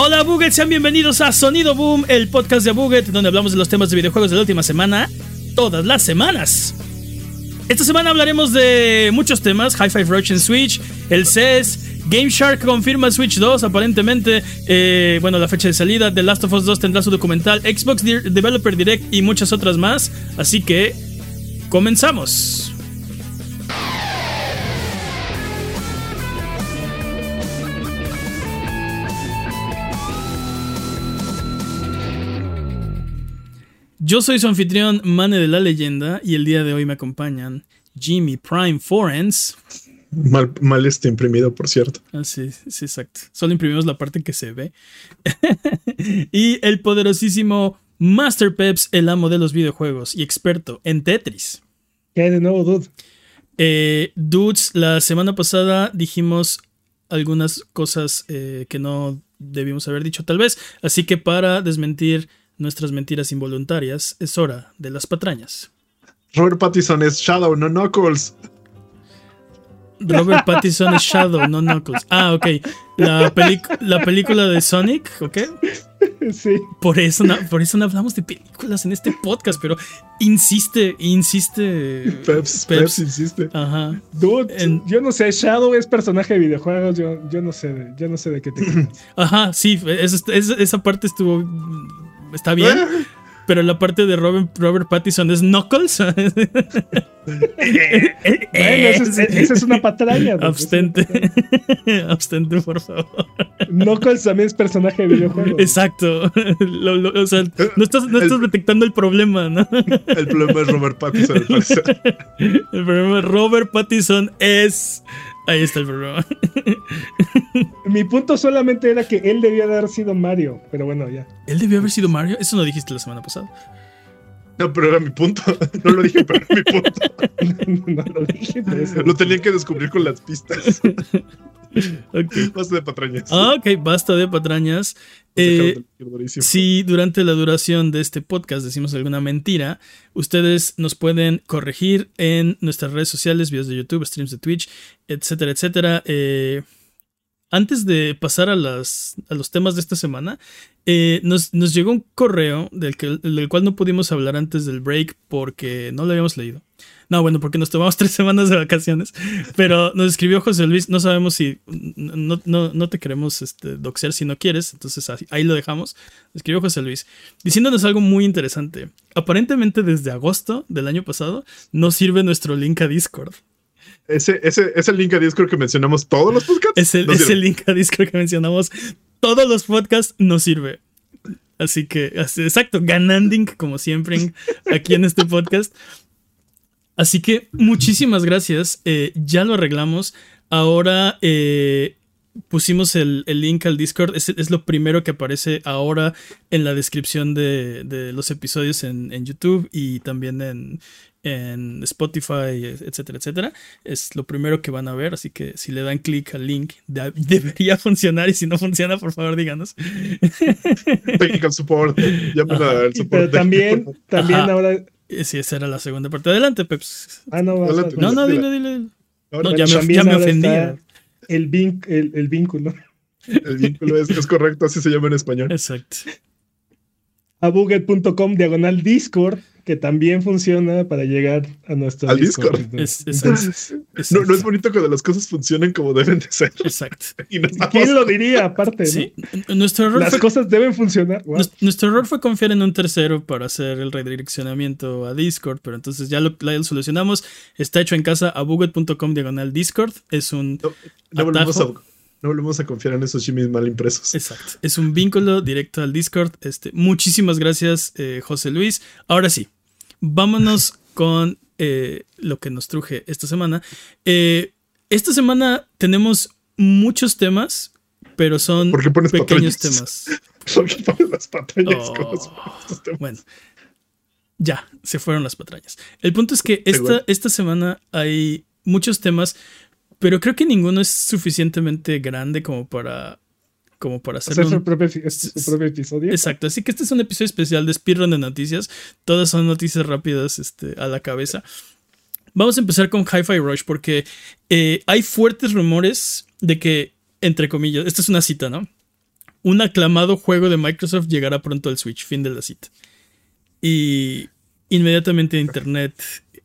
Hola Buget, sean bienvenidos a Sonido Boom, el podcast de Buget, donde hablamos de los temas de videojuegos de la última semana, todas las semanas. Esta semana hablaremos de muchos temas, Hi-Fi Rush en Switch, el CES, Game Shark confirma Switch 2 aparentemente, eh, bueno, la fecha de salida, The Last of Us 2 tendrá su documental, Xbox Developer Direct y muchas otras más, así que comenzamos. Yo soy su anfitrión, Mane de la Leyenda, y el día de hoy me acompañan Jimmy Prime Forens. Mal, mal está imprimido, por cierto. Ah, sí, sí, exacto. Solo imprimimos la parte que se ve. y el poderosísimo Master Peps, el amo de los videojuegos y experto en Tetris. ¿Qué hay de nuevo, dude? Eh, dudes, la semana pasada dijimos algunas cosas eh, que no debimos haber dicho, tal vez. Así que para desmentir nuestras mentiras involuntarias, es hora de las patrañas. Robert Pattinson es Shadow, no Knuckles. Robert Pattinson es Shadow, no Knuckles. Ah, ok. La, la película de Sonic, ¿ok? Sí. Por eso, no, por eso no hablamos de películas en este podcast, pero insiste, insiste. Peps, Peps, insiste. Ajá. Dude, yo no sé, Shadow es personaje de videojuegos, yo, yo no sé, yo no sé de qué te Ajá, sí, esa parte estuvo está bien. pero la parte de Robert, Robert Pattinson es Knuckles. esa, es, una patraña. Abstente. Abstente, por favor. Knuckles también es personaje de videojuego. Exacto. o sea, no estás, no estás detectando el problema, ¿no? El problema es Robert Pattinson. El problema es Robert Pattinson es Ahí está el problema. Mi punto solamente era que él debía haber sido Mario, pero bueno, ya. ¿Él debió haber sido Mario? Eso no dijiste la semana pasada. No, pero era mi punto. No lo dije, pero era mi punto. no, lo dije, pero eso. Lo tenían que descubrir con las pistas. Basta de patrañas. Ah, ok, basta de patrañas. Eh, si durante la duración de este podcast decimos alguna mentira, ustedes nos pueden corregir en nuestras redes sociales, videos de YouTube, streams de Twitch, etcétera, etcétera. Eh, antes de pasar a, las, a los temas de esta semana, eh, nos, llegó un correo del, que, del cual no pudimos hablar antes del break porque no lo habíamos leído. No, bueno, porque nos tomamos tres semanas de vacaciones. Pero nos escribió José Luis. No sabemos si. No, no, te queremos este, doxear si no quieres. Entonces ahí lo dejamos. Escribió José Luis diciéndonos algo muy interesante. Aparentemente, desde agosto del año pasado, no sirve nuestro link a Discord. Ese, ese, ese link a Discord que mencionamos todos los podcasts. Ese, ese link a Discord que mencionamos todos los podcasts no sirve. Así que, exacto, gananding como siempre aquí en este podcast. Así que muchísimas gracias. Eh, ya lo arreglamos. Ahora eh, pusimos el, link al Discord. Es, lo primero que aparece ahora en la descripción de, los episodios en, YouTube y también en, en Spotify, etcétera, etcétera. Es lo primero que van a ver, así que si le dan clic al link debería funcionar y si no funciona, por favor díganos. Technical support, al support. Pero también, también ahora... Sí, esa era la segunda parte. Adelante, Peps. Ah, no, no, no, dile, dile. No, ya me, ya me ofendía. El, el, vínculo. El vínculo es, es correcto, así se llama en español. Exacto. Abuget.com diagonal Discord que también funciona para llegar a nuestro Al Discord. no, es bonito cuando las cosas funcionen como deben de ser. Exacto. ¿Quién lo diría aparte? Sí. Nuestro error las cosas deben funcionar. Nuestro error fue confiar en un tercero para hacer el redireccionamiento a Discord, pero entonces ya lo, solucionamos. Está hecho en casa a buget.com diagonal Discord. Es un no, volvemos a confiar en esos chimis mal impresos. Exacto. Es un vínculo directo al Discord. Este, muchísimas gracias, eh, José Luis. Ahora sí, vámonos con eh, lo que nos truje esta semana. Eh, esta semana tenemos muchos temas, pero son pequeños temas. las patrañas? Oh, bueno, ya, se fueron las patrañas. El punto es que esta, esta semana hay muchos temas, pero creo que ninguno es suficientemente grande como para como para hacer, su, propio, episodio. Exacto, así que este es un episodio especial de Speedrun de noticias. Todas son noticias rápidas este, a la cabeza. Vamos a empezar con Hi-Fi Rush porque eh, hay fuertes rumores de que, entre comillas, esta es una cita, ¿no? un aclamado juego de Microsoft llegará pronto al Switch, fin de la cita. Y inmediatamente Internet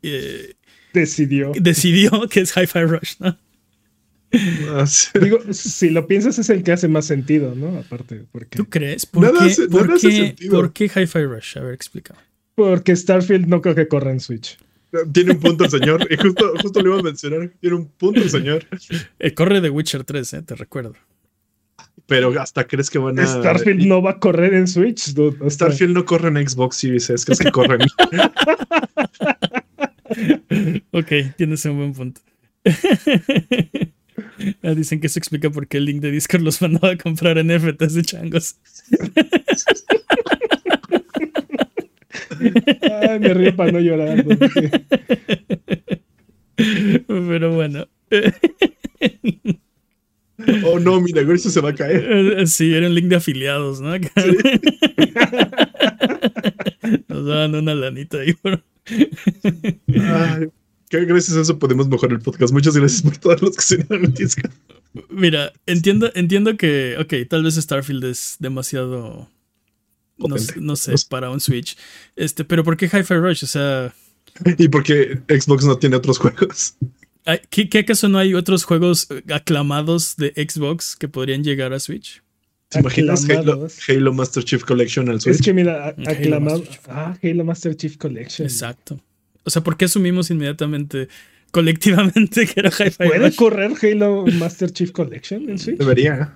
eh, decidió. decidió que es Hi-Fi Rush, ¿no? Ah, Digo, si lo piensas es el que hace más sentido, ¿no? Aparte, porque... ¿Tú crees? ¿Por qué, ¿por qué, ¿por qué Hi-Fi Rush? A ver, explica. Porque Starfield no creo que corra en Switch. Tiene un punto el señor. Y justo, justo lo iba a mencionar. Tiene un punto el señor. Eh, corre de Witcher 3, eh, te recuerdo. Pero hasta crees que van a. Starfield no va a correr en Switch. Starfield no corre en Xbox Series es que es que corre ok, tienes un buen punto. Ah, dicen que eso explica por qué el link de Discord los mandaba a comprar NFTs de changos. Ay, me río para no llorar. Pero bueno. Oh no, mi negocio se va a caer. Eh, sí, era un link de afiliados, ¿no? Nos daban una lanita ahí, bro. Gracias a eso podemos mejorar el podcast. Muchas gracias por todos los que se dieron. Mira, entiendo, entiendo que, ok, tal vez Starfield es demasiado no, sé, para un Switch. Este, pero ¿por qué Hi-Fi Rush? O sea. ¿Y por qué Xbox no tiene otros juegos? ¿Qué, ¿Qué, acaso no hay otros juegos eh, aclamados de Xbox que podrían llegar a Switch? ¿Te imaginas Halo, Master Chief Collection al Switch? Es que mira, aclamado. ah, Halo Master Chief Collection. Exacto. O sea, ¿por qué asumimos inmediatamente, colectivamente, que era Hi-Fi ¿Puede correr Halo Master Chief Collection en Switch? Debería.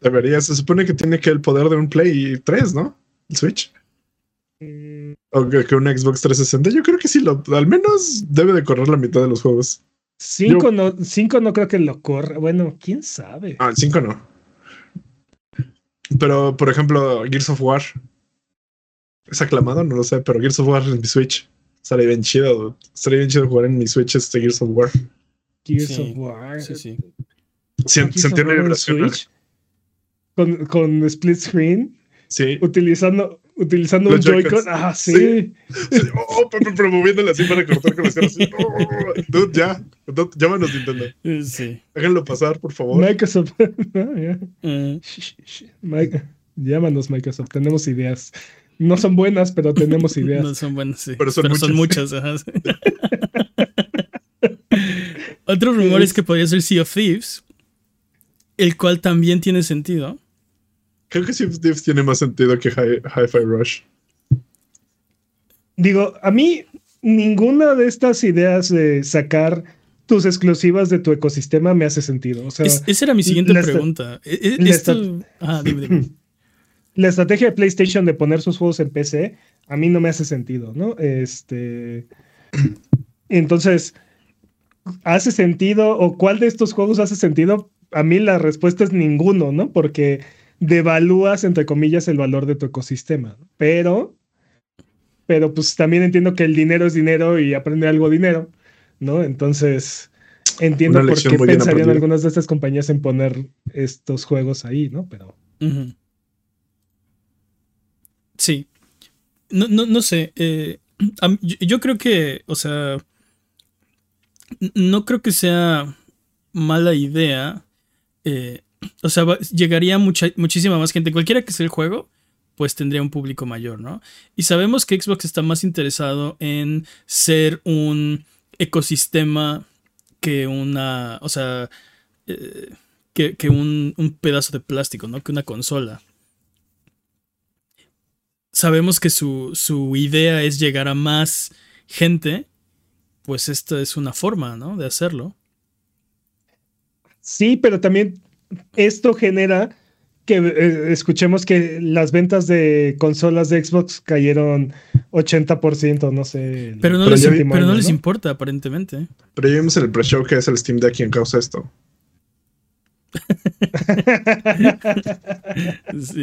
Debería. Se supone que tiene que el poder de un Play 3, ¿no? El Switch. Mm. O que, un Xbox 360. Yo creo que sí, lo, al menos debe de correr la mitad de los juegos. 5 no, cinco no creo que lo corra. Bueno, quién sabe. Ah, 5 no. Pero, por ejemplo, Gears of War. ¿Es aclamado? No lo sé, pero Gears of War en mi Switch. Estaría bien chido. Estaría bien chido jugar en mi Switch este Gears of War. Gears of War. Sí, sí. Sentí una vibración. Con, con split screen. Sí. Utilizando, utilizando un Joy-Con. Ah, sí. Oh, pero, moviéndole así para cortar con las caras. Oh, dude, ya. llámanos Nintendo. Sí. Déjenlo pasar, por favor. Microsoft. Mm. llámanos, Microsoft. Tenemos ideas. No son buenas, pero tenemos ideas. no son buenas, sí. Pero son muchas. Otro rumor es que podría ser Sea of Thieves, el cual también tiene sentido. Creo que Sea of Thieves tiene más sentido que Hi-Fi Rush. Digo, a mí ninguna de estas ideas de sacar tus exclusivas de tu ecosistema me hace sentido. esa era mi siguiente pregunta. E, e, ah, dime. la estrategia de PlayStation de poner sus juegos en PC a mí no me hace sentido, ¿no? Este. Entonces, ¿hace sentido o cuál de estos juegos hace sentido? A mí la respuesta es ninguno, ¿no? Porque devalúas, entre comillas, el valor de tu ecosistema. Pero, pero pues también entiendo que el dinero es dinero y aprende algo dinero, ¿no? Entonces, entiendo por qué pensarían algunas de estas compañías en poner estos juegos ahí, ¿no? Pero. Sí. No, no, no sé. Eh, yo, creo que, o sea, no creo que sea mala idea. Eh, o sea, llegaría mucha, muchísima más gente. Cualquiera que sea el juego, pues tendría un público mayor, ¿no? Y sabemos que Xbox está más interesado en ser un ecosistema que una, o sea, eh, que, un, un, pedazo de plástico, ¿no? Que una consola sabemos que su, su idea es llegar a más gente, pues esta es una forma, ¿no? De hacerlo. Sí, pero también esto genera que eh, escuchemos que las ventas de consolas de Xbox cayeron 80%, no sé. Pero no, les, pero no les importa, aparentemente. Pero ya vimos en el pre-show que es el Steam Deck quien causa esto.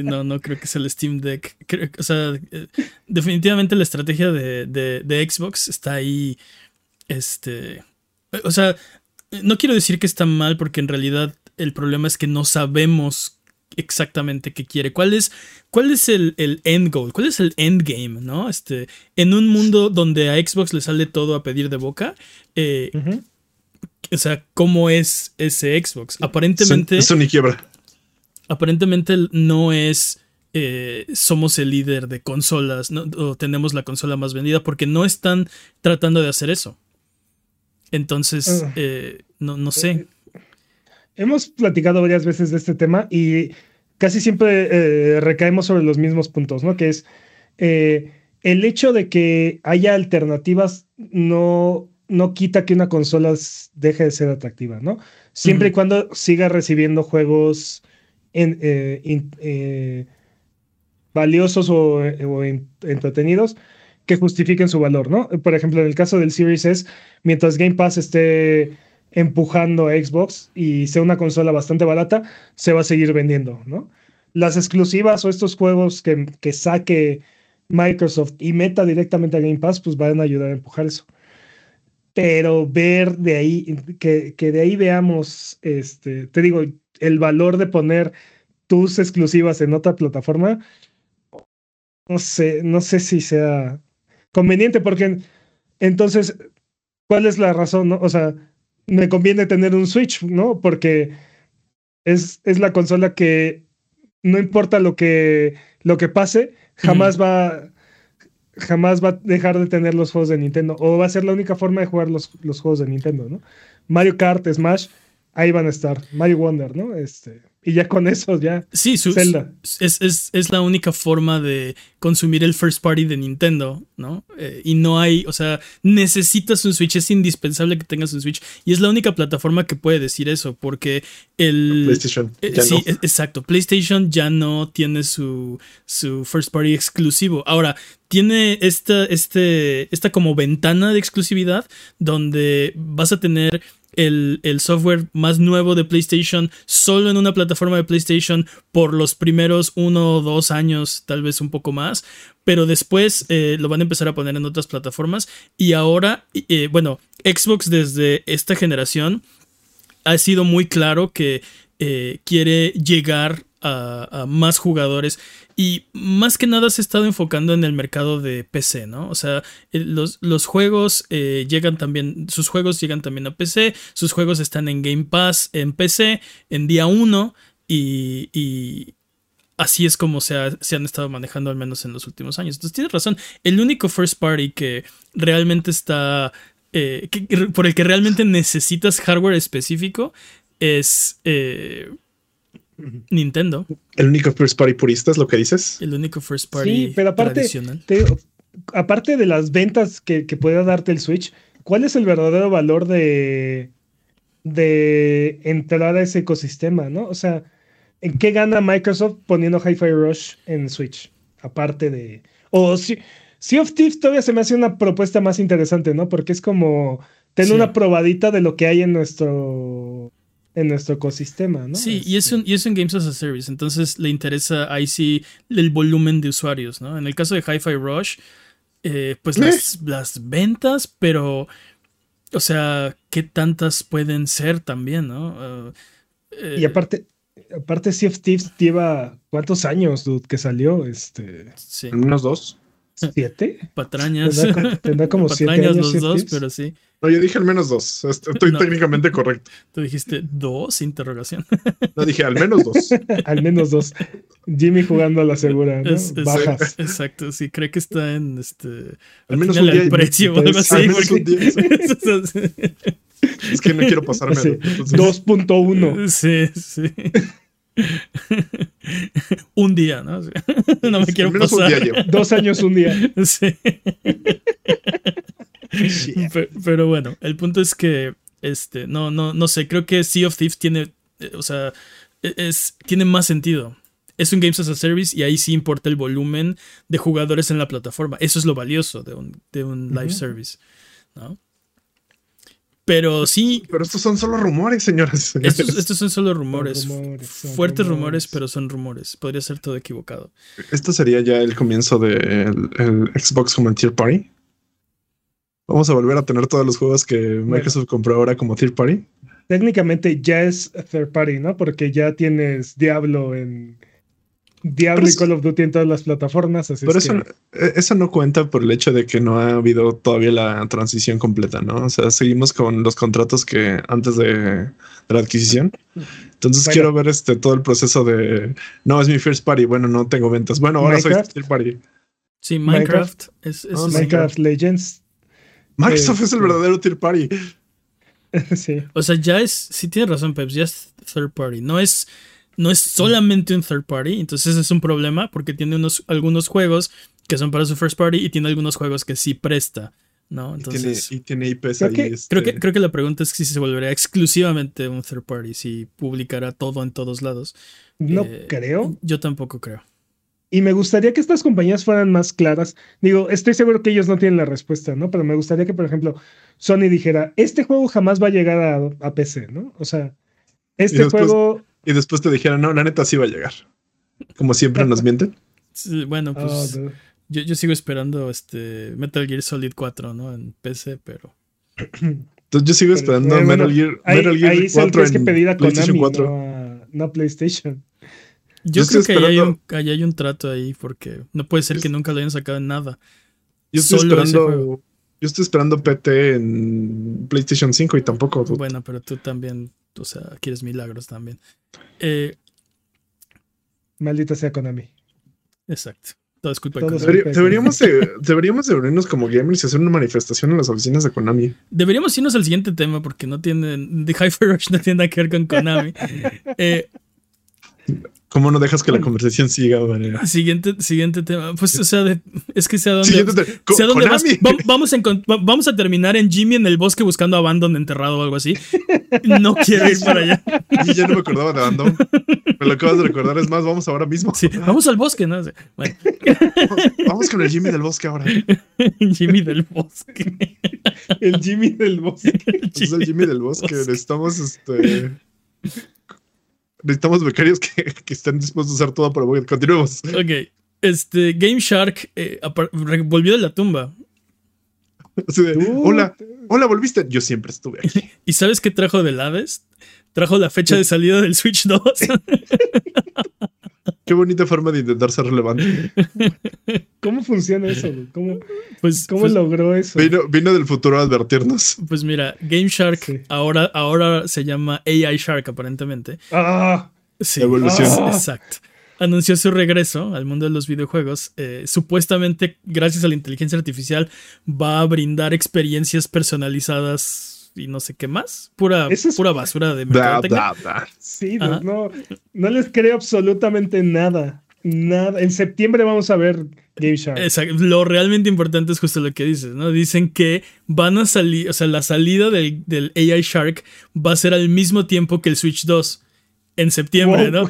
No, no creo que sea el Steam Deck. o sea, eh, definitivamente la estrategia de, Xbox está ahí. Este. O sea, no quiero decir que está mal, porque en realidad el problema es que no sabemos exactamente qué quiere. ¿Cuál es, cuál es el, end goal? ¿Cuál es el endgame? ¿No? Este. En un mundo donde a Xbox le sale todo a pedir de boca. Eh, o sea, cómo es ese Xbox. Aparentemente. Sony quiebra. aparentemente no es eh, somos el líder de consolas o tenemos la consola más vendida porque no están tratando de hacer eso. Entonces, ah. eh, no, no sé. Hemos platicado varias veces de este tema y casi siempre recaemos sobre los mismos puntos, ¿no? Que es el hecho de que haya alternativas no, no quita que una consola deje de ser atractiva, ¿no? Siempre y cuando siga recibiendo juegos eh, eh, valiosos o, entretenidos que justifiquen su valor, ¿no? Por ejemplo, en el caso del Series S, mientras Game Pass esté empujando a Xbox y sea una consola bastante barata, se va a seguir vendiendo, ¿no? Las exclusivas o estos juegos que, que saque Microsoft y meta directamente a Game Pass, pues van a ayudar a empujar eso. Pero ver de ahí, que, que de ahí veamos, este, te digo, el valor de poner tus exclusivas en otra plataforma, no sé, no sé si sea conveniente, porque entonces, ¿cuál es la razón? No? O sea, me conviene tener un Switch, ¿no? Porque es, es la consola que no importa lo que, lo que pase, jamás va jamás va a dejar de tener los juegos de Nintendo o va a ser la única forma de jugar los, los juegos de Nintendo, ¿no? Mario Kart, Smash, ahí van a estar. Mario Wonder, ¿no? Este, y ya con eso, ya. Sí, su, Zelda. Es, es, es, la única forma de consumir el first party de Nintendo, ¿no? Eh, y no hay, o sea, necesitas un Switch, es indispensable que tengas un Switch. Y es la única plataforma que puede decir eso, porque el. PlayStation. Eh, sí, e, exacto. PlayStation ya no tiene su, su first party exclusivo. Ahora, tiene esta, este, esta como ventana de exclusividad donde vas a tener el, software más nuevo de PlayStation solo en una plataforma de PlayStation por los primeros uno o dos años, tal vez un poco más, pero después eh, lo van a empezar a poner en otras plataformas. Y ahora, eh, bueno, Xbox desde esta generación ha sido muy claro que eh, quiere llegar a, más jugadores y más que nada se ha estado enfocando en el mercado de PC, ¿no? O sea, los, juegos eh, llegan también, sus juegos llegan también a PC, sus juegos están en Game Pass en PC en día 1 y, así es como se, se, han estado manejando al menos en los últimos años. Entonces tienes razón, el único first party que realmente está... Eh, por el que realmente necesitas hardware específico es eh, Nintendo. El único first party purista es lo que dices. El único first party sí, pero aparte, aparte de las ventas que, pueda darte el Switch, ¿cuál es el verdadero valor de, de entrar a ese ecosistema, no? O sea, ¿en qué gana Microsoft poniendo Hi-Fi Rush en Switch? Aparte de. O si, Sea of Thieves todavía se me hace una propuesta más interesante, ¿no? Porque es como tener una probadita de lo que hay en nuestro en nuestro ecosistema, ¿no? Sí, y, es este un, y es un Games as a Service, entonces le interesa ahí sí el volumen de usuarios, ¿no? En el caso de Hi-Fi Rush, eh, pues ¿Eh? las, ventas, pero, o sea, ¿qué tantas pueden ser también, ¿no? Ah, y eh, aparte, aparte Sea of Thieves lleva cuántos años, dude, que salió, este... Sí. Unos dos. ¿Siete? Patrañas. Tendrá, como Patrañas los dos, pero sí. No, yo dije al menos dos. Estoy técnicamente correcto. Tú dijiste dos, interrogación. No, dije al menos dos. al menos dos. Jimmy jugando a la segura, ¿no? Bajas. Exacto, sí, cree que está en este. Al menos un día. precio o algo así. Al menos un día. es que no quiero pasarme. 2.1. Sí, sí. un día, ¿no? no me quiero pasar. Dos años, un día. Sí. pero, bueno, el punto es que, este, no, no, no sé, creo que Sea of Thieves tiene, eh, o sea, e, es, tiene más sentido. Es un Games as a Service y ahí sí importa el volumen de jugadores en la plataforma. Eso es lo valioso de un, de un live service, ¿no? Pero sí. Pero estos son solo rumores, señoras. Estos, son solo rumores. Fuertes rumores. pero son rumores. Podría ser todo equivocado. ¿Esto sería ya el comienzo del Xbox como Tier Party? ¿Vamos a volver a tener todos los juegos que Microsoft compró ahora como Tier Party? Técnicamente ya es Third Party, ¿no? Porque ya tienes Diablo en, Diablo y Call of Duty en todas las plataformas. Así pero eso, e, eso no cuenta por el hecho de que no ha habido todavía la transición completa, ¿no? O sea, seguimos con los contratos que antes de, la adquisición. Entonces quiero ver este todo el proceso de no es mi first party. Bueno, no tengo ventas. Bueno, ahora soy first party. Sí, Minecraft, es, ah, Minecraft Legends. Microsoft es el verdadero tier party. sí. O sea, ya es, sí tienes razón, Peps, ya es third party. No es no es solamente un third party, entonces es un problema porque tiene unos, algunos juegos que son para su first party y tiene algunos juegos que sí presta. ¿no? Entonces, y tiene, IPs creo ahí. Que, este creo, que, creo que la pregunta es si se volvería exclusivamente un third party, si publicará todo en todos lados. No eh, creo. Yo tampoco creo. Y me gustaría que estas compañías fueran más claras. Digo, estoy seguro que ellos no tienen la respuesta, ¿no? Pero me gustaría que, por ejemplo, Sony dijera, este juego jamás va a llegar a, a PC, ¿no? O sea, este juego y después te dijeron, no, la neta sí va a llegar. Como siempre nos mienten. bueno, pues oh, yo, sigo esperando este Metal Gear Solid 4, ¿no? En PC, pero. Entonces yo sigo esperando Metal, Gear, Metal Gear ahí 4 en que pedir a PlayStation 4. No, PlayStation. Yo, creo que ahí hay, un, hay, un, trato ahí porque no puede ser que nunca lo hayan sacado en nada. Yo estoy esperando. Yo estoy esperando PT en PlayStation 5 y tampoco. Bueno, pero tú también o sea, quieres milagros también. Eh, Maldita sea Konami. Exacto. Todo es culpa de Konami. deberíamos, deberíamos de unirnos como gamers y hacer una manifestación en las oficinas de Konami. Deberíamos irnos al siguiente tema porque no tienen. The Hyper Rush no tiene nada que ver con Konami. eh, ¿Cómo no dejas que la conversación siga, Siguiente, siguiente tema. Pues, o sea, es que sea donde, sea dónde vas. vamos, vamos a terminar en Jimmy en el bosque buscando a Abandon enterrado o algo así. No quiero ir para allá. Y ya no me acordaba de Abandon. Me lo acabas de recordar. Es más, vamos ahora mismo. Sí, vamos al bosque, ¿no? Bueno. Vamos con el Jimmy del bosque ahora. Jimmy del bosque. El Jimmy del bosque. Es el Jimmy del bosque. Necesitamos este necesitamos becarios que, que, estén dispuestos a hacer todo para volver. Continuemos. Ok. Este, Game Shark eh, volvió de la tumba. hola, hola, volviste. Yo siempre estuve aquí. ¿Y sabes qué trajo del Hades? Trajo la fecha de salida del Switch 2. Qué bonita forma de intentar ser relevante. ¿Cómo funciona eso? ¿Cómo, pues, ¿cómo pues, logró eso? Vino, del futuro a advertirnos. Pues mira, Game Shark ahora, ahora se llama AI Shark aparentemente. Ah, sí, evolución. Ah. Exacto. Anunció su regreso al mundo de los videojuegos. Eh, supuestamente, gracias a la inteligencia artificial, va a brindar experiencias personalizadas y no sé qué más. Pura, pura basura de mercadotecnia. Sí, no, no les creo absolutamente nada. Nada. En septiembre vamos a ver Game Shark. Lo realmente importante es justo lo que dices, ¿no? Dicen que van a salir, o sea, la salida del, AI Shark va a ser al mismo tiempo que el Switch 2 en septiembre, ¿no?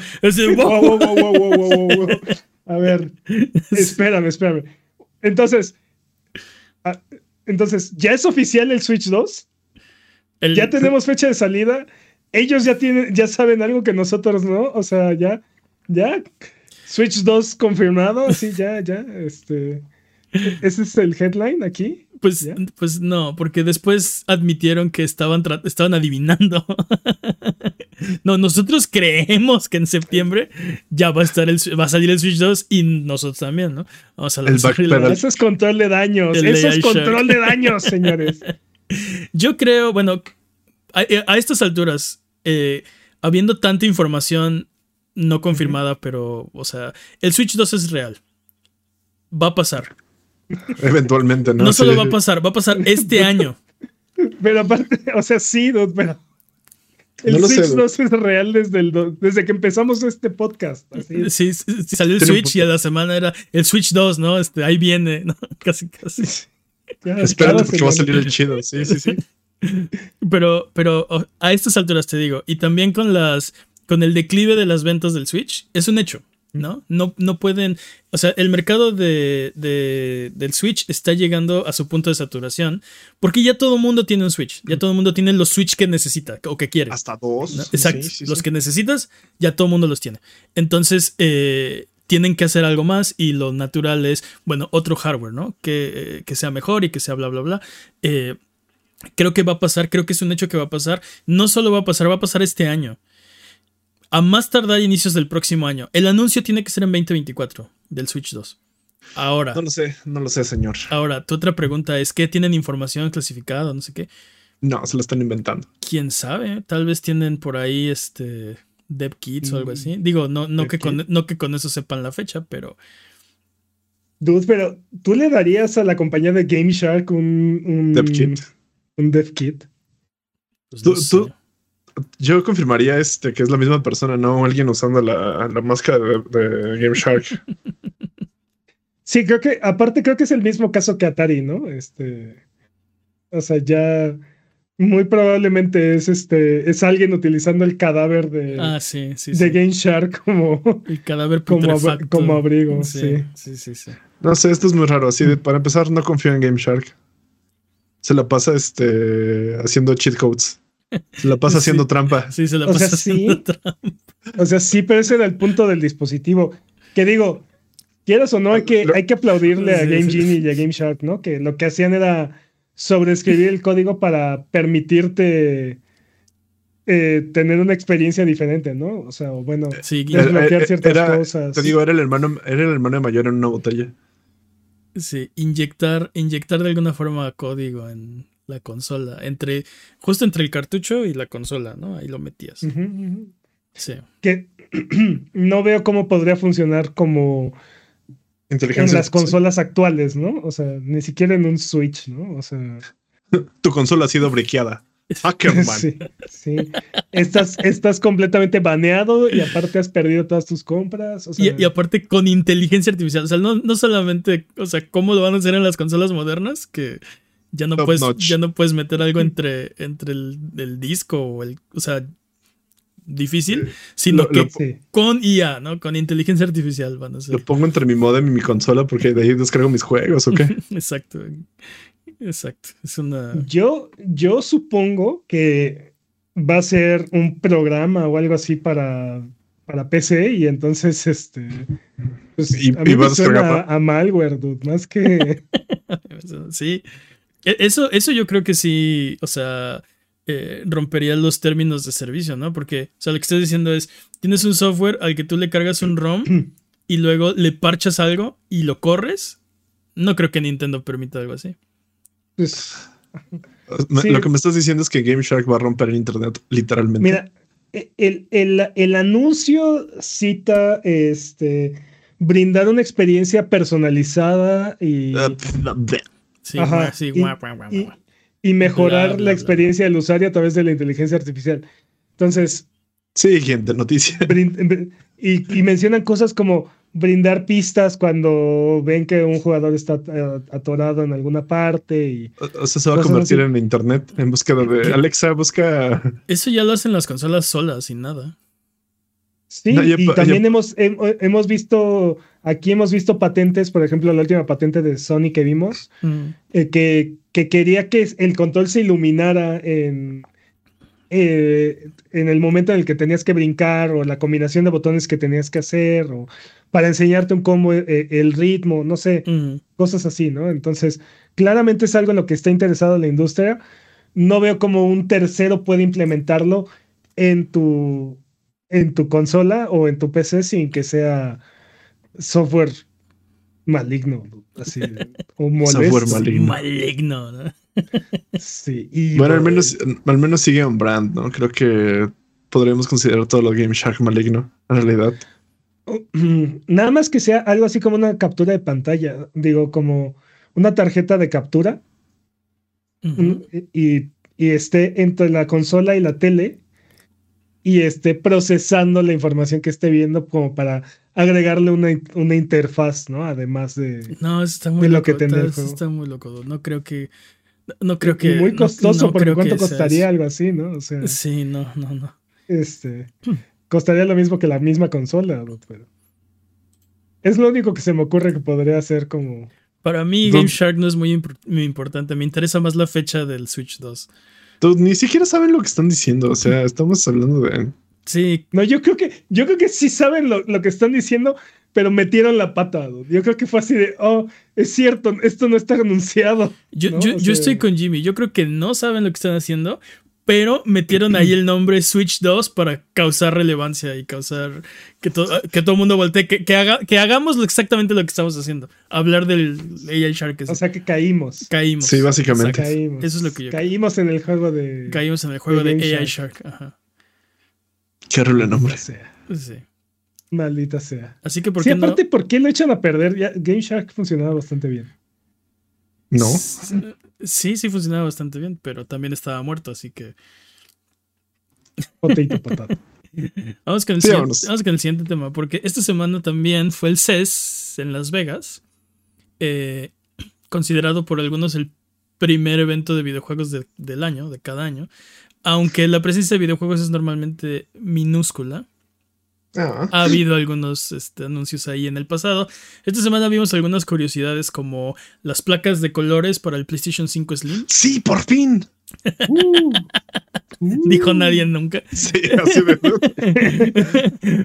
A ver, espérame, espérame. Entonces, ah, entonces, ¿ya es oficial el Switch 2? Ya tenemos fecha de salida. Ellos ya tienen, ya saben algo que nosotros no. O sea, ya, ya. Switch 2 confirmado. Sí, ya, ya. Este. ¿Ese es el headline aquí? Pues, pues no, porque después admitieron que estaban, estaban adivinando. no, nosotros creemos que en septiembre ya va a estar el, va a salir el Switch 2 y nosotros también, ¿no? Vamos a Eso es control de daños. Eso es control de daños, señores. Yo creo, bueno, a, estas alturas, eh, habiendo tanta información no confirmada, pero, o sea, el Switch 2 es real. Va a pasar. Eventualmente, ¿no? No solo va a pasar, va a pasar este año. Pero aparte, o sea, sí, pero. El Switch 2 es real desde, el desde que empezamos este podcast. Sí, salió el Switch y a la semana era el Switch 2, ¿no? Este, ahí viene, ¿no? Casi, casi. Espérate porque va a salir el chido. Sí, sí, sí. Pero, pero a estas alturas te digo, y también con las. con el declive de las ventas del Switch, es un hecho. ¿no? No, no pueden, o sea, el mercado de, del Switch está llegando a su punto de saturación porque ya todo el mundo tiene un Switch, ya todo el mundo tiene los Switch que necesita o que quiere. Hasta dos. Exacto, los que necesitas, ya todo el mundo los tiene. Entonces, eh, tienen que hacer algo más y lo natural es, bueno, otro hardware, ¿no? Que, que sea mejor y que sea bla, bla, bla. Eh, creo que va a pasar, creo que es un hecho que va a pasar. No solo va a pasar, va a pasar este año. a más tardar inicios del próximo año. El anuncio tiene que ser en 2024 del Switch 2. Ahora. No lo sé, no lo sé, señor. Ahora, tu otra pregunta es: ¿qué tienen información clasificada? No sé qué. No, se lo están inventando. Quién sabe. Tal vez tienen por ahí este dev kits o algo así. Mm, Digo, no, no, que con, no que con eso sepan la fecha, pero. Dude, pero ¿tú le darías a la compañía de Game Shark un, un dev kit? Un dev kit. Pues ¿Tú, yo confirmaría este que es la misma persona, no alguien usando la, la máscara de, de Game Shark. Sí, creo que, aparte creo que es el mismo caso que Atari, ¿no? Este. O sea, ya muy probablemente es este es alguien utilizando el cadáver de, ah, sí, sí, de Game Shark como el cadáver como, como abrigo sí. sí. sí sí no sé esto es muy raro así para empezar no confío en Game Shark. Se la pasa este haciendo cheat codes. Se la pasa haciendo trampa. Sí se la pasa haciendo trampa. O sea sí pero ese era el punto del dispositivo. Que digo quieras o no hay que hay que aplaudirle a Game Genie y a Game Shark no que lo que hacían era sobreescribir el código para permitirte eh, tener una experiencia diferente, ¿no? O sea, bueno, desbloquear ciertas cosas. Te digo, era el hermano, era el hermano mayor en una botella. Sí, inyectar, inyectar de alguna forma código en la consola, entre, justo entre el cartucho y la consola, ¿no? Ahí lo metías. Sí. Que no veo cómo podría funcionar como en las consolas actuales, ¿no? O sea, ni siquiera en un Switch, ¿no? O sea. tu consola ha sido briqueada. Hackerman. Sí, sí. Estás, estás completamente baneado y aparte has perdido todas tus compras. y, aparte con inteligencia artificial. O sea, no, no, solamente, o sea, cómo lo van a hacer en las consolas modernas, que ya no, puedes, ya no puedes meter algo entre, entre el, el disco o el. O sea, difícil, sino que con IA, ¿no? Con inteligencia artificial van a ser. Lo pongo entre mi modem y mi consola porque de ahí descargo mis juegos, ¿o qué? Exacto. Exacto. Es una. Yo, yo supongo que va a ser un programa o algo así para, para PC y entonces este. Pues, y, a mí me suena a, malware, dude, más que. sí. E, eso, eso yo creo que sí. O sea eh, rompería los términos de servicio, ¿no? Porque, o sea, lo que estoy diciendo es, tienes un software al que tú le cargas un ROM y luego le parchas algo y lo corres. No creo que Nintendo permita algo así. Pues, lo que me estás diciendo es que Game Shark va a romper el Internet, literalmente. Mira, e, el, anuncio cita este brindar una experiencia personalizada y. Ah, sí, sí, y mejorar la experiencia del usuario a través de la inteligencia artificial. Entonces. Siguiente noticia. Y, mencionan cosas como brindar pistas cuando ven que un jugador está eh, atorado en alguna parte. Y o, sea, se va a convertir en internet en búsqueda de Alexa, busca. Eso ya lo hacen las consolas solas, sin nada. Sí, y también hemos, hemos visto, aquí hemos visto patentes, por ejemplo, la última patente de Sony que vimos, mm. eh, que, que, quería que el control se iluminara en, eh, en el momento en el que tenías que brincar o la combinación de botones que tenías que hacer o para enseñarte un combo, eh, el ritmo, no sé, mm. cosas así, ¿no? Entonces, claramente es algo en lo que está interesado la industria. No veo cómo un tercero puede implementarlo en tu en tu consola o en tu PC sin que sea software maligno, así, o molesto. Software maligno. Maligno, ¿no? Sí. Y bueno, al menos, al menos sigue un brand, ¿no? Creo que podríamos considerar todo lo Game Shark maligno, en realidad. Nada más que sea algo así como una captura de pantalla, digo, como una tarjeta de captura y, y esté entre la consola y la tele y esté procesando la información que esté viendo como para agregarle una, una interfaz, ¿no? Además de, no, está muy lo loco, que tendrá está, muy loco. No creo que. No creo que. Muy costoso, porque ¿cuánto costaría algo así, no? O sea. Sí, no, no, no. Este. costaría lo mismo que la misma consola, pero. Es lo único que se me ocurre que podría hacer como. Para mí, Game Shark no es muy, muy importante. Me interesa más la fecha del Switch 2 ni siquiera saben lo que están diciendo. O sea, estamos hablando de. Sí. No, yo creo que, yo creo que sí saben lo, que están diciendo, pero metieron la pata. Yo creo que fue así de, oh, es cierto, esto no está anunciado. Yo, yo, estoy con Jimmy. Yo creo que no saben lo que están haciendo, pero metieron ahí el nombre Switch 2 para causar relevancia y causar que, que todo el mundo voltee, que, haga, que hagamos exactamente lo que estamos haciendo, hablar del AI Shark. O sea que caímos. Caímos. Sí, básicamente. caímos. Eso es lo que yo Caímos en el juego de... Caímos en el juego de, AI Shark. Ajá. Qué horrible nombre. Sea. Sí. Maldita sea. Así que, ¿por sí, qué aparte, ¿por qué lo echan a perder? Ya, Game Shark funcionaba bastante bien. No. Sí, sí funcionaba bastante bien, pero también estaba muerto, así que. Potato, potato. Vamos con, el siguiente, vamos con el siguiente tema, porque esta semana también fue el CES en Las Vegas, eh, considerado por algunos el primer evento de videojuegos del año, de cada año, aunque la presencia de videojuegos es normalmente minúscula. Ah. Ha habido algunos este, anuncios ahí en el pasado. Esta semana vimos algunas curiosidades como las placas de colores para el PlayStation 5 Slim. Sí, por fin. Uh. Dijo nadie nunca. Sí, así de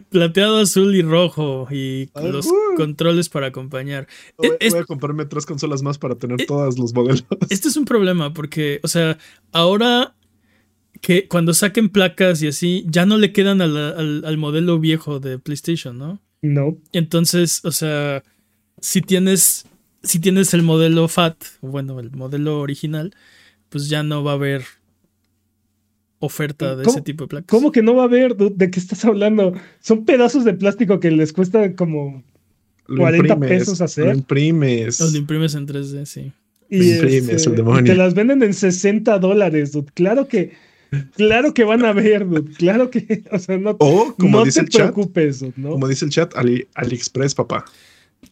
Plateado azul y rojo y ah, los uh. controles para acompañar. Voy, a comprarme tres consolas más para tener eh, todos los modelos. Este es un problema porque, o sea, ahora que cuando saquen placas y así, ya no le quedan al, modelo viejo de PlayStation, ¿no? No. Entonces, o sea, si tienes, si tienes el modelo FAT, bueno, el modelo original, pues ya no va a haber oferta de ese tipo de placas. ¿Cómo que no va a haber? ¿De qué estás hablando? Son pedazos de plástico que les cuesta como 40 pesos hacer. Lo imprimes. Los imprimes en 3D, sí. Y, imprimes, el este, demonio. te las venden en 60 dólares, dude. Claro que Claro que van a ver, Claro que, o sea, no, como dice te el preocupes, chat, ¿no? Como dice el chat, AliExpress, papá.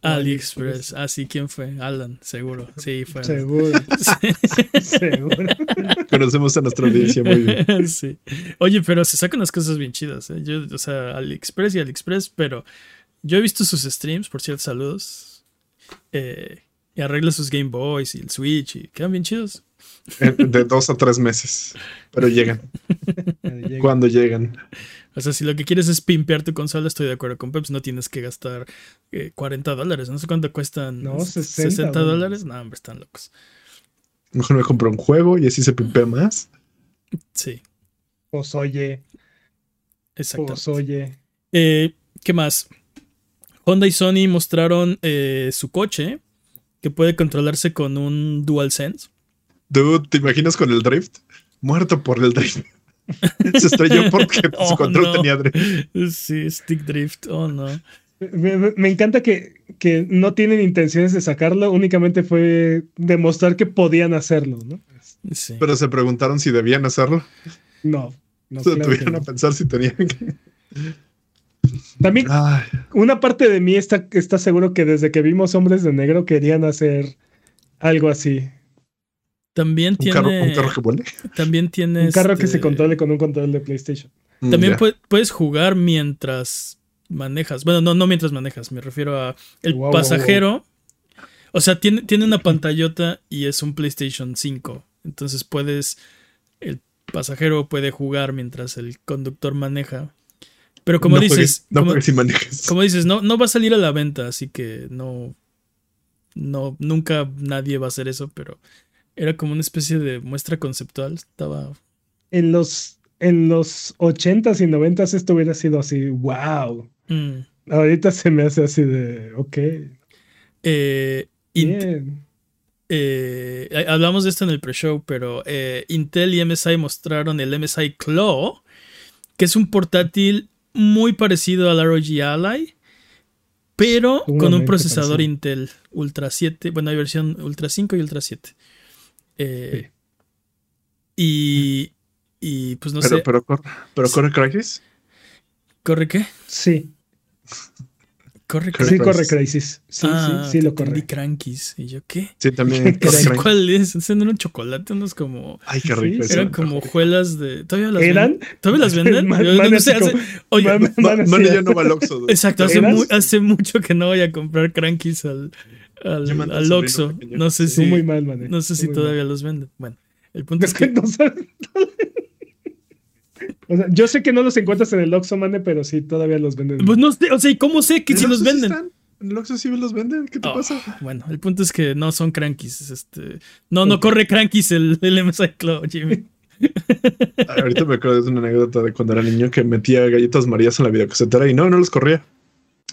AliExpress, ah, sí, ¿quién fue? Alan, seguro. Sí, fue. Seguro. seguro. Conocemos a nuestra audiencia muy bien. Sí. Oye, pero se sacan las cosas bien chidas, ¿eh? Yo, o sea, AliExpress y AliExpress, pero yo he visto sus streams, por cierto, saludos. Eh, y arregla sus Game Boys y el Switch y quedan bien chidos. De dos a tres meses. Pero llegan. Cuando llegan. O sea, si lo que quieres es pimpear tu consola, estoy de acuerdo con Peps. No tienes que gastar 40 eh, dólares. No sé cuánto cuestan. No, 60, dólares. No, hombre, están locos. Mejor me compro un juego y así se pimpea más. Sí. Pues oye. Exacto. Pues oye. Eh, ¿Qué más? Honda y Sony mostraron eh, su coche que puede controlarse con un DualSense. Dude, ¿te imaginas con el drift? Muerto por el drift. Se estrelló porque su oh, control tenía drift. Sí, stick drift. Oh, no. Me, encanta que, que, no tienen intenciones de sacarlo, únicamente fue demostrar que podían hacerlo, ¿no? Sí. Pero se preguntaron si debían hacerlo. No. no se tuvieron a pensar si tenían que. También, una parte de mí está, está seguro que desde que vimos Hombres de Negro querían hacer algo así. También tiene. un carro que vuele. También tiene. Un carro que se este controle con un control de PlayStation. Mm, también puedes jugar mientras manejas. Bueno, no, no mientras manejas. Me refiero a el pasajero. O sea, tiene, tiene una pantallota y es un PlayStation 5. Entonces puedes. El pasajero puede jugar mientras el conductor maneja. Pero como dices. no como, si manejas. como dices, no, no va a salir a la venta, así que no. No, nunca nadie va a hacer eso, pero era como una especie de muestra conceptual. Estaba. En los, en los 80s y 90s esto hubiera sido así, wow. Mm. Ahorita se me hace así de, ok. Eh, eh, hablamos de esto en el pre-show, pero eh, Intel y MSI mostraron el MSI Claw, que es un portátil muy parecido al ROG Ally, pero con un procesador Intel Ultra 7. Bueno, hay versión Ultra 5 y Ultra 7. Eh, y, y pues no sé. Pero, corre, pero corre Crisis. ¿Corre qué? Sí. Corre Crisis. Sí, corre Crisis. Sí, ah, sí, sí lo corre. Crankies. ¿Y yo qué? Sí, también. ¿Cuál es? ¿Es un chocolate? Unos como. Ay, qué rico. eran como juelas de. ¿Todavía las ¿Eran? Venden? ¿Todavía las venden? Man, no sé. Hace, oye, man, man, man ya no va al Oxxo. Exacto. Hace, mu hace, mucho que no voy a comprar Crankies al, al, al Oxxo. No sé si. Muy mal, man. No sé si todavía los venden. Bueno. El punto es, que. No o sea, yo sé que no los encuentras en el Oxxo, mane, pero sí, todavía los venden. Pues no sé, o sea, ¿cómo sé que si los venden? en el Oxxo sí los venden, ¿qué te oh, pasa? Bueno, el punto es que no son crankies, este... No, no corre crankies el, el MSI Cloud, Jimmy. Ahorita me acuerdo de una anécdota de cuando era niño que metía galletas marías en la videocasetera y no, no los corría.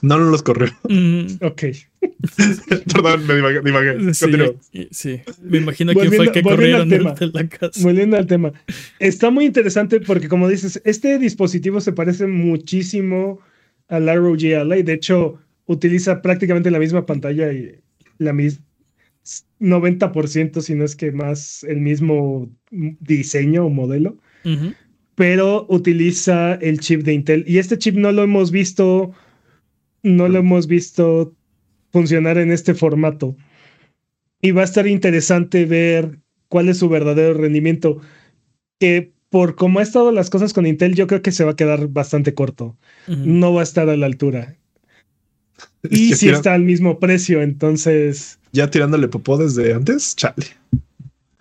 No, no los corrió. Mm. Ok. Perdón, me divagué. Sí, sí, me imagino que fue el que corrieron de la casa. Volviendo al tema. Está muy interesante porque, como dices, este dispositivo se parece muchísimo al ROG Ally. De hecho, utiliza prácticamente la misma pantalla y la misma 90%, si no es que más, el mismo diseño o modelo. Pero utiliza el chip de Intel. Y este chip no lo hemos visto no lo hemos visto funcionar en este formato. Y va a estar interesante ver cuál es su verdadero rendimiento. Que por cómo ha estado las cosas con Intel, yo creo que se va a quedar bastante corto. No va a estar a la altura. y si está al mismo precio, entonces. Ya tirándole popó desde antes, chale.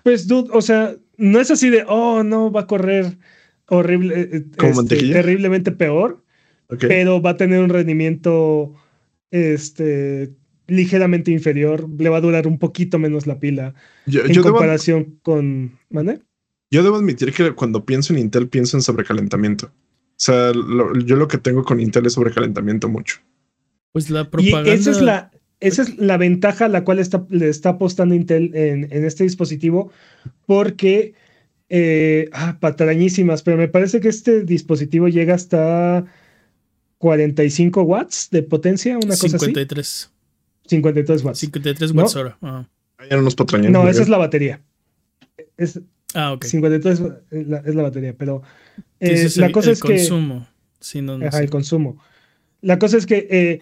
Pues, dude, o sea, no es así de, oh, no, va a correr horrible, eh, este, terriblemente peor pero va a tener un rendimiento este, ligeramente inferior. Le va a durar un poquito menos la pila en comparación con. ¿Mane? Yo debo admitir que cuando pienso en Intel pienso en sobrecalentamiento. O sea, yo lo que tengo con Intel es sobrecalentamiento mucho. Pues la propaganda. Y esa es la, esa es la ventaja a la cual está, le está apostando Intel en, en este dispositivo, porque. Eh, ah, patrañísimas, pero me parece que este dispositivo llega hasta 45 watts de potencia, una cosa 53. 53 watts. 53 watts hora. No, esa es la batería. Es, ah, ok. 53 es la, es la batería, pero eh, la cosa es que... Consumo. Sí, no, ajá, el consumo. La cosa es que eh,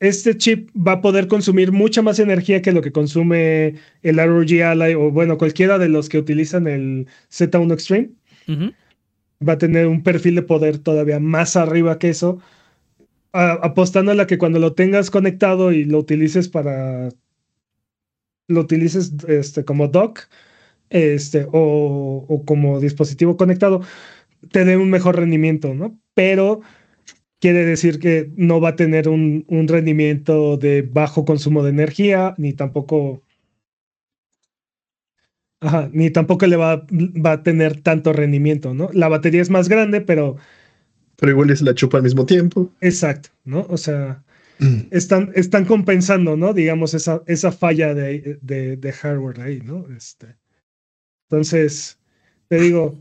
este chip va a poder consumir mucha más energía que lo que consume el ROG Ally o bueno, cualquiera de los que utilizan el Z1 Extreme. Va a tener un perfil de poder todavía más arriba que eso apostando a la que cuando lo tengas conectado y lo utilices para lo utilices este, como dock este, o, como dispositivo conectado, te dé un mejor rendimiento, ¿no? Pero quiere decir que no va a tener un, un rendimiento de bajo consumo de energía, ni tampoco. Ajá, ni tampoco le va, va a tener tanto rendimiento, ¿no? La batería es más grande, pero pero igual es la chupa al mismo tiempo. Exacto, ¿no? O sea, mm. están, están compensando, ¿no? Digamos, esa, esa falla de, de, hardware ahí, ¿no? Este, entonces, te digo,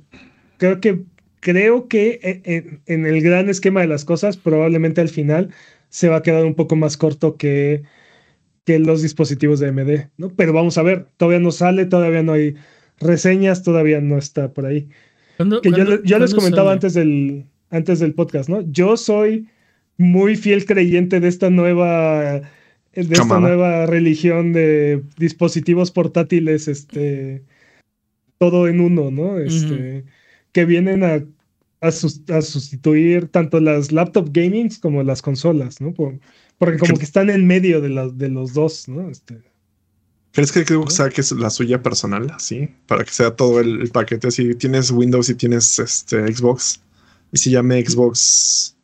creo que, creo que en, en, el gran esquema de las cosas, probablemente al final se va a quedar un poco más corto que, que los dispositivos de AMD, ¿no? Pero vamos a ver, todavía no sale, todavía no hay reseñas, todavía no está por ahí. que yo, yo les comentaba antes del, antes del podcast, ¿no? Yo soy muy fiel creyente de esta nueva de esta nueva religión de dispositivos portátiles, este, todo en uno, ¿no? Este, que vienen a, a, sustituir tanto las laptop gamings como las consolas, ¿no? porque como que están en medio de, de los dos, ¿no? Este, ¿Crees que Xbox saque la suya personal, así? Para que sea todo el, el paquete, así tienes Windows y tienes este Xbox y se llame Xbox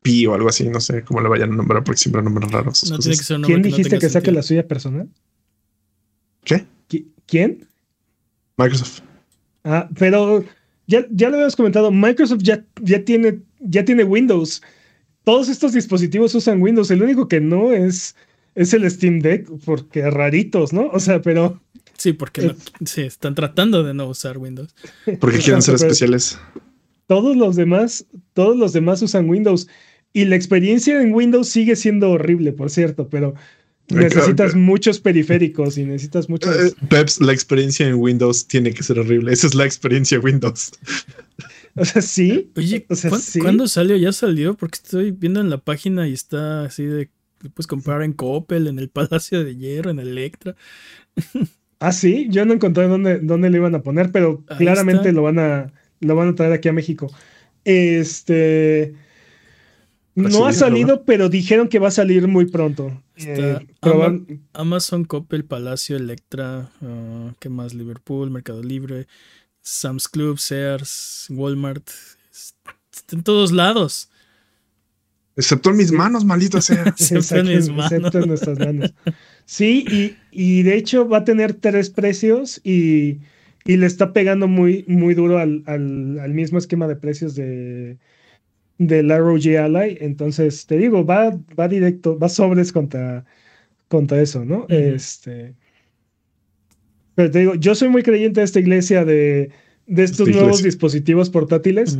P o algo así, no sé cómo le vayan a nombrar porque siempre nombres raros. ¿Quién dijiste que, saque la suya personal? ¿Qué? ¿Quién? Microsoft. Ah, pero ya, ya lo habíamos comentado, Microsoft ya, ya, tiene, ya tiene Windows. Todos estos dispositivos usan Windows. El único que no es, es el Steam Deck, porque raritos, ¿no? O sea, pero. Sí, porque sí, están tratando de no usar Windows. Porque quieren ser especiales. Todos los demás, todos los demás usan Windows. Y la experiencia en Windows sigue siendo horrible, por cierto, pero necesitas muchos periféricos y necesitas muchos. Eh, Peps, la experiencia en Windows tiene que ser horrible. Esa es la experiencia Windows. O sea, sí. Oye, ¿cuándo salió? Ya salió, porque estoy viendo en la página y está así de. Puedes comprar en Coppel, en el Palacio de Hierro, en Electra. Ah, sí, yo no encontré dónde, dónde le iban a poner, pero claramente lo van a lo van a traer aquí a México. Este. No ha salido, pero dijeron que va a salir muy pronto. Eh, Amazon, Coppel, Palacio, Electra, uh, ¿qué más? Liverpool, Mercado Libre, Sam's Club, Sears, Walmart. en todos lados. Excepto en mis manos, maldita sea. excepto, en mis manos. excepto en nuestras manos. Sí, y, y de hecho va a tener tres precios y y le está pegando muy, muy duro al, al, mismo esquema de precios de del ROG Ally. Entonces, te digo, va, va directo, va sobres contra, contra eso, ¿no? Este. Pero te digo, yo soy muy creyente de esta iglesia de, de estos nuevos dispositivos portátiles.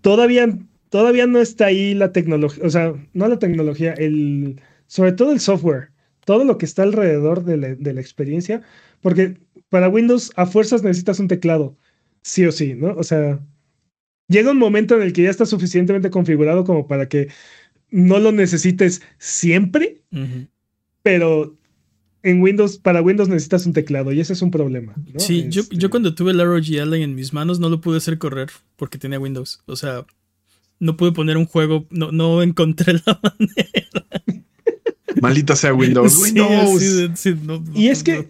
Todavía, todavía no está ahí la tecnología, o sea, no la tecnología, el, sobre todo el software, todo lo que está alrededor de la, de la experiencia, porque para Windows a fuerzas necesitas un teclado, sí o sí, ¿no? O sea, llega un momento en el que ya está suficientemente configurado como para que no lo necesites siempre, pero en Windows, para Windows necesitas un teclado y ese es un problema. Sí, yo, yo, este cuando tuve el ROG Ally en mis manos no lo pude hacer correr porque tenía Windows. O sea, no pude poner un juego, no, no encontré la manera. Maldita sea Windows. Windows. y es que,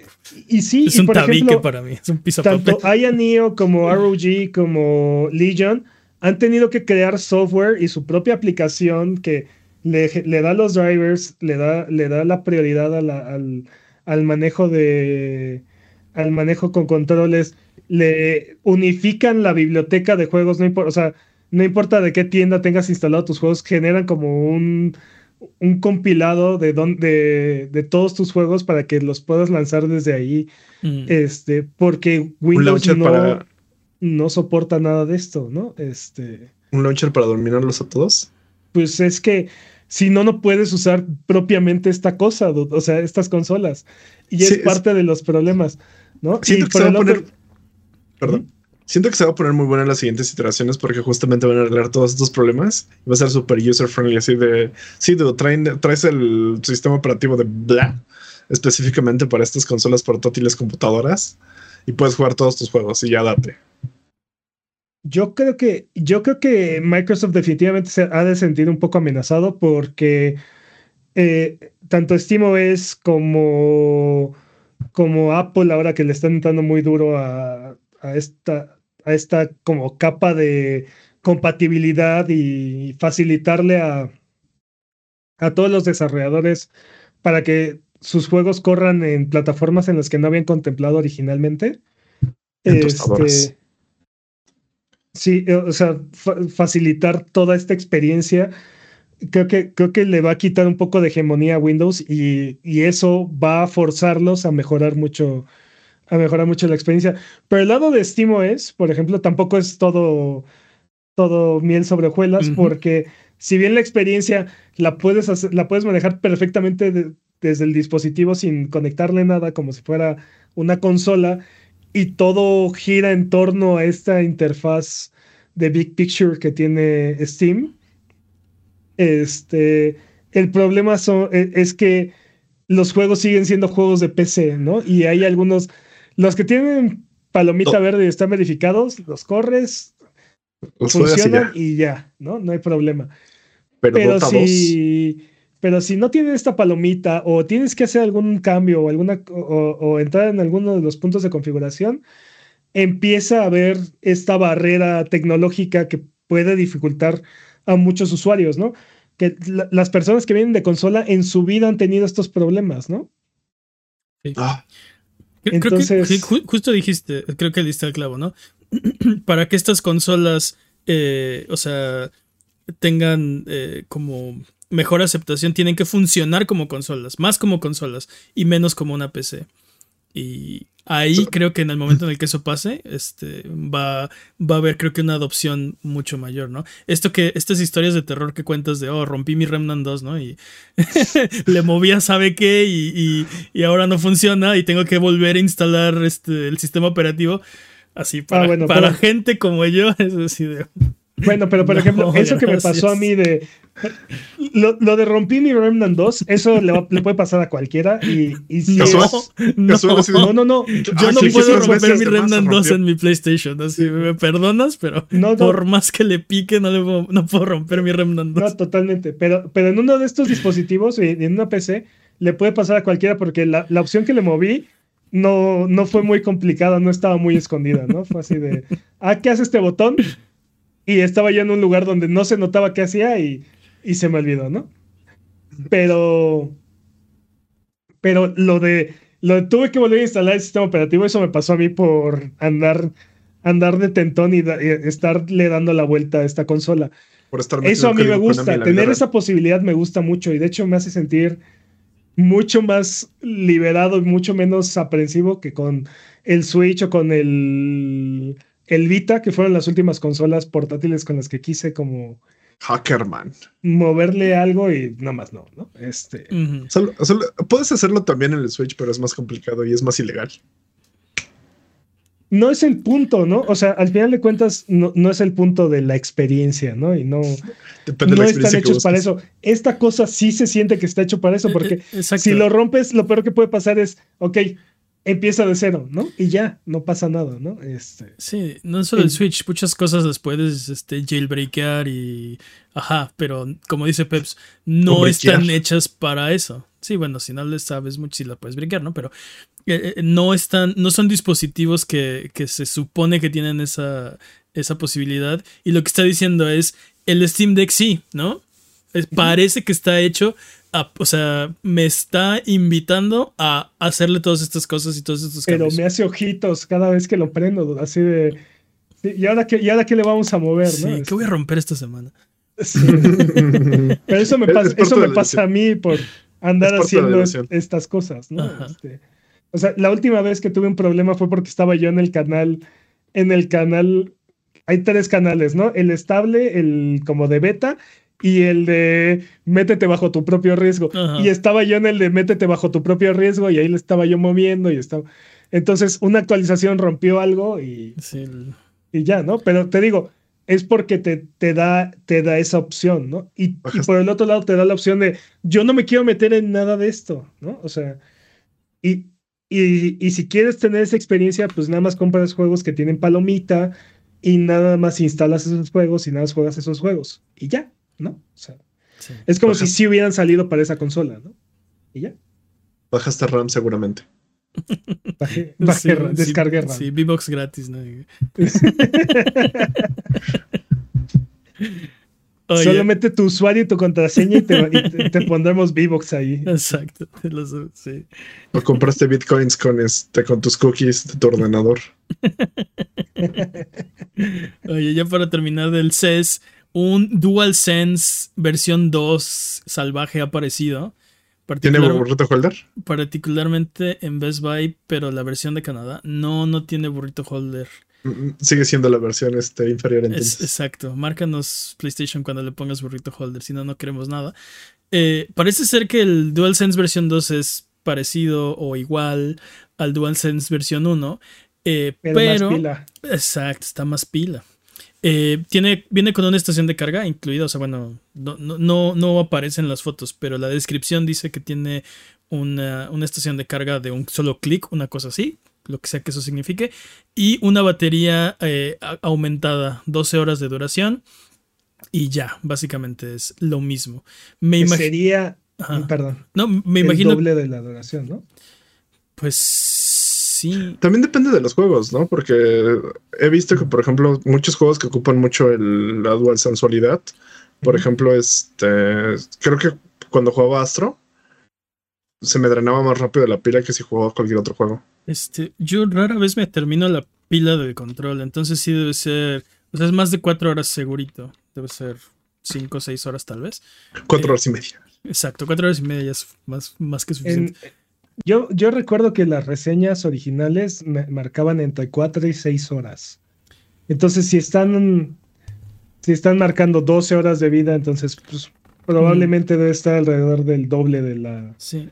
y sí, es un tabique para mí, es un piso Tanto Aya Neo como ROG como Legion han tenido que crear software y su propia aplicación que le, le da los drivers, le da, le da la prioridad al, al manejo de al manejo con controles, le unifican la biblioteca de juegos, no importa, o sea, no importa de qué tienda tengas instalado tus juegos, generan como un un compilado de, de, todos tus juegos para que los puedas lanzar desde ahí. Mm. Este, porque Windows no, no soporta nada de esto, ¿no? Este. ¿Un launcher para dominarlos a todos? Pues es que si no, no puedes usar propiamente esta cosa, o sea, estas consolas. Y es parte de los problemas, ¿no? Siento que se va a poner. Perdón. Siento que se va a poner muy buena en las siguientes iteraciones porque justamente van a arreglar todos estos problemas. Va a ser súper user friendly, así de. Sí, traes el sistema operativo de bla específicamente para estas consolas portátiles computadoras y puedes jugar todos tus juegos y ya date. Yo creo que, yo creo que Microsoft definitivamente se ha de sentir un poco amenazado porque eh, tanto SteamOS como, como Apple, ahora que le están entrando muy duro a esta, a esta como capa de compatibilidad y facilitarle a, a todos los desarrolladores para que sus juegos corran en plataformas en las que no habían contemplado originalmente. Este, sí, o sea, facilitar toda esta experiencia. Creo que, creo que le va a quitar un poco de hegemonía a Windows y, y eso va a forzarlos a mejorar mucho, a mejorar mucho la experiencia. Pero el lado de SteamOS, por ejemplo, tampoco es todo, todo miel sobre hojuelas, porque si bien la experiencia la puedes, hacer, la puedes manejar perfectamente desde el dispositivo sin conectarle nada, como si fuera una consola, y todo gira en torno a esta interfaz de Big Picture que tiene Steam. Este, el problema son, e, es que los juegos siguen siendo juegos de PC, ¿no? Y hay algunos los que tienen palomita verde y están verificados, los corres, funcionan y ya. ¿no? No hay problema. Pero, si, pero si no tienen esta palomita o tienes que hacer algún cambio o, alguna, o, entrar en alguno de los puntos de configuración, empieza a haber esta barrera tecnológica que puede dificultar a muchos usuarios, ¿no? Que las personas que vienen de consola en su vida han tenido estos problemas, ¿no? Sí. Ah. Entonces, justo dijiste, creo que diste el clavo, ¿no? Para que estas consolas, eh, o sea, tengan eh, como mejor aceptación, tienen que funcionar como consolas, más como consolas y menos como una PC. Y ahí creo que en el momento en el que eso pase, este, va, va a haber creo que una adopción mucho mayor, ¿no? Esto que, estas historias de terror que cuentas de, oh, rompí mi Remnant 2, ¿no? Y le movía sabe qué y, y, ahora no funciona y tengo que volver a instalar este, el sistema operativo. Así, para, ah, para gente como yo, es así de... Bueno, pero por ejemplo, eso que me pasó a mí de. Lo, de rompí mi Remnant 2, eso le, puede pasar a cualquiera. Y, y si no, no, no, no, Yo no puedo romper mi Remnant 2 en mi PlayStation. Así me perdonas, pero por más que le pique, no, le puedo, no puedo romper mi Remnant 2. No, totalmente. Pero, pero en uno de estos dispositivos, en una PC, le puede pasar a cualquiera porque la, la opción que le moví no, no fue muy complicada, no estaba muy escondida, ¿no? Fue así de, ah, ¿qué hace este botón? y estaba yo en un lugar donde no se notaba qué hacía y, y se me olvidó, ¿no? Pero, pero lo de, lo tuve que volver a instalar el sistema operativo. Eso me pasó a mí por andar, andar de tentón y, estarle dando la vuelta a esta consola. Por estar Eso a mí me gusta. Tener esa posibilidad me gusta mucho y de hecho me hace sentir mucho más liberado y mucho menos aprensivo que con el Switch o con el, el Vita, que fueron las últimas consolas portátiles con las que quise como Hackerman. Moverle algo y nada más no, ¿no? Este. puedes hacerlo también en el Switch, pero es más complicado y es más ilegal. No es el punto, ¿no? O sea, al final de cuentas, no, es el punto de la experiencia, ¿no? Y no, no están hechos para eso. Esta cosa sí se siente que está hecho para eso, eh, porque eh, si lo rompes, lo peor que puede pasar es, ok, empieza de cero, ¿no? Y ya, no pasa nada, ¿no? Este, sí, no solo el, Switch, muchas cosas las puedes este, jailbreakear y... Ajá, pero como dice Peps, no están hechas para eso. Sí, bueno, si no le sabes mucho, sí la puedes breakear, ¿no? Pero eh, eh, no están, no son dispositivos que, que se supone que tienen esa, esa posibilidad. Y lo que está diciendo es, el Steam Deck sí, ¿no? parece que está hecho o sea, me está invitando a hacerle todas estas cosas y todos estos Pero me hace ojitos cada vez que lo prendo, así de... ¿Y ahora qué, y ahora qué le vamos a mover? Sí, ¿no? ¿qué voy a romper esta semana? Pero eso me, pasa, eso me pasa a mí por andar haciendo estas cosas, ¿no? Este, o sea, la última vez que tuve un problema fue porque estaba yo en el canal, en el canal, hay tres canales, ¿no? El estable, el como de beta y el de métete bajo tu propio riesgo. Y estaba yo en el de métete bajo tu propio riesgo y ahí le estaba yo moviendo y estaba... Entonces una actualización rompió algo y, y ya, ¿no? Pero te digo, es porque te, te, da, te da esa opción, ¿no? Y, por el otro lado te da la opción de, yo no me quiero meter en nada de esto, ¿no? O sea, y, y, y si quieres tener esa experiencia, pues nada más compras juegos que tienen palomita y nada más instalas esos juegos y nada más juegas esos juegos. Y ya, ¿no? O sea, es como si sí hubieran salido para esa consola, ¿no? Y ya. Bajaste RAM seguramente. Bajé, bajé descargué RAM. Sí, V-Box gratis, ¿no? Solo mete tu usuario y tu contraseña y te, pondremos V-Box ahí. Exacto, sí. O compraste bitcoins con, este, con tus cookies de tu ordenador. Oye, ya para terminar del CES, un DualSense versión 2 salvaje ha aparecido. ¿Tiene burrito holder? Particularmente en Best Buy, pero la versión de Canadá no, no tiene burrito holder. Mm, mm, sigue siendo la versión este, inferior entonces. exacto. Márcanos PlayStation cuando le pongas burrito holder, si no, no queremos nada. Eh, parece ser que el DualSense versión 2 es parecido o igual al DualSense versión 1. Eh, pero, pero más pila. Exacto, está más pila. Eh, tiene, viene con una estación de carga incluida, o sea, bueno, no, no, no aparece en las fotos, pero la descripción dice que tiene una, estación de carga de un solo clic, una cosa así, lo que sea que eso signifique, y una batería eh, aumentada, 12 horas de duración, y ya, básicamente es lo mismo. Me Sería, perdón, no, me imagino... doble de la duración, ¿no? Pues también depende de los juegos, ¿no? Porque he visto que, por ejemplo, muchos juegos que ocupan mucho el, la dual sensualidad. Por ejemplo, este. Creo que cuando jugaba Astro, se me drenaba más rápido la pila que si jugaba cualquier otro juego. Este, yo rara vez me termino la pila del control, entonces sí debe ser. O sea, es más de cuatro horas segurito. Debe ser cinco o seis horas tal vez. Cuatro eh, horas y media. Exacto, cuatro horas y media ya es más, más que suficiente. Yo, yo recuerdo que las reseñas originales me marcaban entre 4 y 6 horas. Entonces, si están, si están marcando 12 horas de vida, entonces pues, probablemente debe estar alrededor del doble de la. Sí.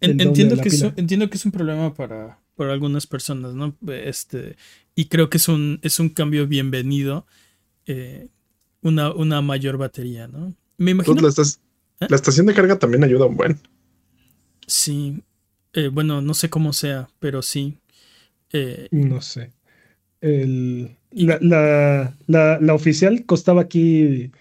entiendo, que es, entiendo que es un problema para, para algunas personas, ¿no? Este, y creo que es un, es un cambio bienvenido. Eh, una, una mayor batería, ¿no? Me imagino. La, ¿Eh? la, estación de carga también ayuda un buen. Sí, eh, bueno, no sé cómo sea, pero sí. Eh, no sé. la, la, oficial costaba aquí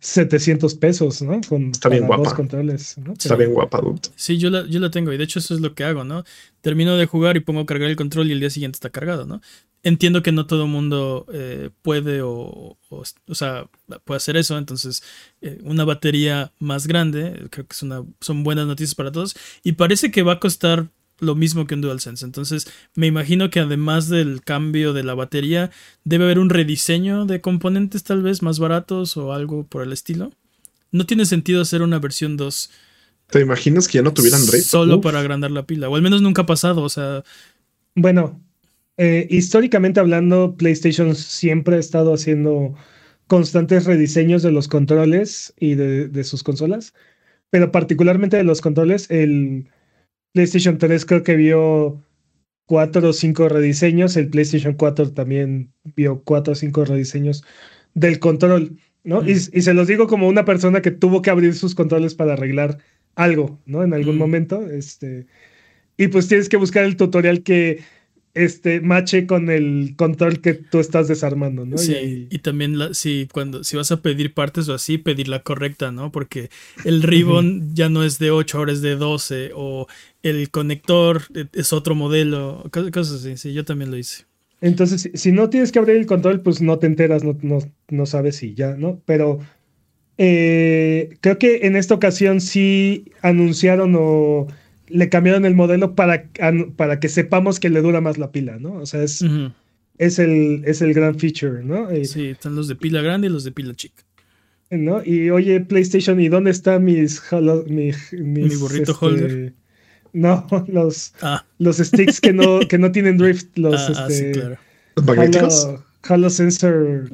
700 pesos, ¿no? Con, Está bien guapa. controles, Está bien guapa, adulto. Sí, yo la, yo la tengo y de hecho eso es lo que hago, ¿no? Termino de jugar y pongo a cargar el control y el día siguiente está cargado, ¿no? Entiendo que no todo el mundo eh, puede o, o, sea, puede hacer eso, entonces eh, una batería más grande, creo que es una, son buenas noticias para todos y parece que va a costar lo mismo que un DualSense. Entonces, me imagino que además del cambio de la batería, debe haber un rediseño de componentes tal vez más baratos o algo por el estilo. No tiene sentido hacer una versión 2. ¿Te imaginas que ya no tuvieran drift? Solo para agrandar la pila, o al menos nunca ha pasado, o sea... Bueno, eh, históricamente hablando, PlayStation siempre ha estado haciendo constantes rediseños de los controles y de, sus consolas, pero particularmente de los controles, el PlayStation 3 creo que vio cuatro o cinco rediseños, el PlayStation 4 también vio cuatro o cinco rediseños del control, ¿no? Y, se los digo como una persona que tuvo que abrir sus controles para arreglar algo, ¿no? En algún momento, este, y pues tienes que buscar el tutorial que este mache con el control que tú estás desarmando, ¿no? Sí, y, también la, si cuando si vas a pedir partes o así, pedir la correcta, ¿no? Porque el ribbon ya no es de 8, ahora es de 12 o el conector es otro modelo, cosas así, sí, yo también lo hice. Entonces, si no tienes que abrir el control, pues no te enteras, no, no, no sabes si ya, ¿no? Pero eh, creo que en esta ocasión sí anunciaron o le cambiaron el modelo para, para que sepamos que le dura más la pila, ¿no? O sea, es, es, el, es el gran feature, ¿no? sí, están los de pila grande y los de pila chica. ¿No? Y oye, PlayStation, ¿y dónde están mis, mis, mi burrito este, holder? No, los, ah. los sticks que no, que no tienen drift, los ah, ah este, claro. Halo, Halo Sensor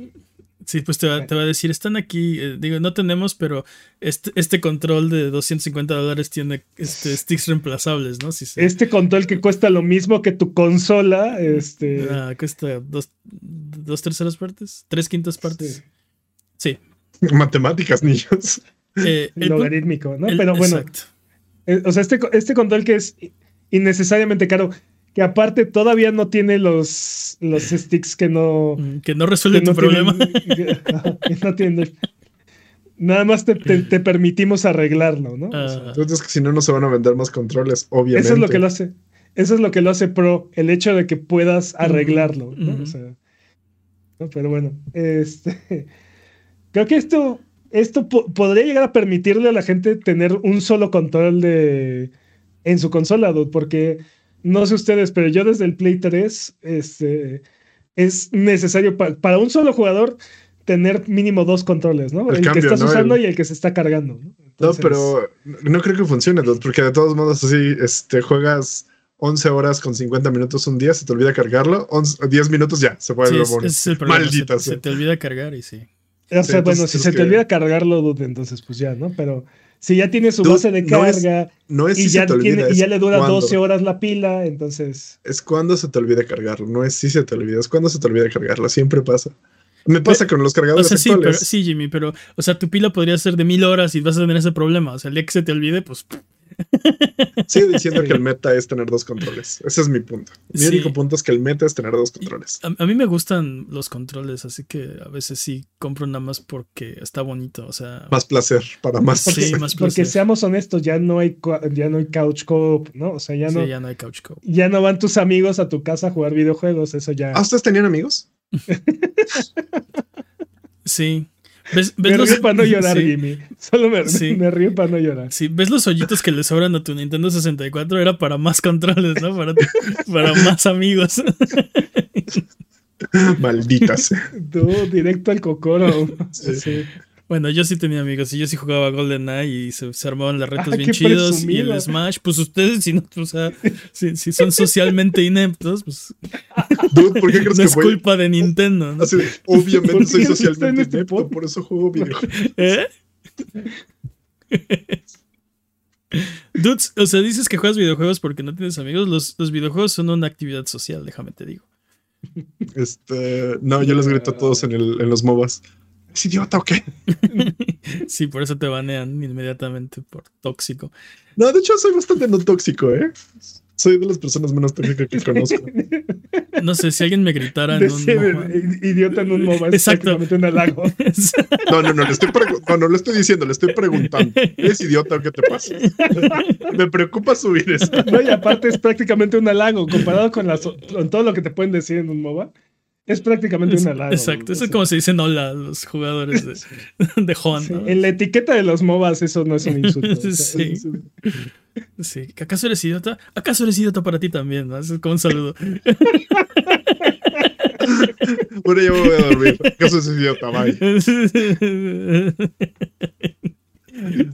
Sí, pues te va, a decir, están aquí, eh, digo, no tenemos, pero este, este control de 250 dólares tiene este, sticks reemplazables, ¿no? Este control que cuesta lo mismo que tu consola, este... Ah, cuesta dos, dos terceras partes, tres quintas partes. Sí. Matemáticas, niños. Eh, Logarítmico, ¿no? pero bueno. Eh, o sea, este, este control que es innecesariamente caro que aparte todavía no tiene los, los sticks que no... Mm, que no resuelven tu problema. no tiene, nada más te, permitimos arreglarlo, ¿no? Entonces, que si no, no se van a vender más controles, obviamente. Eso es lo que lo hace. Eso es lo que lo hace Pro, el hecho de que puedas arreglarlo, ¿no? O sea, Pero bueno, este... Creo que esto, esto podría llegar a permitirle a la gente tener un solo control de... en su consola, porque no sé ustedes, pero yo desde el Play 3 este, es necesario para un solo jugador tener mínimo dos controles, ¿no? El, que estás usando y el que se está cargando. ¿no? no, pero no creo que funcione, porque de todos modos así este, juegas 11 horas con 50 minutos un día, se te olvida cargarlo, 10 minutos ya, se puede sí, es, el Maldita se, se, te olvida cargar y sí. O sea, bueno, si se te olvida cargarlo, entonces pues ya, ¿no? Pero si ya tiene su base de carga no es, y, ya y, ya le dura 12 horas la pila, entonces... Es cuando se te olvida cargarlo, no es si se te olvida, es cuando se te olvida cargarlo, siempre pasa. Me pasa con los cargadores o sea, sí, pero, sí, Jimmy, pero, o sea, tu pila podría ser de mil horas y vas a tener ese problema. O sea, el día que se te olvide, pues Sigo diciendo que el meta es tener dos controles. Ese es mi punto. Mi único punto es que el meta es tener dos controles. A, mí me gustan los controles, así que a veces sí compro nada más porque está bonito. O sea. Más placer, para más. Porque, más Porque seamos honestos, ya no hay ya no hay couch co ¿no? O sea, ya no. ya no hay couch co Ya no van tus amigos a tu casa a jugar videojuegos. Eso ya. ¿Ah, ustedes tenían amigos? sí. Me río para no llorar, Jimmy. Solo me, me, río para no llorar. Sí, ves los hoyitos que le sobran a tu Nintendo 64, era para más controles, ¿no? Para, para más amigos. Malditas. Tú, directo al cocoro. sí. Bueno, yo sí tenía amigos y yo sí jugaba GoldenEye y se, armaban las retos ah, bien chidos y el Smash. Pues ustedes, si no, o sea, si, son socialmente ineptos, pues. ¿por qué crees no es culpa de Nintendo. ¿no? obviamente soy socialmente este inepto, por eso juego videojuegos. ¿Eh? Dudes, o sea, dices que juegas videojuegos porque no tienes amigos. Los, los videojuegos son una actividad social, déjame te digo. Este, no, yo les grito a todos en, el, en los MOBAs. ¿Es idiota o qué? sí, por eso te banean inmediatamente por tóxico. No, de hecho soy bastante no tóxico, ¿eh? Soy de las personas menos tóxicas que conozco. No sé, si alguien me gritara en un Idiota en un MOBA es exactamente un halago. No, no, no, le estoy no, no le estoy diciendo, le estoy preguntando. ¿Eres idiota o qué te pasa? Me preocupa subir eso. No, y aparte es prácticamente un halago comparado con, las, con todo lo que te pueden decir en un MOBA. Es prácticamente una halago. Exacto, eso es como se dicen hola los jugadores de, de En la etiqueta de los MOBAs eso no es un insulto. sí. Sí, ¿acaso eres idiota? ¿Acaso eres idiota para ti también? ¿no? Es como un saludo. bueno, yo me voy a dormir. ¿Acaso eres idiota? Bye.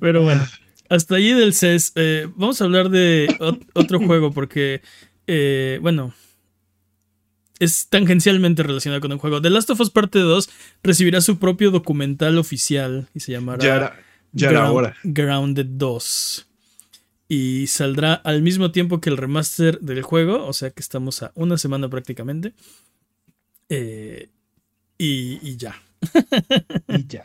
Pero bueno, hasta allí del CES. Eh, vamos a hablar de otro juego porque, eh, bueno, es tangencialmente relacionado con un juego. The Last of Us Parte 2 recibirá su propio documental oficial y se llamará ya era, ya era hora. Grounded 2. Y saldrá al mismo tiempo que el remaster del juego, o sea que estamos a una semana prácticamente. Eh, y, ya. y ya.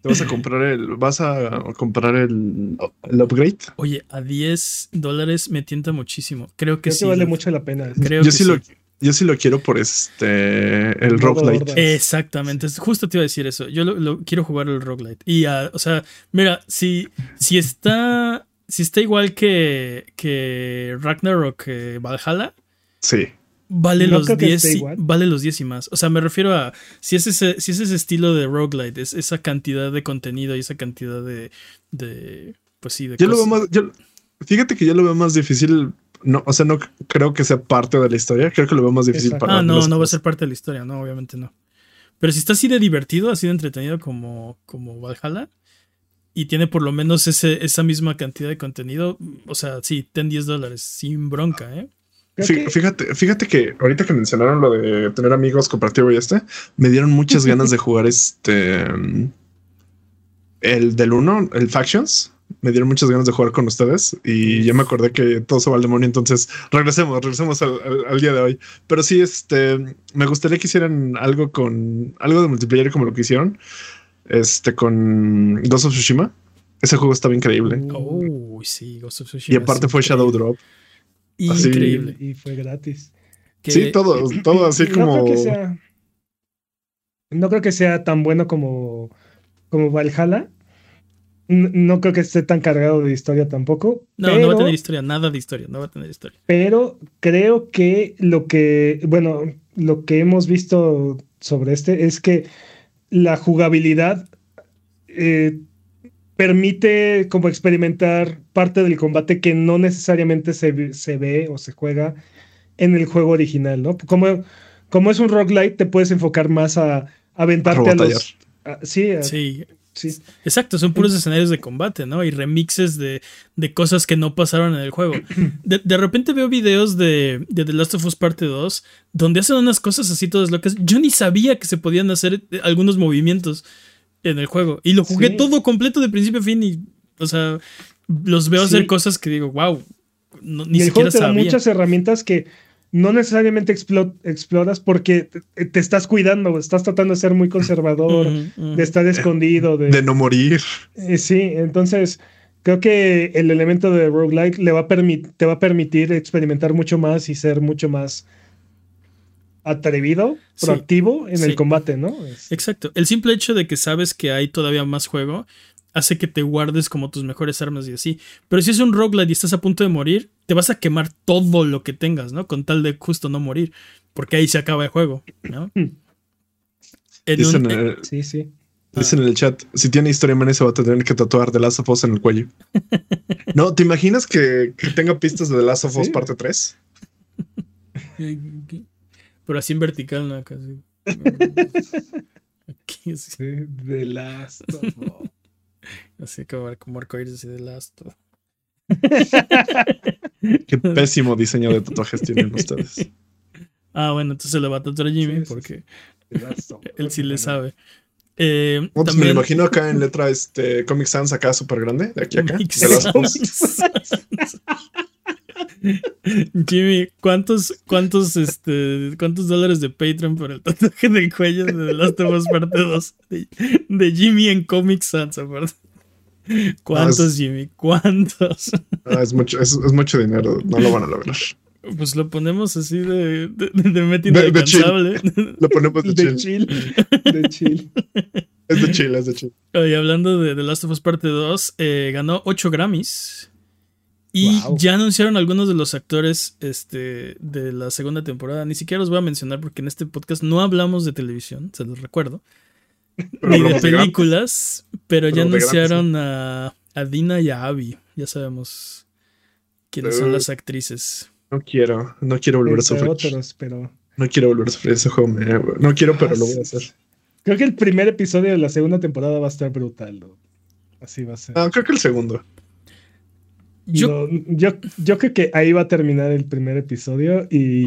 ¿Te vas a comprar el, vas a comprar el, el upgrade? Oye, a 10 dólares me tienta muchísimo. Creo que Creo sí. Que vale mucho la pena. Creo yo que sí, Lo, yo sí lo quiero por este el roguelite. Exactamente, justo te iba a decir eso. Yo lo, quiero jugar el roguelite. Y o sea, mira, si, si está si está igual que, que Ragnarok que Valhalla. Sí. Vale los 10 y, vale los 10 y más. O sea, me refiero a si es ese, si es ese estilo de roguelite, es esa cantidad de contenido y esa cantidad de, de pues sí, de yo Lo veo más, yo, fíjate que yo lo veo más difícil no, o sea, no creo que sea parte de la historia. Creo que lo veo más difícil para. Ah, no, no va a ser parte de la historia, no, obviamente no. Pero si está así de divertido, así de entretenido como, como Valhalla, y tiene por lo menos ese, esa misma cantidad de contenido, o sea, sí, ten 10 dólares, sin bronca, ¿eh? Fíjate, fíjate que ahorita que mencionaron lo de tener amigos compartido y este, me dieron muchas ganas de jugar este. El del 1, el Factions me dieron muchas ganas de jugar con ustedes y ya me acordé que todo se va al demonio. Entonces regresemos, regresemos al, día de hoy. Pero sí, este me gustaría que hicieran algo con algo de multiplayer como lo que hicieron este con Ghost of Tsushima. Ese juego estaba increíble. Oh, sí, Ghost of Tsushima. Y aparte fue Shadow Drop. Increíble. Y fue gratis. Sí, todo, todo así como. No creo, que sea, no creo que sea tan bueno como, como Valhalla, no creo que esté tan cargado de historia tampoco. No, no va a tener historia, nada de historia, no va a tener historia. Pero creo que lo que, bueno, lo que hemos visto sobre este es que la jugabilidad eh, permite como experimentar parte del combate que no necesariamente se, se, ve o se juega en el juego original, ¿no? Como, como es un roguelite, te puedes enfocar más a, aventarte a, los... sí, sí Exacto, son puros escenarios de combate, ¿no? Y remixes de, cosas que no pasaron en el juego. De, repente veo videos de, de, The Last of Us Parte 2 donde hacen unas cosas así todas locas. Yo ni sabía que se podían hacer algunos movimientos en el juego. Y lo jugué todo completo de principio a fin y, o sea, los veo hacer cosas que digo, wow, ni y el juego te da muchas herramientas que no necesariamente exploras porque te, estás cuidando, estás tratando de ser muy conservador, de estar escondido, de, no morir. Eh, sí, entonces creo que el elemento de roguelike le va a te va a permitir experimentar mucho más y ser mucho más atrevido, proactivo en el combate, ¿no? Exacto. El simple hecho de que sabes que hay todavía más juego hace que te guardes como tus mejores armas y así. Pero si es un roguelite y estás a punto de morir, te vas a quemar todo lo que tengas, ¿no? Con tal de justo no morir. Porque ahí se acaba el juego, ¿no? Dicen, eh, sí, sí. Dicen en el chat, si tiene historia man se va a tener que tatuar The Last of Us en el cuello. no, ¿te imaginas que, tenga pistas de The Last of Us parte 3? Pero así en vertical, ¿no? Casi. Aquí, sí. The Last of Us. Así como, como arcoíris así de Last. Qué pésimo diseño de tatuajes tienen ustedes. Ah, bueno, entonces le va a tatuar a Jimmy porque él sí le sabe. Eh, pues me imagino acá en letra este Comic Sans acá súper grande, de aquí a acá. Jimmy, ¿cuántos, cuántos, este, cuántos dólares de Patreon por el tatuaje del cuello de The Last of Us Parte 2 de, Jimmy en Comic Sans, aparte? ¿Cuántos, Jimmy? ¿Cuántos? es, mucho, es, mucho dinero, no lo van a lograr. Pues lo ponemos así de, de, de Meti de, Lo ponemos de, chill. De chill. Es de chill, es de chill. Y hablando de The Last of Us Parte 2, eh, ganó 8 Grammys. Y ya anunciaron algunos de los actores este, de la segunda temporada. Ni siquiera los voy a mencionar porque en este podcast no hablamos de televisión, se los recuerdo. ni de películas, pero, ya anunciaron a, a, Dina y a Abby. Ya sabemos quiénes son las actrices. No quiero, no quiero volver a sufrir. Otros, pero... No quiero volver a sufrir ese juego. No quiero, pero lo voy a hacer. Creo que el primer episodio de la segunda temporada va a estar brutal. Así va a ser. No, creo que el segundo. Yo, yo, yo, creo que ahí va a terminar el primer episodio y,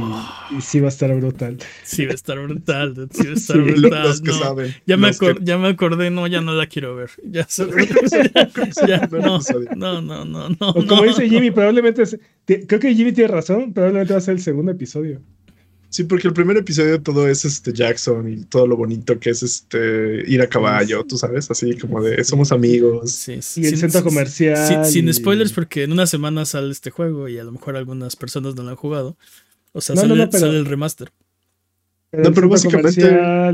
sí va a estar brutal. Sí va a estar brutal, sí va a estar brutal. Los que saben, ya, me ya me acordé, no, ya no la quiero ver. Ya, ya no, no, no, no, como dice Jimmy, probablemente, creo que Jimmy tiene razón, probablemente va a ser el segundo episodio. Sí, porque el primer episodio todo es este Jackson y todo lo bonito que es este ir a caballo, tú sabes, así como de somos amigos. Sí, sí, y el centro comercial. sin spoilers, porque en una semana sale este juego y a lo mejor algunas personas no lo han jugado. O sea, sale, el remaster. no, pero básicamente.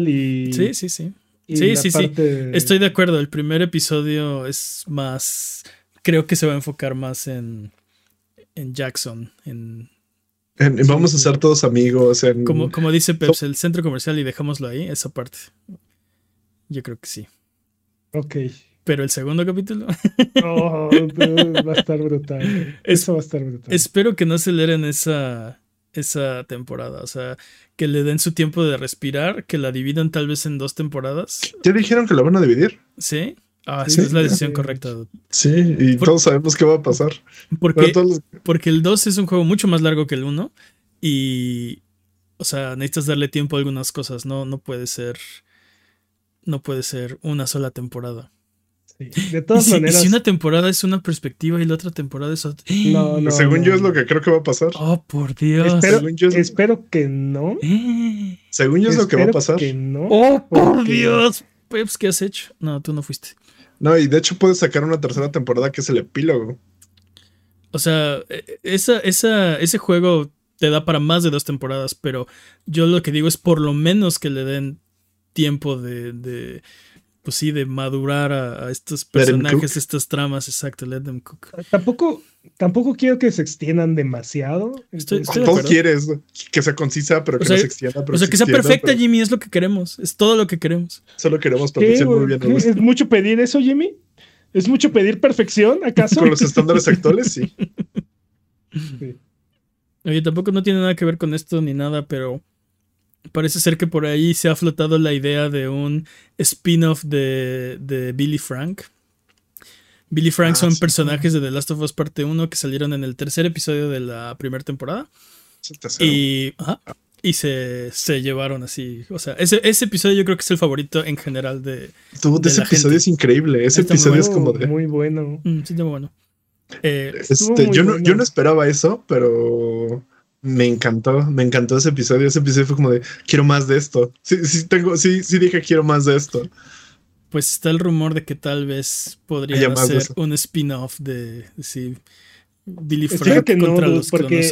Y... Sí, sí, sí. Sí, sí, sí. Estoy de acuerdo. El primer episodio es más. Creo que se va a enfocar más en, en Jackson, en vamos a ser todos amigos. como, como dice Peps, el centro comercial y dejámoslo ahí, esa parte. Yo creo que sí. Ok. Pero el segundo capítulo. oh, va a estar brutal. Eso va a estar brutal. Espero que no aceleren esa, esa temporada. O sea, que le den su tiempo de respirar, que la dividan tal vez en dos temporadas. ¿Ya dijeron que la van a dividir? Sí. Ah, sí, es la decisión correcta. Sí, y todos sabemos qué va a pasar. Porque, porque el 2 es un juego mucho más largo que el 1 y, o sea, necesitas darle tiempo a algunas cosas, no, no puede ser, no puede ser una sola temporada. De todas maneras. si una temporada es una perspectiva y la otra temporada es otra. No, no, Según yo es lo que creo que va a pasar. Oh, por Dios. Espero, que no. Según yo es lo que va a pasar. Que no, oh, por Dios. Peps, ¿qué has hecho? No, tú no fuiste. No, y de hecho puedes sacar una tercera temporada que es el epílogo. O sea, e, esa, esa, ese juego te da para más de dos temporadas, pero yo lo que digo es por lo menos que le den tiempo de, pues sí, de madurar a, estos personajes, estas tramas, exacto, let them cook. Tampoco, tampoco quiero que se extiendan demasiado. Estoy, quieres que sea concisa, pero que no se extienda. o sea, que, sea perfecta, Jimmy, es lo que queremos. Es todo lo que queremos. Solo queremos perfección muy bien. ¿Es mucho pedir eso, Jimmy? ¿Es mucho pedir perfección, acaso? Con los estándares actuales, sí. sí. Oye, tampoco no tiene nada que ver con esto ni nada, pero parece ser que por ahí se ha flotado la idea de un spin-off de, de Billy Frank. Billy Frank ah, son personajes de The Last of Us Parte 1 que salieron en el tercer episodio de la primera temporada. Y, y se, se, llevaron así. O sea, ese, ese, episodio yo creo que es el favorito en general de. ese episodio es increíble. Ese episodio es como de. Muy bueno. Mm, sí, muy bueno. Eh, este, yo, No, yo no esperaba eso, pero me encantó, me encantó ese episodio. Ese episodio fue como de quiero más de esto. Sí, sí, tengo, sí, sí dije quiero más de esto. Pues está el rumor de que tal vez podría ser un spin-off de, Billy Frank contra los porque,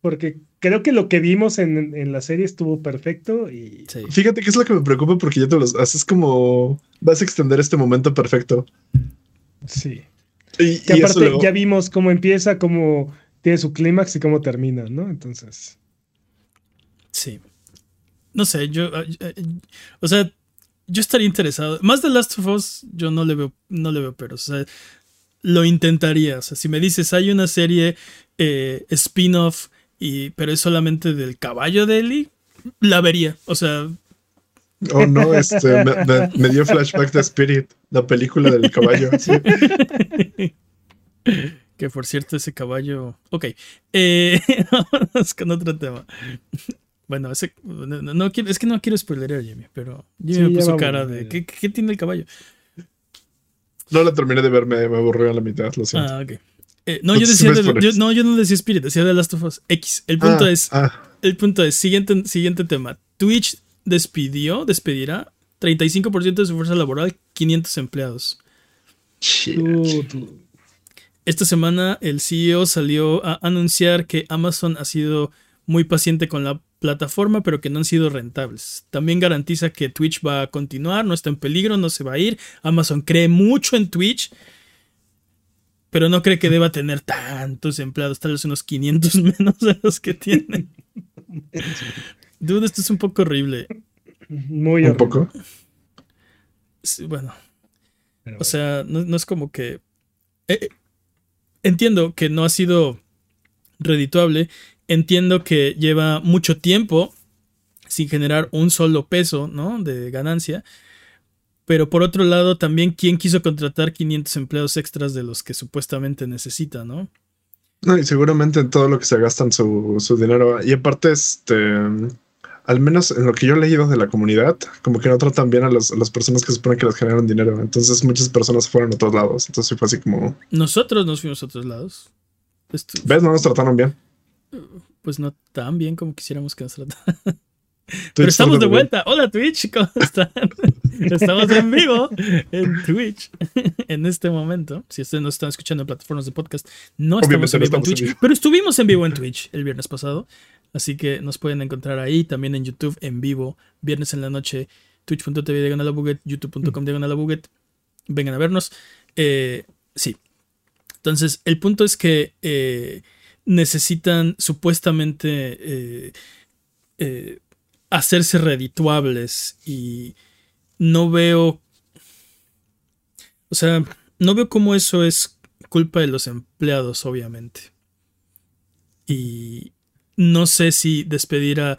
Porque creo que lo que vimos en, la serie estuvo perfecto y. Fíjate que es lo que me preocupa porque ya te los haces como. Vas a extender este momento perfecto. Sí. Y, que aparte ya vimos cómo empieza, cómo tiene su clímax y cómo termina, ¿no? Entonces. Sí. No sé, yo. Eh, eh, o sea, yo estaría interesado. Más de Last of Us, yo no le veo, no le veo pero. O sea, lo intentaría. O sea, si me dices, hay una serie eh, spin-off, pero es solamente del caballo de Ellie, la vería. O sea. Oh no, este, me, dio flashback de Spirit, la película del caballo. Que por cierto, ese caballo. Ok. Eh, vamos con otro tema. Bueno, ese, no, quiero, es que no quiero spoiler a Jimmy, pero Jimmy me puso cara de. ¿qué, ¿qué, tiene el caballo? No la terminé de ver, me, aburrió a la mitad, lo siento. Ah, ok. Eh, no, yo decía yo, no, yo no decía Spirit, decía de Last of Us X. El punto ah, es. Ah. El punto es, siguiente, siguiente tema. Twitch despidió, despedirá 35% de su fuerza laboral, 500 empleados. Esta semana el CEO salió a anunciar que Amazon ha sido muy paciente con la plataforma, pero que no han sido rentables. También garantiza que Twitch va a continuar, no está en peligro, no se va a ir. Amazon cree mucho en Twitch, pero no cree que deba tener tantos empleados, tal vez unos 500 menos de los que tiene. Dude, esto es un poco horrible. Muy ¿Un poco? bueno. O sea, no, es como que... Eh, entiendo que no ha sido redituable, entiendo que lleva mucho tiempo sin generar un solo peso, ¿no? De ganancia. Pero por otro lado, también, ¿quién quiso contratar 500 empleados extras de los que supuestamente necesita, ¿no? No, y seguramente en todo lo que se gastan su, su dinero. Y aparte, este, al menos en lo que yo he leído de la comunidad, como que no tratan bien a, los, las personas que se supone que les generan dinero. Entonces muchas personas fueron a otros lados. Entonces fue así como... Nosotros nos fuimos a otros lados. ¿Ves? No nos trataron bien. Pues no tan bien como quisiéramos que nos trataran. Pero estamos de vuelta. Hola Twitch, ¿cómo están? Estamos en vivo en Twitch en este momento. Si ustedes nos están escuchando en plataformas de podcast, no estamos en vivo en Twitch, pero estuvimos en vivo en Twitch el viernes pasado. Así que nos pueden encontrar ahí, también en YouTube en vivo, viernes en la noche, twitch.tv diagonal youtube.com diagonal Vengan a vernos. Eh, sí. Entonces, el punto es que eh, necesitan supuestamente eh, hacerse redituables y no veo, o sea, no veo cómo eso es culpa de los empleados, obviamente. Y no sé si despedir a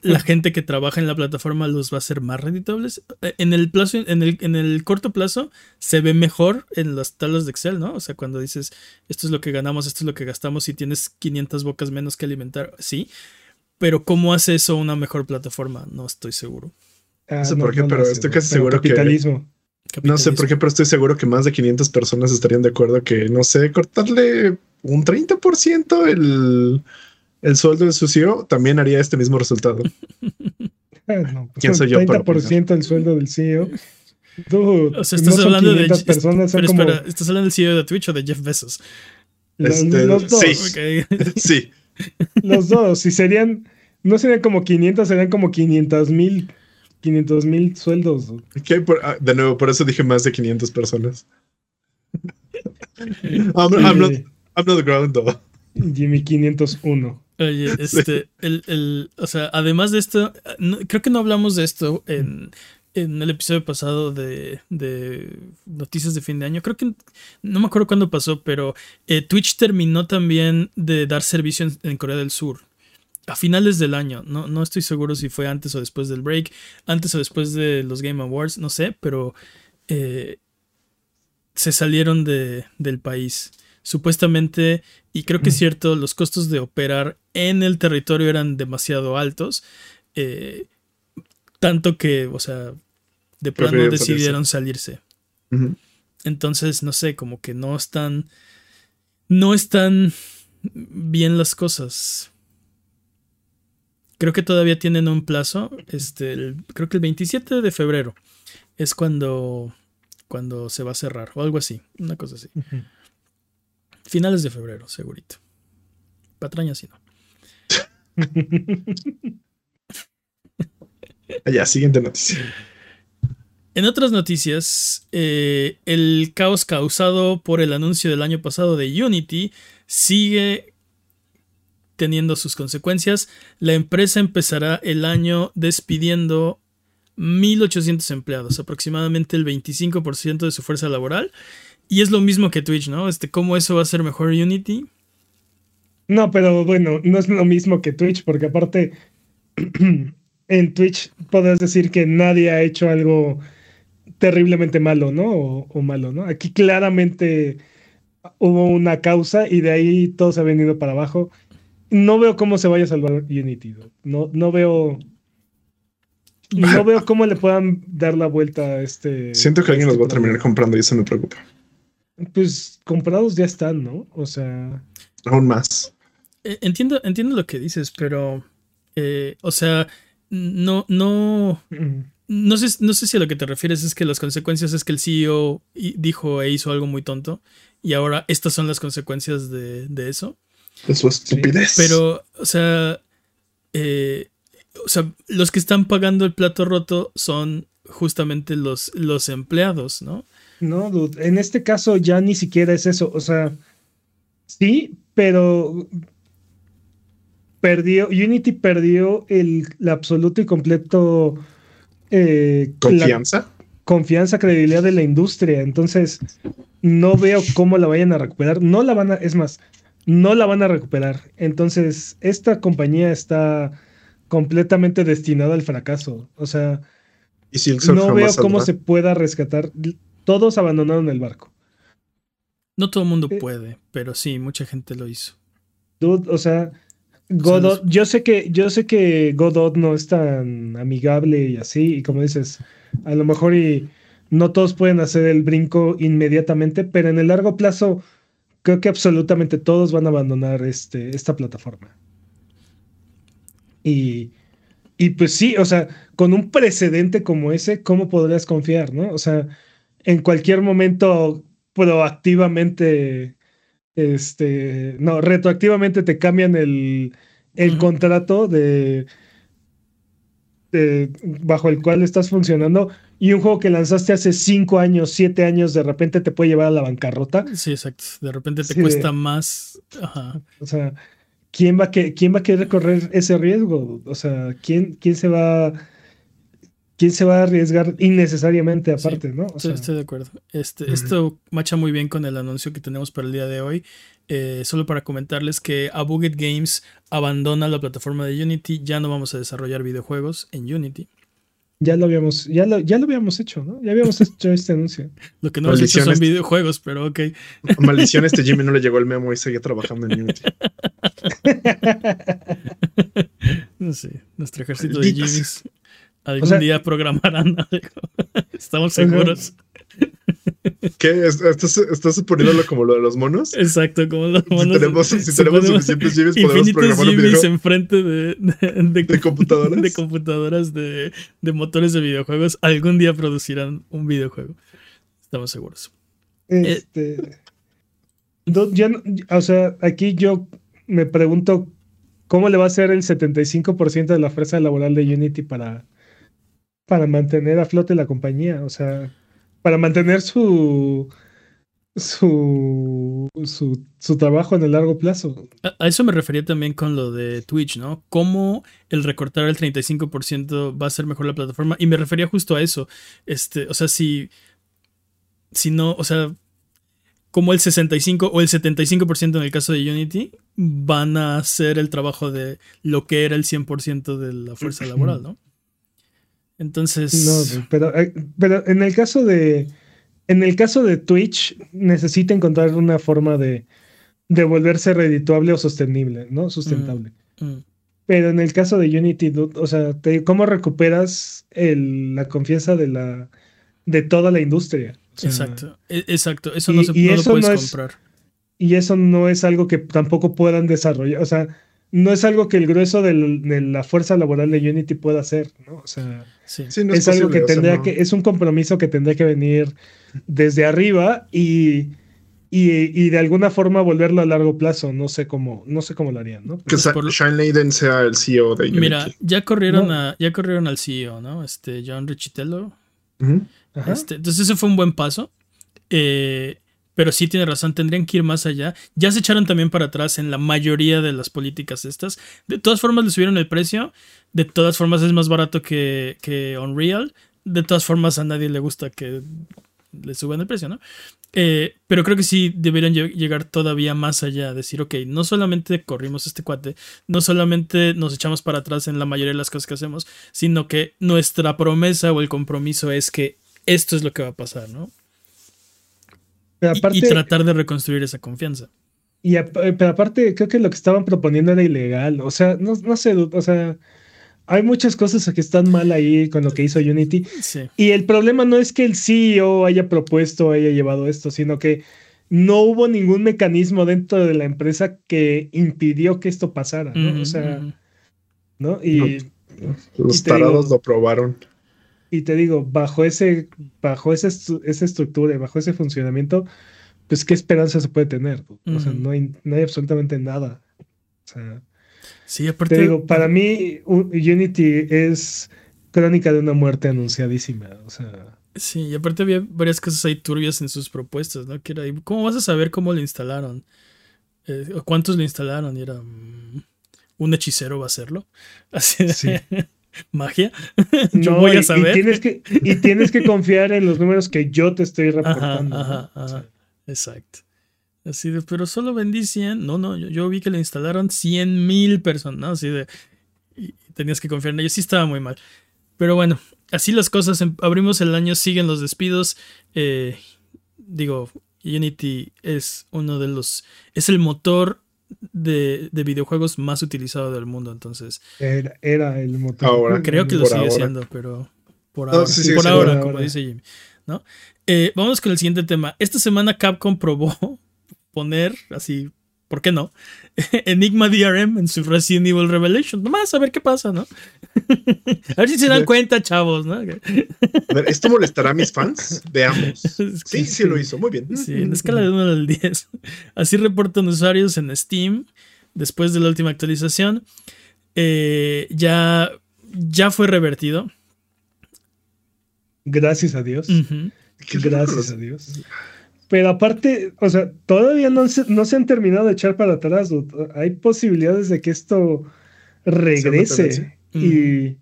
la gente que trabaja en la plataforma los va a hacer más redituables. En el plazo, en el, en el corto plazo, se ve mejor en las tablas de Excel, ¿no? O sea, cuando dices esto es lo que ganamos, esto es lo que gastamos y tienes 500 bocas menos que alimentar, sí. Pero ¿cómo hace eso una mejor plataforma? No estoy seguro. Ah, no sé por qué, pero estoy casi seguro capitalismo. que... No sé por qué, pero estoy seguro que más de 500 personas estarían de acuerdo que, no sé, cortarle un 30% el, el sueldo de su CEO también haría este mismo resultado. No, pues ¿Quién soy yo? 30% el sueldo del CEO. o sea, estás hablando de personas, pero espera, ¿estás hablando del CEO de Twitch o de Jeff Bezos? Este, los dos. Sí. sí. Los dos, si serían, no serían como 500, serían como 500 mil 500 mil sueldos. Ah, de nuevo, por eso dije más de 500 personas. I'm, not, I'm not ground Jimmy 501. Oye, este, el, el, o sea, además de esto, creo que no hablamos de esto en, en el episodio pasado de, de, noticias de fin de año. Creo que no me acuerdo cuándo pasó, pero eh, Twitch terminó también de dar servicio en, Corea del Sur. A finales del año, no, no estoy seguro si fue antes o después del break, antes o después de los Game Awards, no sé, pero eh, se salieron de, del país. Supuestamente, y creo que es mm. cierto, los costos de operar en el territorio eran demasiado altos. Eh, tanto que, o sea, de plano decidieron salirse. Entonces, no sé, como que no están. No están bien las cosas. Creo que todavía tienen un plazo. Este, creo que el 27 de febrero es cuando, cuando se va a cerrar, o algo así, una cosa así. Finales de febrero, segurito. Patraña si no. Ya, siguiente noticia. En otras noticias, eh, el caos causado por el anuncio del año pasado de Unity sigue teniendo sus consecuencias. La empresa empezará el año despidiendo 1.800 empleados, aproximadamente el 25% de su fuerza laboral. Y es lo mismo que Twitch, ¿no? Este, ¿Cómo eso va a ser mejor Unity? No, pero bueno, no es lo mismo que Twitch, porque aparte en Twitch podrás decir que nadie ha hecho algo terriblemente malo, ¿no? O, malo, ¿no? Aquí claramente hubo una causa y de ahí todo se ha venido para abajo. No veo cómo se vaya a salvar Unity. No, no veo. No veo cómo le puedan dar la vuelta a este. Siento que alguien los va a terminar comprando y eso me preocupa. Pues comprados ya están, ¿no? O sea. Aún más. Eh, entiendo, entiendo lo que dices, pero. Eh, o sea, no, no. No sé, no sé si a lo que te refieres es que las consecuencias es que el CEO dijo e hizo algo muy tonto y ahora estas son las consecuencias de, eso. De su estupidez. Pero, o sea, eh, o sea, los que están pagando el plato roto son justamente los, los empleados, ¿no? No, dude, en este caso ya ni siquiera es eso. O sea, sí, pero perdió, Unity perdió el, absoluto y completo eh, confianza. confianza, credibilidad de la industria. Entonces, no veo cómo la vayan a recuperar. No la van a, es más, no la van a recuperar. Entonces, esta compañía está completamente destinada al fracaso. O sea, no veo cómo se pueda rescatar. Todos abandonaron el barco. No todo el mundo eh, puede, pero sí, mucha gente lo hizo. o sea, Godot, yo sé que, yo sé que Godot no es tan amigable y así, y como dices, a lo mejor y no todos pueden hacer el brinco inmediatamente, pero en el largo plazo creo que absolutamente todos van a abandonar este, esta plataforma. Y, y pues sí, o sea, con un precedente como ese, ¿cómo podrías confiar, no? O sea, en cualquier momento proactivamente, este, no, retroactivamente te cambian el, el contrato de, bajo el cual estás funcionando y un juego que lanzaste hace cinco años, siete años, de repente te puede llevar a la bancarrota. Sí, exacto. De repente te cuesta más. O sea, ¿quién va, a que, ¿quién va a querer correr ese riesgo? O sea, ¿quién, quién se va ¿quién se va a arriesgar innecesariamente aparte, no? estoy de acuerdo. Este, Esto macha muy bien con el anuncio que tenemos para el día de hoy. Eh, solo para comentarles que Abuget Games abandona la plataforma de Unity. Ya no vamos a desarrollar videojuegos en Unity. Ya lo habíamos, ya lo, ya lo habíamos hecho, ¿no? Ya habíamos hecho este anuncio. Lo que no hemos hecho son videojuegos, pero ok. Maldición, este Jimmy no le llegó el memo y seguía trabajando en Unity. no sé, nuestro ejército de Jimmys Algún día programarán algo. Estamos seguros. ¿Qué? ¿Estás, ¿Estás suponiéndolo como lo de los monos? Exacto, como los monos. Si tenemos, si tenemos suficientes GIFs, podemos programar un videojuego. enfrente de, de, de, computadoras. De computadoras de, de, motores de videojuegos. Algún día producirán un videojuego. Estamos seguros. Este. o sea, aquí yo me pregunto cómo le va a ser el 75% de la fuerza laboral de Unity para para mantener a flote la compañía, o sea, para mantener su, su, su, trabajo en el largo plazo. A, eso me refería también con lo de Twitch, ¿no? Cómo el recortar el 35% va a ser mejor la plataforma. Y me refería justo a eso. Este, o sea, si, si no, o sea, como el 65 o el 75% en el caso de Unity van a hacer el trabajo de lo que era el 100% de la fuerza laboral, ¿no? Entonces. No, pero, eh, pero en el caso de. En el caso de Twitch, necesita encontrar una forma de, de volverse redituable o sostenible, ¿no? Sustentable. Mm, mm. Pero en el caso de Unity, o sea, ¿cómo recuperas la confianza de la de toda la industria? exacto, e, exacto. Eso no, se, lo puedes comprar. y eso no es algo que tampoco puedan desarrollar. O sea, no es algo que el grueso de la fuerza laboral de Unity pueda hacer, ¿no? O sea, es, algo que tendría que, es un compromiso que tendría que venir desde arriba y, y, de alguna forma volverlo a largo plazo. No sé cómo, no sé cómo lo harían, ¿no? Que Shine Layden sea el CEO de Unity. Mira, ya corrieron a, ya corrieron al CEO, ¿no? Este, John Richitello. este, entonces ese fue un buen paso. Eh, pero sí tiene razón, tendrían que ir más allá. Ya se echaron también para atrás en la mayoría de las políticas estas. De todas formas le subieron el precio. De todas formas es más barato que, que Unreal. De todas formas a nadie le gusta que le suban el precio, ¿no? Eh, pero creo que sí deberían llegar todavía más allá. Decir, ok, no solamente corrimos este cuate, no solamente nos echamos para atrás en la mayoría de las cosas que hacemos, sino que nuestra promesa o el compromiso es que esto es lo que va a pasar, ¿no? Y, tratar de reconstruir esa confianza. Y pero aparte, creo que lo que estaban proponiendo era ilegal. O sea, no, no sé, o sea, hay muchas cosas que están mal ahí con lo que hizo Unity. Y el problema no es que el CEO haya propuesto, haya llevado esto, sino que no hubo ningún mecanismo dentro de la empresa que impidió que esto pasara, ¿no? o sea, ¿no? Y, los tarados lo probaron. Y te digo, bajo ese, bajo esa, esa estructura, bajo ese funcionamiento, pues qué esperanza se puede tener. O sea, no hay, no hay absolutamente nada. O sea, sí, aparte. Te digo, para mí, Unity es crónica de una muerte anunciadísima. O sea. Sí, y aparte había varias cosas ahí turbias en sus propuestas, ¿no? Que era, ¿cómo vas a saber cómo lo instalaron? Eh, ¿Cuántos lo instalaron? Y era, mm, ¿un hechicero va a hacerlo? Así. Sí. Magia. yo voy a saber. Y tienes, que, y tienes que confiar en los números que yo te estoy reportando. Ajá, ajá, Exacto. Así de, pero solo vendí 100. No, no, yo, vi que le instalaron 100 mil personas, ¿no? Así de, y tenías que confiar en ellos. Sí estaba muy mal. Pero bueno, así las cosas. Em, abrimos el año, siguen los despidos. Eh, digo, Unity es uno de los. Es el motor de, videojuegos más utilizado del mundo. Entonces. Era, el motor. Creo que lo sigue siendo, pero. Por ahora, por ahora, como dice Jimmy. ¿no? Eh, vamos con el siguiente tema. Esta semana Capcom probó poner así ¿por qué no? Enigma DRM en su Resident Evil Revelation. Nomás a ver qué pasa, ¿no? a ver si se dan cuenta, chavos, ¿no? ¿esto molestará a mis fans? Veamos. Sí, sí lo hizo, muy bien. Sí, en escala de 1 al 10. Así reportan usuarios en Steam después de la última actualización. Eh, ya, ya fue revertido. Gracias a Dios. Gracias a Dios. Pero aparte, o sea, todavía no se, no se han terminado de echar para atrás. Hay posibilidades de que esto regrese. Y,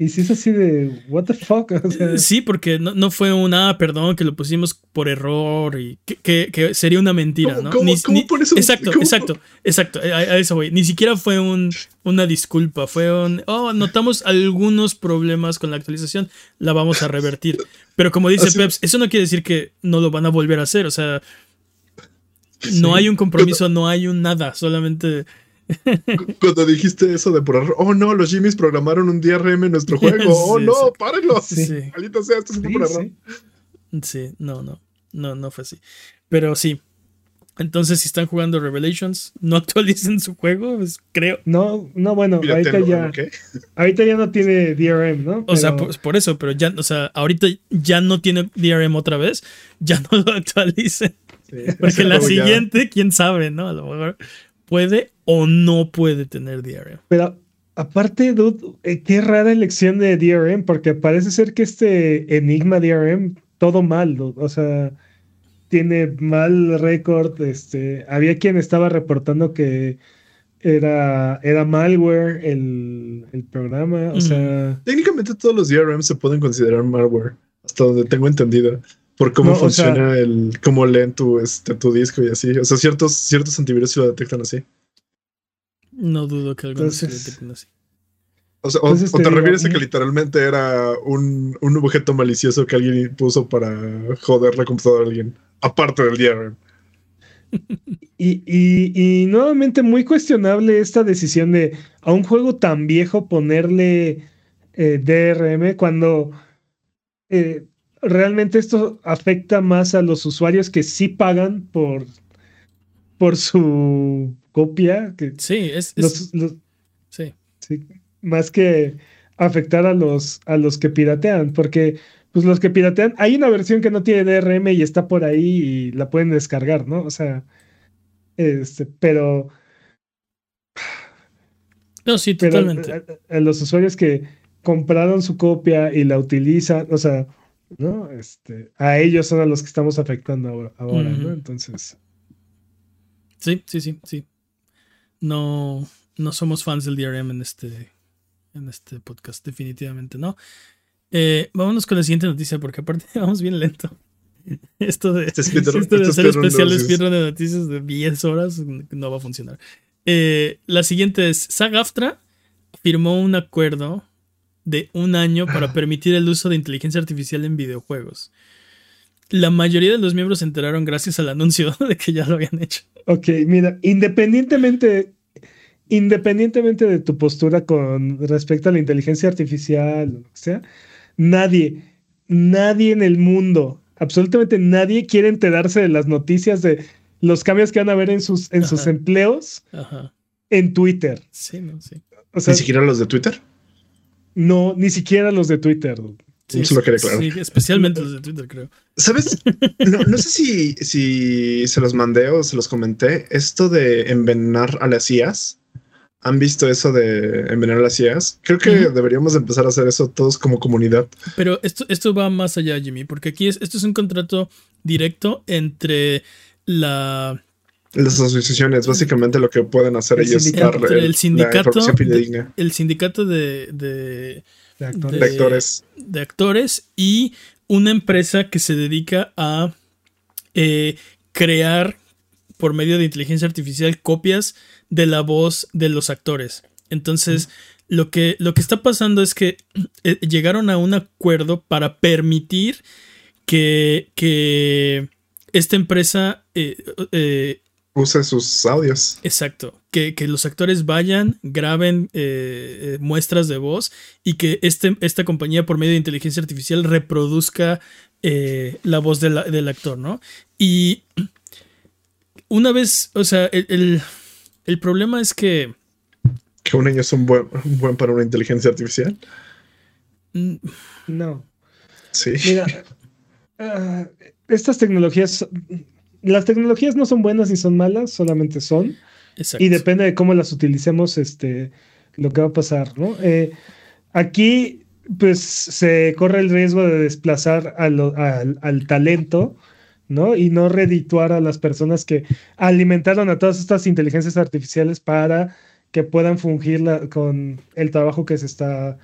y si es así de, what the fuck. sí, porque no, fue un, ah, perdón, que lo pusimos por error y que, sería una mentira, ¿no? exacto, exacto, exacto, a, eso voy. Ni siquiera fue un, una disculpa, fue un, oh, notamos algunos problemas con la actualización, la vamos a revertir. Pero como dice Peps, eso no quiere decir que no lo van a volver a hacer, o sea, no hay un compromiso, no hay un nada, solamente Cuando dijiste eso de por oh no, los Jimmys programaron un DRM en nuestro juego, oh no, sí. párenlo. Sí. sea, esto es un por Sí, no, no, no, no fue así. Pero sí. Entonces, si están jugando Revelations, no actualicen su juego, pues, creo. No, no, bueno, ahorita ya. Ahorita ya no tiene DRM, ¿no? O sea, por, eso, pero ya, o sea, ahorita ya no tiene DRM otra vez, ya no lo actualicen. Porque la siguiente, quién sabe, ¿no? A lo mejor puede o no puede tener DRM. Pero aparte, dude, eh, qué rara elección de DRM, porque parece ser que este Enigma DRM, todo mal, o sea, tiene mal récord. Este, había quien estaba reportando que era, era malware el, programa, o sea. Técnicamente todos los DRM se pueden considerar malware, hasta donde tengo entendido por cómo funciona el, cómo leen tu, este, tu disco y así. O sea, ciertos, ciertos antivirus lo detectan así. No dudo que algunos se detecten así. O, sea, o, te, refieres a que literalmente era un, un, objeto malicioso que alguien puso para joder la computadora de alguien, aparte del DRM. Y, y, y, nuevamente muy cuestionable esta decisión de a un juego tan viejo ponerle eh, DRM cuando eh, realmente esto afecta más a los usuarios que sí pagan por, por su copia. Que sí, es, sí. Más que afectar a los, a los que piratean, porque pues los que piratean, hay una versión que no tiene DRM y está por ahí y la pueden descargar, ¿no? O sea, este, pero... No, sí, totalmente. los usuarios que compraron su copia y la utilizan, o sea, ¿no? Este, a ellos son a los que estamos afectando ahora, ¿no? Entonces. Sí, sí, sí, sí. No, no somos fans del DRM en este, en este podcast, definitivamente no. Eh, vámonos con la siguiente noticia, porque aparte vamos bien lento. Esto de, este esto de hacer especiales de noticias de 10 horas no va a funcionar. Eh, la siguiente es: SAG-AFTRA firmó un acuerdo de un año para permitir el uso de inteligencia artificial en videojuegos. La mayoría de los miembros se enteraron gracias al anuncio de que ya lo habían hecho. Ok, mira, independientemente, independientemente de tu postura con respecto a la inteligencia artificial, o sea, nadie, nadie en el mundo, absolutamente nadie quiere enterarse de las noticias de los cambios que van a haber en sus, en sus empleos en Twitter. Sí, no, sí. O sea, ¿Ni siquiera los de Twitter? No, ni siquiera los de Twitter. Sí, especialmente los de Twitter, creo. ¿Sabes? No, sé si, si se los mandé o se los comenté. Esto de envenenar a las IAS. ¿Han visto eso de envenenar a las IAS? Creo que deberíamos empezar a hacer eso todos como comunidad. Pero esto, esto va más allá, Jimmy, porque aquí es, esto es un contrato directo entre la Las asociaciones, básicamente lo que pueden hacer ellos es dar el, sindicato, el sindicato de, de, actores. de, actores. y una empresa que se dedica a eh, crear por medio de inteligencia artificial copias de la voz de los actores. Entonces, lo, que, lo que está pasando es que eh, llegaron a un acuerdo para permitir que, que esta empresa eh, use sus audios. Exacto. Que, los actores vayan, graben eh, eh, muestras de voz y que este, esta compañía por medio de inteligencia artificial reproduzca eh, la voz del actor, ¿no? Y una vez, o sea, el, problema es que... ¿Que un niño es un buen, buen para una inteligencia artificial? No. Sí. Mira, ah, estas tecnologías las tecnologías no son buenas ni son malas, solamente son. Y depende de cómo las utilicemos, este, lo que va a pasar, ¿no? Eh, aquí, pues, se corre el riesgo de desplazar al, talento, ¿no? Y no redituar a las personas que alimentaron a todas estas inteligencias artificiales para que puedan fungir con el trabajo que se está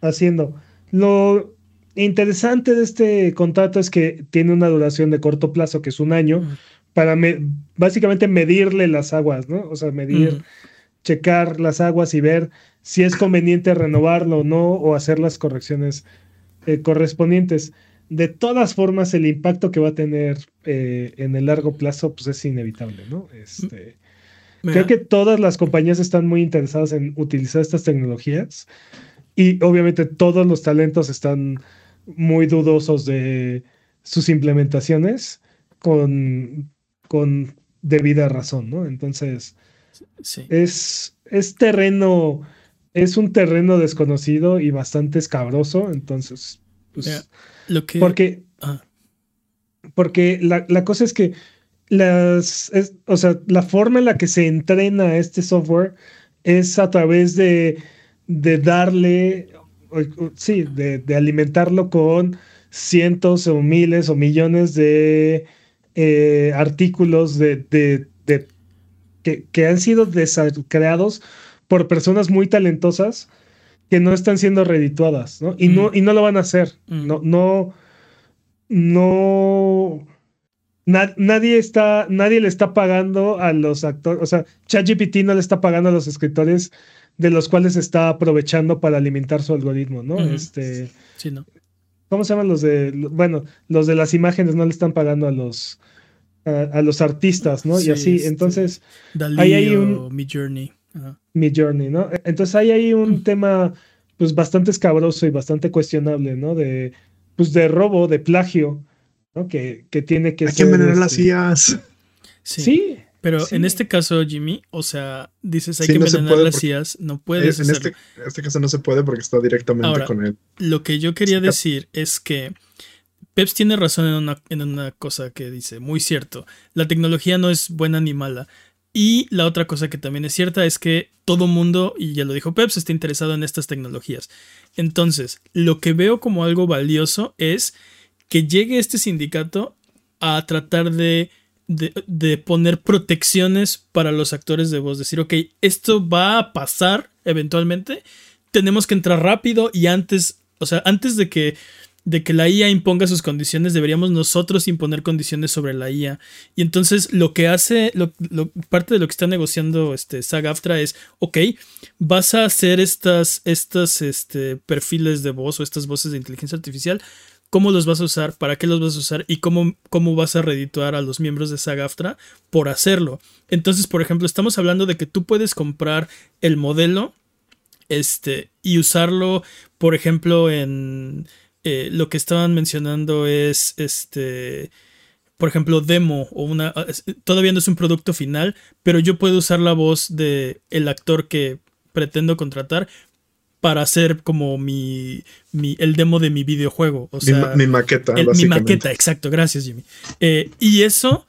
haciendo. Lo interesante de este contrato es que tiene una duración de corto plazo, que es un año, para básicamente medirle las aguas, ¿no? O sea, medir, checar las aguas y ver si es conveniente renovarlo o no, o hacer las correcciones eh, correspondientes. De todas formas, el impacto que va a tener eh, en el largo plazo, pues es inevitable, ¿no? Este, creo que todas las compañías están muy interesadas en utilizar estas tecnologías y obviamente todos los talentos están muy dudosos de sus implementaciones con, con debida razón, ¿no? Entonces, es, es terreno, es un terreno desconocido y bastante escabroso, entonces, pues, lo que... Porque, ah. porque la, cosa es que las, o sea, la forma en la que se entrena este software es a través de, de darle sí, de, alimentarlo con cientos o miles o millones de eh, artículos de, que, han sido creados por personas muy talentosas que no están siendo redituadas, ¿no? Y, no, mm. y no lo van a hacer. Mm. No, no, no. nadie está, nadie le está pagando a los actores, o sea, ChatGPT no le está pagando a los escritores de los cuales está aprovechando para alimentar su algoritmo, ¿no? Este. Sí, ¿no? ¿Cómo se llaman los de. Bueno, los de las imágenes no le están pagando a los. A, los artistas, ¿no? y así. Este, Entonces. ahí hay un. Mi Journey. Mi Journey, ¿no? Entonces ahí hay un mm. tema, pues bastante escabroso y bastante cuestionable, ¿no? De. Pues de robo, de plagio, ¿no? Que, que tiene que ser. Hay que envenenar las este, IAs. sí. Pero en este caso, Jimmy, o sea, dices hay que envenenar las IAs, no puedes. En este, en este, caso no se puede porque está directamente con él. Lo que yo quería decir es que Peps tiene razón en una, en una cosa que dice, muy cierto. La tecnología no es buena ni mala. Y la otra cosa que también es cierta es que todo mundo, y ya lo dijo Peps, está interesado en estas tecnologías. Entonces, lo que veo como algo valioso es que llegue este sindicato a tratar de de, poner protecciones para los actores de voz. Decir, ok, esto va a pasar eventualmente. Tenemos que entrar rápido y antes, o sea, antes de que, de que la IA imponga sus condiciones, deberíamos nosotros imponer condiciones sobre la IA. Y entonces lo que hace, parte de lo que está negociando este SAG-AFTRA es, ok, vas a hacer estas, estas este, perfiles de voz o estas voces de inteligencia artificial cómo los vas a usar, para qué los vas a usar y cómo, cómo vas a redituar a los miembros de SAGAFTRA por hacerlo. Entonces, por ejemplo, estamos hablando de que tú puedes comprar el modelo este, y usarlo, por ejemplo, en eh, lo que estaban mencionando es este por ejemplo, demo o una todavía no es un producto final, pero yo puedo usar la voz de el actor que pretendo contratar para hacer como mi, el demo de mi videojuego. O sea, mi, maqueta. mi maqueta, exacto. Gracias, Jimmy. Eh, y eso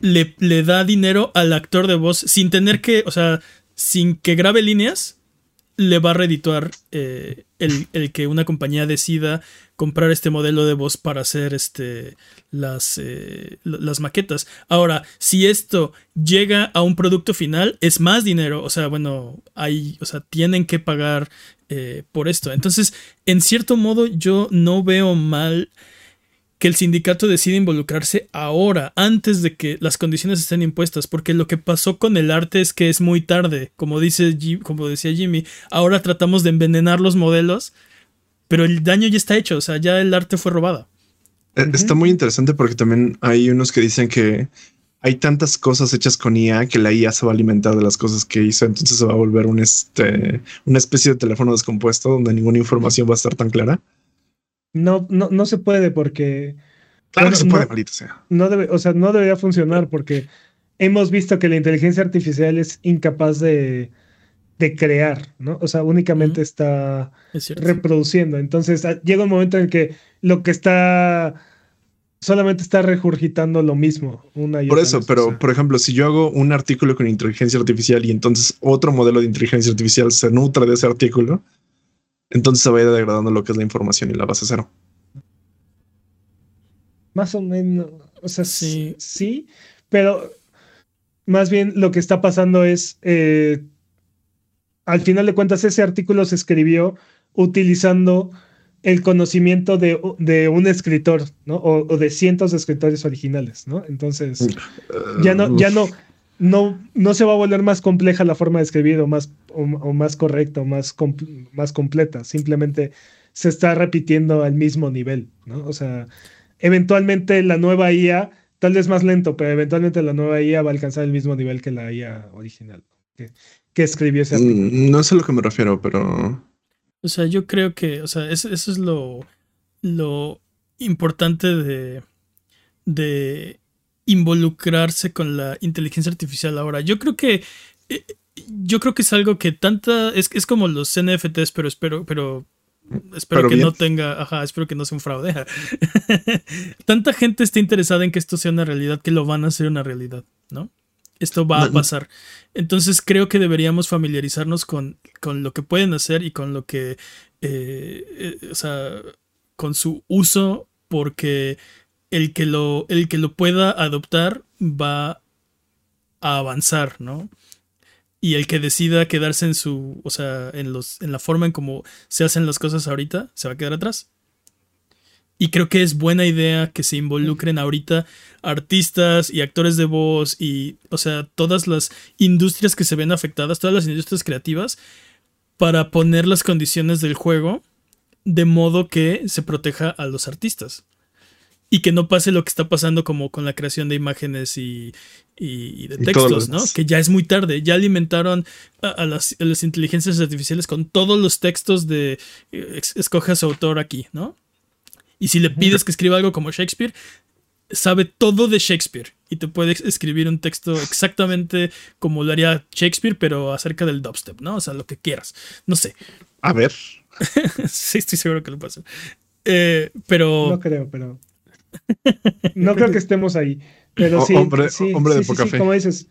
le, le, da dinero al actor de voz sin tener que, o sea, sin que grabe líneas le va a redituar eh, el, que una compañía decida comprar este modelo de voz para hacer este, las, eh, las maquetas. Ahora, si esto llega a un producto final, es más dinero. O sea, bueno, hay, o sea, tienen que pagar eh, por esto. Entonces, en cierto modo, yo no veo mal que el sindicato decida involucrarse ahora, antes de que las condiciones estén impuestas, porque lo que pasó con el arte es que es muy tarde, como, dice, como decía Jimmy, ahora tratamos de envenenar los modelos, pero el daño ya está hecho, o sea, ya el arte fue robado. Eh, está muy interesante porque también hay unos que dicen que hay tantas cosas hechas con IA que la IA se va a alimentar de las cosas que hizo, entonces se va a volver un este, una especie de teléfono descompuesto donde ninguna información va a estar tan clara. No, no, no se puede porque. Claro que se puede, maldito sea. No debe, o sea, no debería funcionar porque hemos visto que la inteligencia artificial es incapaz de, de crear, ¿no? O sea, únicamente está reproduciendo. Entonces, ah, llega un momento en que lo que está solamente está regurgitando lo mismo una Por eso, pero por ejemplo, si yo hago un artículo con inteligencia artificial y entonces otro modelo de inteligencia artificial se nutre de ese artículo, entonces se va a ir degradando lo que es la información y la base cero. Más o menos, o sea, sí, sí, pero más bien lo que está pasando es, eh, al final de cuentas, ese artículo se escribió utilizando el conocimiento de, un escritor, ¿no? O, de cientos de escritores originales, ¿no? Entonces, ya no, ya no, no, no se va a volver más compleja la forma de escribir o más, o, más correcta o más, más completa. Simplemente se está repitiendo al mismo nivel, ¿no? O sea, eventualmente la nueva IA, tal vez más lento, pero eventualmente la nueva IA va a alcanzar el mismo nivel que la IA original que escribió ese mm, No sé a lo que me refiero, pero... O sea, yo creo que, o sea, eso, es lo, lo importante de, de involucrarse con la inteligencia artificial ahora. Yo creo que eh, yo creo que es algo que tanta es, es como los NFTs, pero espero pero espero que no tenga, ajá, espero que no sea un fraude. tanta gente está interesada en que esto sea una realidad que lo van a hacer una realidad, ¿no? Esto va a pasar. Entonces creo que deberíamos familiarizarnos con, con lo que pueden hacer y con lo que, eh, eh, o sea, con su uso, porque el que lo, el que lo pueda adoptar va a avanzar, ¿no? Y el que decida quedarse en su, o sea, en los, en la forma en cómo se hacen las cosas ahorita, se va a quedar atrás. Y creo que es buena idea que se involucren ahorita artistas y actores de voz y, o sea, todas las industrias que se ven afectadas, todas las industrias creativas, para poner las condiciones del juego de modo que se proteja a los artistas y que no pase lo que está pasando como con la creación de imágenes y, de textos, ¿no? Que ya es muy tarde, ya alimentaron a, las, inteligencias artificiales con todos los textos de eh, escoge a su autor aquí, ¿no? Y si le pides que escriba algo como Shakespeare, sabe todo de Shakespeare y te puede escribir un texto exactamente como lo haría Shakespeare, pero acerca del dubstep, ¿no? O sea, lo que quieras. No sé. A ver. sí, estoy seguro que lo pasa. Eh, pero. No creo, pero. No creo que estemos ahí. Pero sí, hombre, hombre de poca fe. como dices,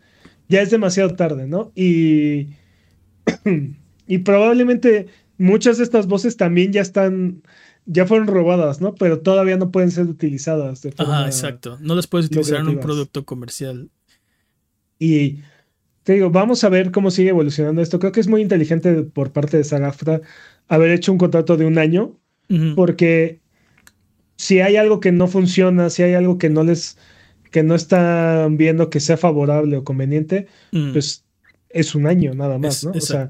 ya es demasiado tarde, ¿no? Y, y probablemente muchas de estas voces también ya están, ya fueron robadas, ¿no? Pero todavía no pueden ser utilizadas de forma exacto. No las puedes utilizar en un producto comercial. Y te digo, vamos a ver cómo sigue evolucionando esto. Creo que es muy inteligente por parte de Sagafra haber hecho un contrato de un año, porque si hay algo que no funciona, si hay algo que no les, que no están viendo que sea favorable o conveniente, mm. pues es un año nada más, ¿no? O sea,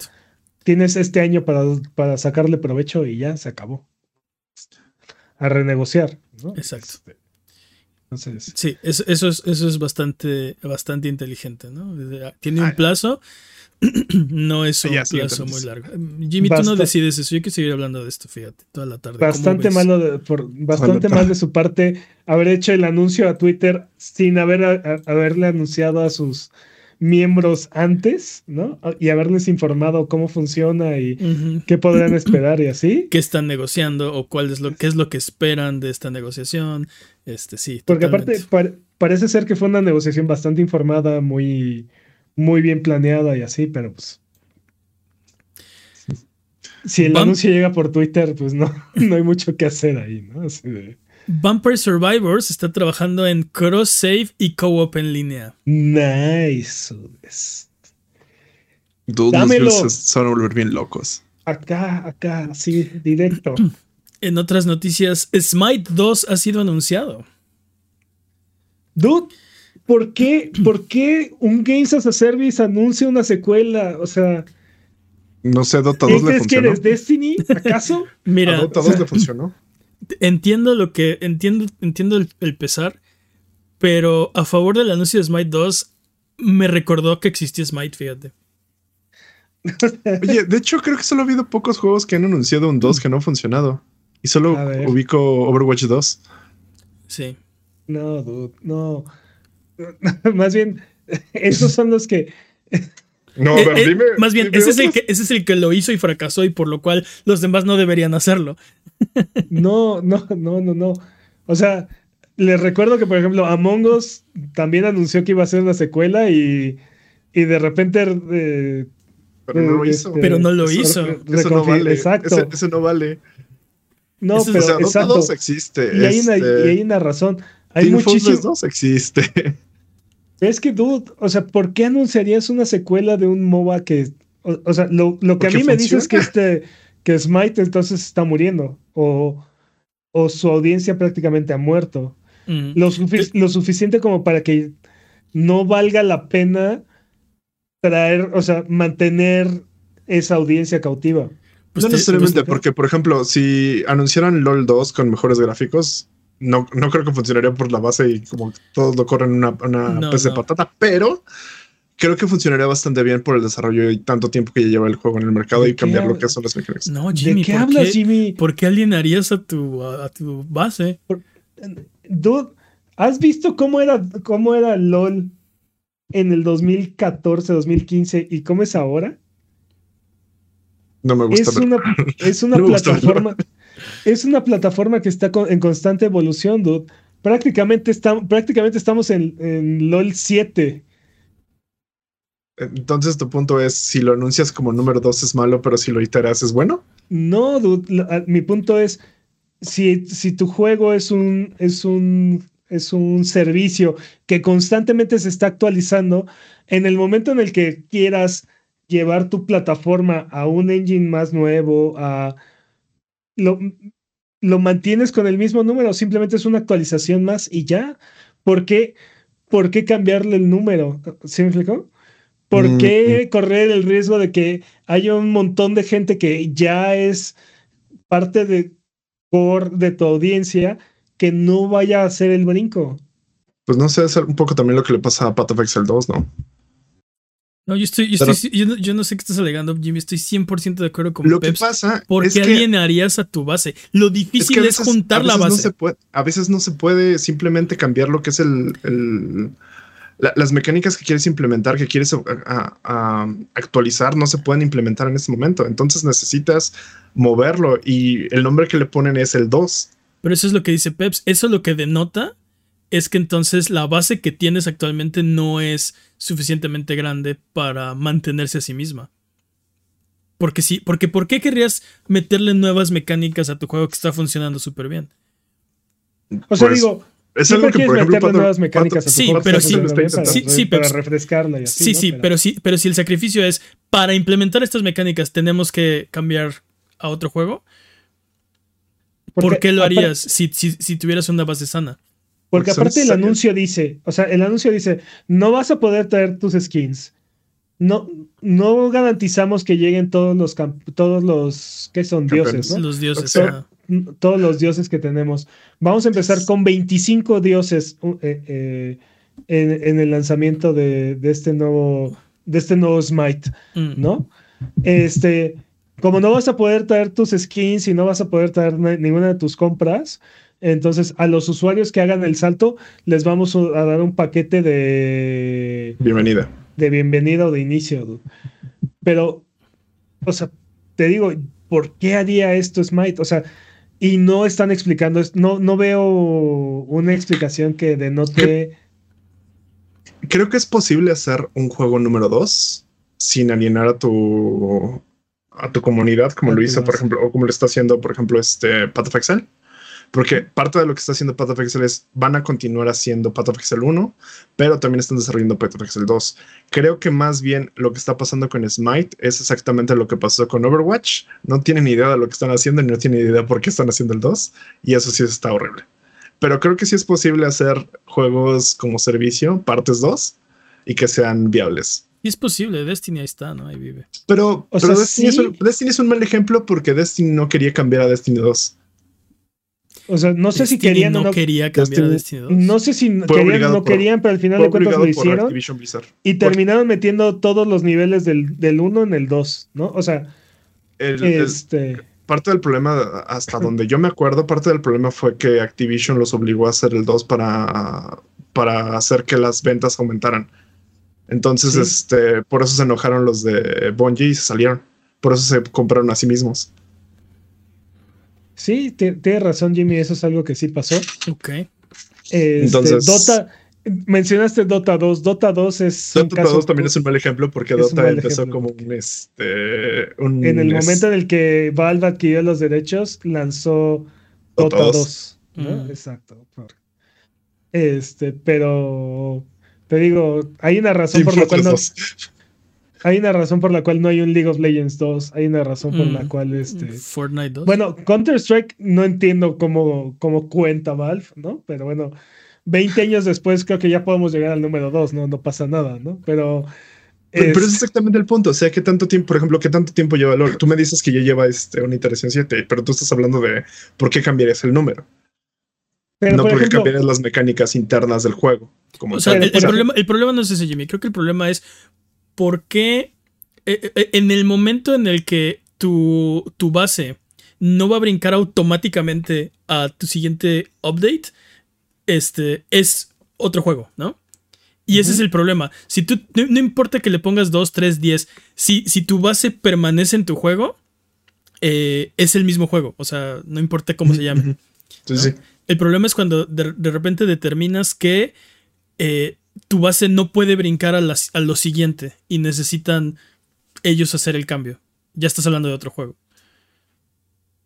tienes este año para, para sacarle provecho y ya se acabó. A renegociar, ¿no? Exacto. Este, entonces, sí, eso, eso, es, eso es bastante, bastante inteligente, ¿no? Tiene un plazo no es un plazo muy largo. Jimmy, tú no decides eso. Yo quiero seguir hablando de esto, fíjate, toda la tarde. Bastante malo, de, por, bastante mal de su parte haber hecho el anuncio a Twitter sin haber haberle anunciado a sus miembros antes, ¿no? Y haberles informado cómo funciona y qué podrán esperar y así. ¿Qué están negociando o cuál es lo, qué es lo que esperan de esta negociación? Este, sí. Porque aparte parece ser que fue una negociación bastante informada, muy muy bien planeada y así, pero pues. si el anuncio llega por Twitter, pues no, no hay mucho que hacer ahí, ¿no? Así de... Vampire Survivors está trabajando en cross save y co-op en línea. Nice. Dude, se van a volver bien locos. Acá, acá, sí, directo. En otras noticias, Smite 2 ha sido anunciado. Dude, ¿por qué, ¿por qué un Games as a Service anuncia una secuela? O sea. No sé, Dota 2 le funcionó. que eres Destiny? ¿Acaso? Mira. A Dota 2 le funcionó. Entiendo lo que. Entiendo, entiendo el, pesar. Pero a favor del anuncio de Smite 2, me recordó que existía Smite, fíjate. Oye, de hecho, creo que solo ha habido pocos juegos que han anunciado un 2 que no ha funcionado. Y solo ubico Overwatch 2. Sí. No, dude, no. Más bien, esos son los que. No, eh, eh, dime. Más bien, ese, es el que, ese es el que lo hizo y fracasó y por lo cual los demás no deberían hacerlo. No, no, no, no, no. O sea, les recuerdo que, por ejemplo, Among Us también anunció que iba a ser una secuela y, y de repente. Eh, pero no lo hizo. Este, pero no lo hizo. Eso, no vale. Exacto. Eso, no vale. No, pero exacto. existe. Y hay, una, y este, hay una razón. Hay muchísimos. 2 existe. Es que, dude, o sea, ¿por qué anunciarías una secuela de un MOBA que. O, sea, lo, que a mí me dice es que este. Que Smite entonces está muriendo. O, o su audiencia prácticamente ha muerto. Mm. Lo, lo suficiente como para que no valga la pena traer, o sea, mantener esa audiencia cautiva. Pues no necesariamente, porque, por ejemplo, si anunciaran LOL 2 con mejores gráficos, no, no creo que funcionaría por la base y como todos lo corren en una, una PC patata, pero creo que funcionaría bastante bien por el desarrollo y tanto tiempo que ya lleva el juego en el mercado y cambiar lo que son las mecánicas. No, Jimmy, ¿De qué hablas, Jimmy? ¿Por qué alienarías a tu, a, tu base? dude, ¿has visto cómo era, cómo era LOL en el 2014, 2015 y cómo es ahora? No me gusta. Es una, es una plataforma. Es una plataforma que está en constante evolución, dude. Prácticamente, prácticamente estamos en, LOL 7. Entonces tu punto es, si lo anuncias como número 2 es malo, pero si lo iteras es bueno. No, mi punto es, si, si tu juego es un, es un es un servicio que constantemente se está actualizando, en el momento en el que quieras llevar tu plataforma a un engine más nuevo, a lo, lo mantienes con el mismo número, simplemente es una actualización más y ya. ¿Por qué, ¿Por qué cambiarle el número? ¿Sí me explicó? ¿Por mm, qué mm. correr el riesgo de que haya un montón de gente que ya es parte de core de tu audiencia que no vaya a hacer el brinco? Pues no sé, es un poco también lo que le pasa a Path of Excel 2, ¿no? No, yo estoy, yo, estoy yo, no, sé qué estás alegando, Jimmy. Estoy 100% de acuerdo con Lo que pasa ¿Por qué alienarías a tu base? Lo difícil es, juntar la base. a veces no se puede simplemente cambiar lo que es el, las mecánicas que quieres implementar, que quieres actualizar, no se pueden implementar en este momento. Entonces necesitas moverlo y el nombre que le ponen es el 2. Pero eso es lo que dice Peps. Eso es lo que denota es que entonces la base que tienes actualmente no es suficientemente grande para mantenerse a sí misma. Porque sí, porque ¿por qué querrías meterle nuevas mecánicas a tu juego que está funcionando súper bien? O sea, pues, digo, es algo que por ejemplo nuevas mecánicas a tu sí, pero sí, sí, sí, para refrescarla y así, Sí, sí, pero... sí, pero si el sacrificio es para implementar estas mecánicas tenemos que cambiar a otro juego. ¿Por qué lo harías si, si tuvieras una base sana? Porque aparte el anuncio dice, o sea, el anuncio dice, no vas a poder traer tus skins. No, no garantizamos que lleguen todos los todos los que son dioses, ¿no? Los dioses. Todos los dioses que tenemos. Vamos a empezar con 25 dioses eh, eh, en, el lanzamiento de, este nuevo de este nuevo Smite, mm. ¿no? Este, como no vas a poder traer tus skins y no vas a poder traer ninguna de tus compras, entonces, a los usuarios que hagan el salto, les vamos a dar un paquete de. Bienvenida. De bienvenida o de inicio. Pero, o sea, te digo, ¿por qué haría esto Smite? O sea, y no están explicando, no, no veo una explicación que denote. Creo que es posible hacer un juego número 2 sin alienar a tu a tu comunidad, como lo hizo, por ejemplo, o como lo está haciendo, por ejemplo, este Path of Excel. Porque parte de lo que está haciendo Path of Excel es van a continuar haciendo Path of Excel 1, pero también están desarrollando Path of Excel 2. Creo que más bien lo que está pasando con Smite es exactamente lo que pasó con Overwatch. No tienen idea de lo que están haciendo y no tienen idea por qué están haciendo el 2. Y eso sí está horrible. Pero creo que sí es posible hacer juegos como servicio, partes 2, y que sean viables. Y es posible, Destiny ahí está, ¿no? Ahí vive. Pero, Destiny, es un, Destiny, es un, mal ejemplo porque Destiny no quería cambiar a Destiny 2. O sea, no sé si querían no, no quería cambiar a Destiny 2. No sé si querían o no querían, pero al final de cuentas lo hicieron. Y terminaron metiendo todos los niveles del, del 1 en el 2, ¿no? O sea, este... parte del problema, hasta donde yo me acuerdo, parte del problema fue que Activision los obligó a hacer el 2 para, para hacer que las ventas aumentaran. Entonces, este, por eso se enojaron los de Bungie y se salieron. Por eso se compraron a sí mismos. Sí, tienes razón, Jimmy, eso es algo que sí pasó. Ok. Este, Entonces, Dota, mencionaste Dota 2. Dota 2 es. Dota 2 también es un mal ejemplo porque Dota empezó como un, este, En el momento en el que Valve adquirió los derechos, lanzó Dota, 2. Mm. Exacto. Este, pero. Te digo, hay una razón por la cual no. Hay una razón por la cual no hay un League of Legends 2. Hay una razón por la mm. cual este. Fortnite 2. Bueno, Counter-Strike no entiendo cómo, cómo cuenta Valve, ¿no? Pero bueno, 20 años después creo que ya podemos llegar al número 2, ¿no? No pasa nada, ¿no? Pero. Pero, es... exactamente el punto. O sea, ¿qué tanto tiempo, por ejemplo, qué tanto tiempo lleva LOL? Tú me dices que ya lleva este, una iteración 7, pero tú estás hablando de por qué cambiarías el número. no porque cambiarías las mecánicas internas del juego. Como o sea, el, problema, el problema no es ese, Jimmy. Creo que el problema es ¿por qué eh, eh, en el momento en el que tu, tu, base no va a brincar automáticamente a tu siguiente update, este es otro juego, ¿no? Y ese es el problema. Si tú, no, importa que le pongas 2, 3, 10, si, si tu base permanece en tu juego, eh, es el mismo juego. O sea, no importa cómo se llame. El problema es cuando de, de repente determinas que tu base no puede brincar a, a lo siguiente y necesitan ellos hacer el cambio. Ya estás hablando de otro juego.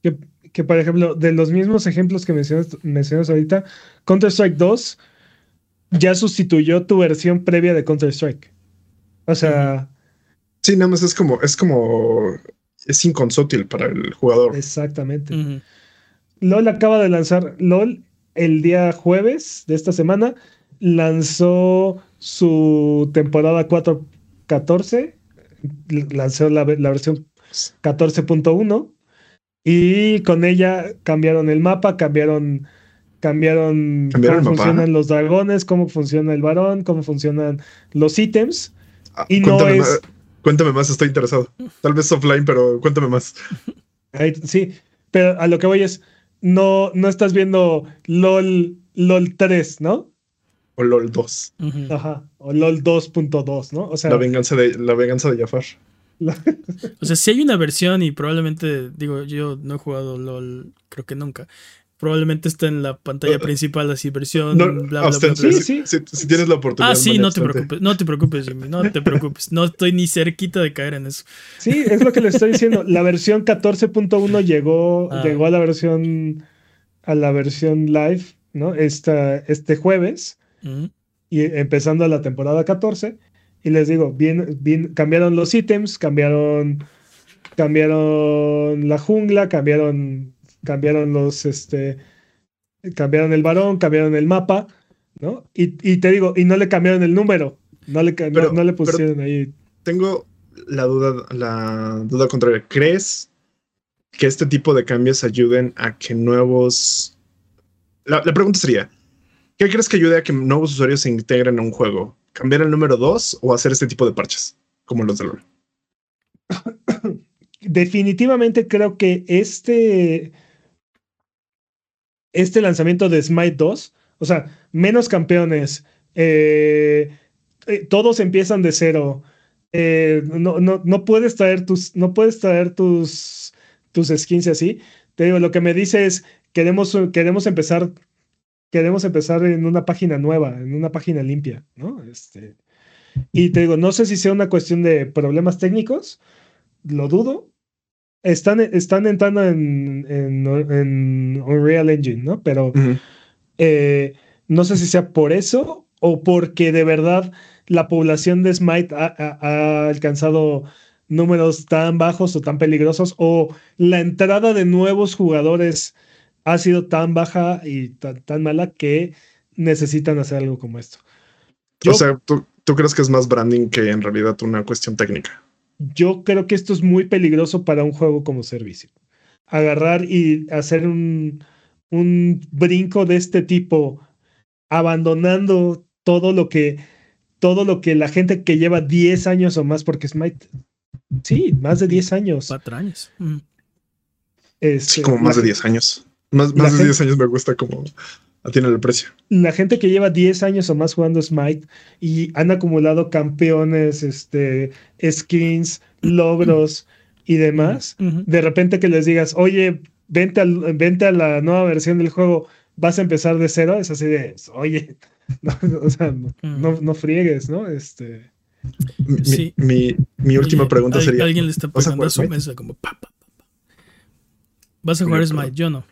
Que, por ejemplo, de los mismos ejemplos que mencionas, mencionas ahorita, Counter-Strike 2 ya sustituyó tu versión previa de Counter-Strike. O sea. Sí, nada más es como, es como. Es inconsútil para el jugador. Exactamente. LOL acaba de lanzar LOL el día jueves de esta semana lanzó su temporada 4.14, lanzó la, versión 14.1 y con ella cambiaron el mapa, cambiaron, cambiaron, cómo funcionan los dragones, cómo funciona el varón, cómo funcionan los ítems. Ah, y no es... Más, cuéntame más, estoy interesado. Tal vez offline, pero cuéntame más. Sí, pero a lo que voy es, no, no estás viendo LOL, LOL 3, ¿no? O LOL 2. Ajá. O LOL 2.2, ¿no? O sea. La venganza de, la venganza de Jafar. o sea, si hay una versión y probablemente, digo, yo no he jugado LOL, creo que nunca. Probablemente está en la pantalla principal, así, versión. bla, bla, bla, sí, sí. Si, tienes la oportunidad. Ah, sí, no te preocupes, no te preocupes, Jimmy, no te preocupes. No estoy ni cerquita de caer en eso. Sí, es lo que le estoy diciendo. La versión 14.1 llegó, ah. llegó a la versión, a la versión live, ¿no? Esta, este jueves. Y empezando la temporada 14. Y les digo, bien, bien, cambiaron los ítems, cambiaron, cambiaron la jungla, cambiaron, cambiaron los, este, cambiaron el varón, cambiaron el mapa, ¿no? Y, te digo, y no le cambiaron el número, no le, no, le pusieron ahí. Tengo la duda, la duda contraria. ¿Crees que este tipo de cambios ayuden a que nuevos... la pregunta sería, ¿Qué crees que ayude a que nuevos usuarios se integren a un juego? ¿Cambiar el número 2 o hacer este tipo de parches como los de LoL? Definitivamente creo que este, este lanzamiento de Smite 2, o sea, menos campeones, eh, eh, todos empiezan de cero. Eh, no, no, no, puedes traer tus, no puedes traer tus, tus skins así. Te digo, lo que me dice es, queremos, queremos empezar queremos empezar en una página nueva, en una página limpia, ¿no? Este, y te digo, no sé si sea una cuestión de problemas técnicos, lo dudo, están, están entrando en, en, Unreal Engine, ¿no? Pero eh, no sé si sea por eso o porque de verdad la población de Smite ha, alcanzado números tan bajos o tan peligrosos o la entrada de nuevos jugadores ha sido tan baja y tan, mala que necesitan hacer algo como esto. o sea, ¿tú, ¿tú crees que es más branding que en realidad una cuestión técnica? yo creo que esto es muy peligroso para un juego como servicio. Agarrar y hacer un, un brinco de este tipo, abandonando todo lo que todo lo que la gente que lleva 10 años o más, porque Smite, sí, más de 10 años. Cuatro años. Mm. Este, sí, como más de 10 años. Más, más de 10 años me gusta como tiene el precio. La gente que lleva 10 años o más jugando Smite y han acumulado campeones, este, skins, logros y demás, de repente que les digas, oye, vente, vente a la nueva versión del juego, vas a empezar de cero, es así de, oye, no, o sea, no, friegues, ¿no? Este. Mi, mi, última pregunta sería: Alguien le está pasando a su mesa como pa, ¿Vas a jugar Smite? Yo no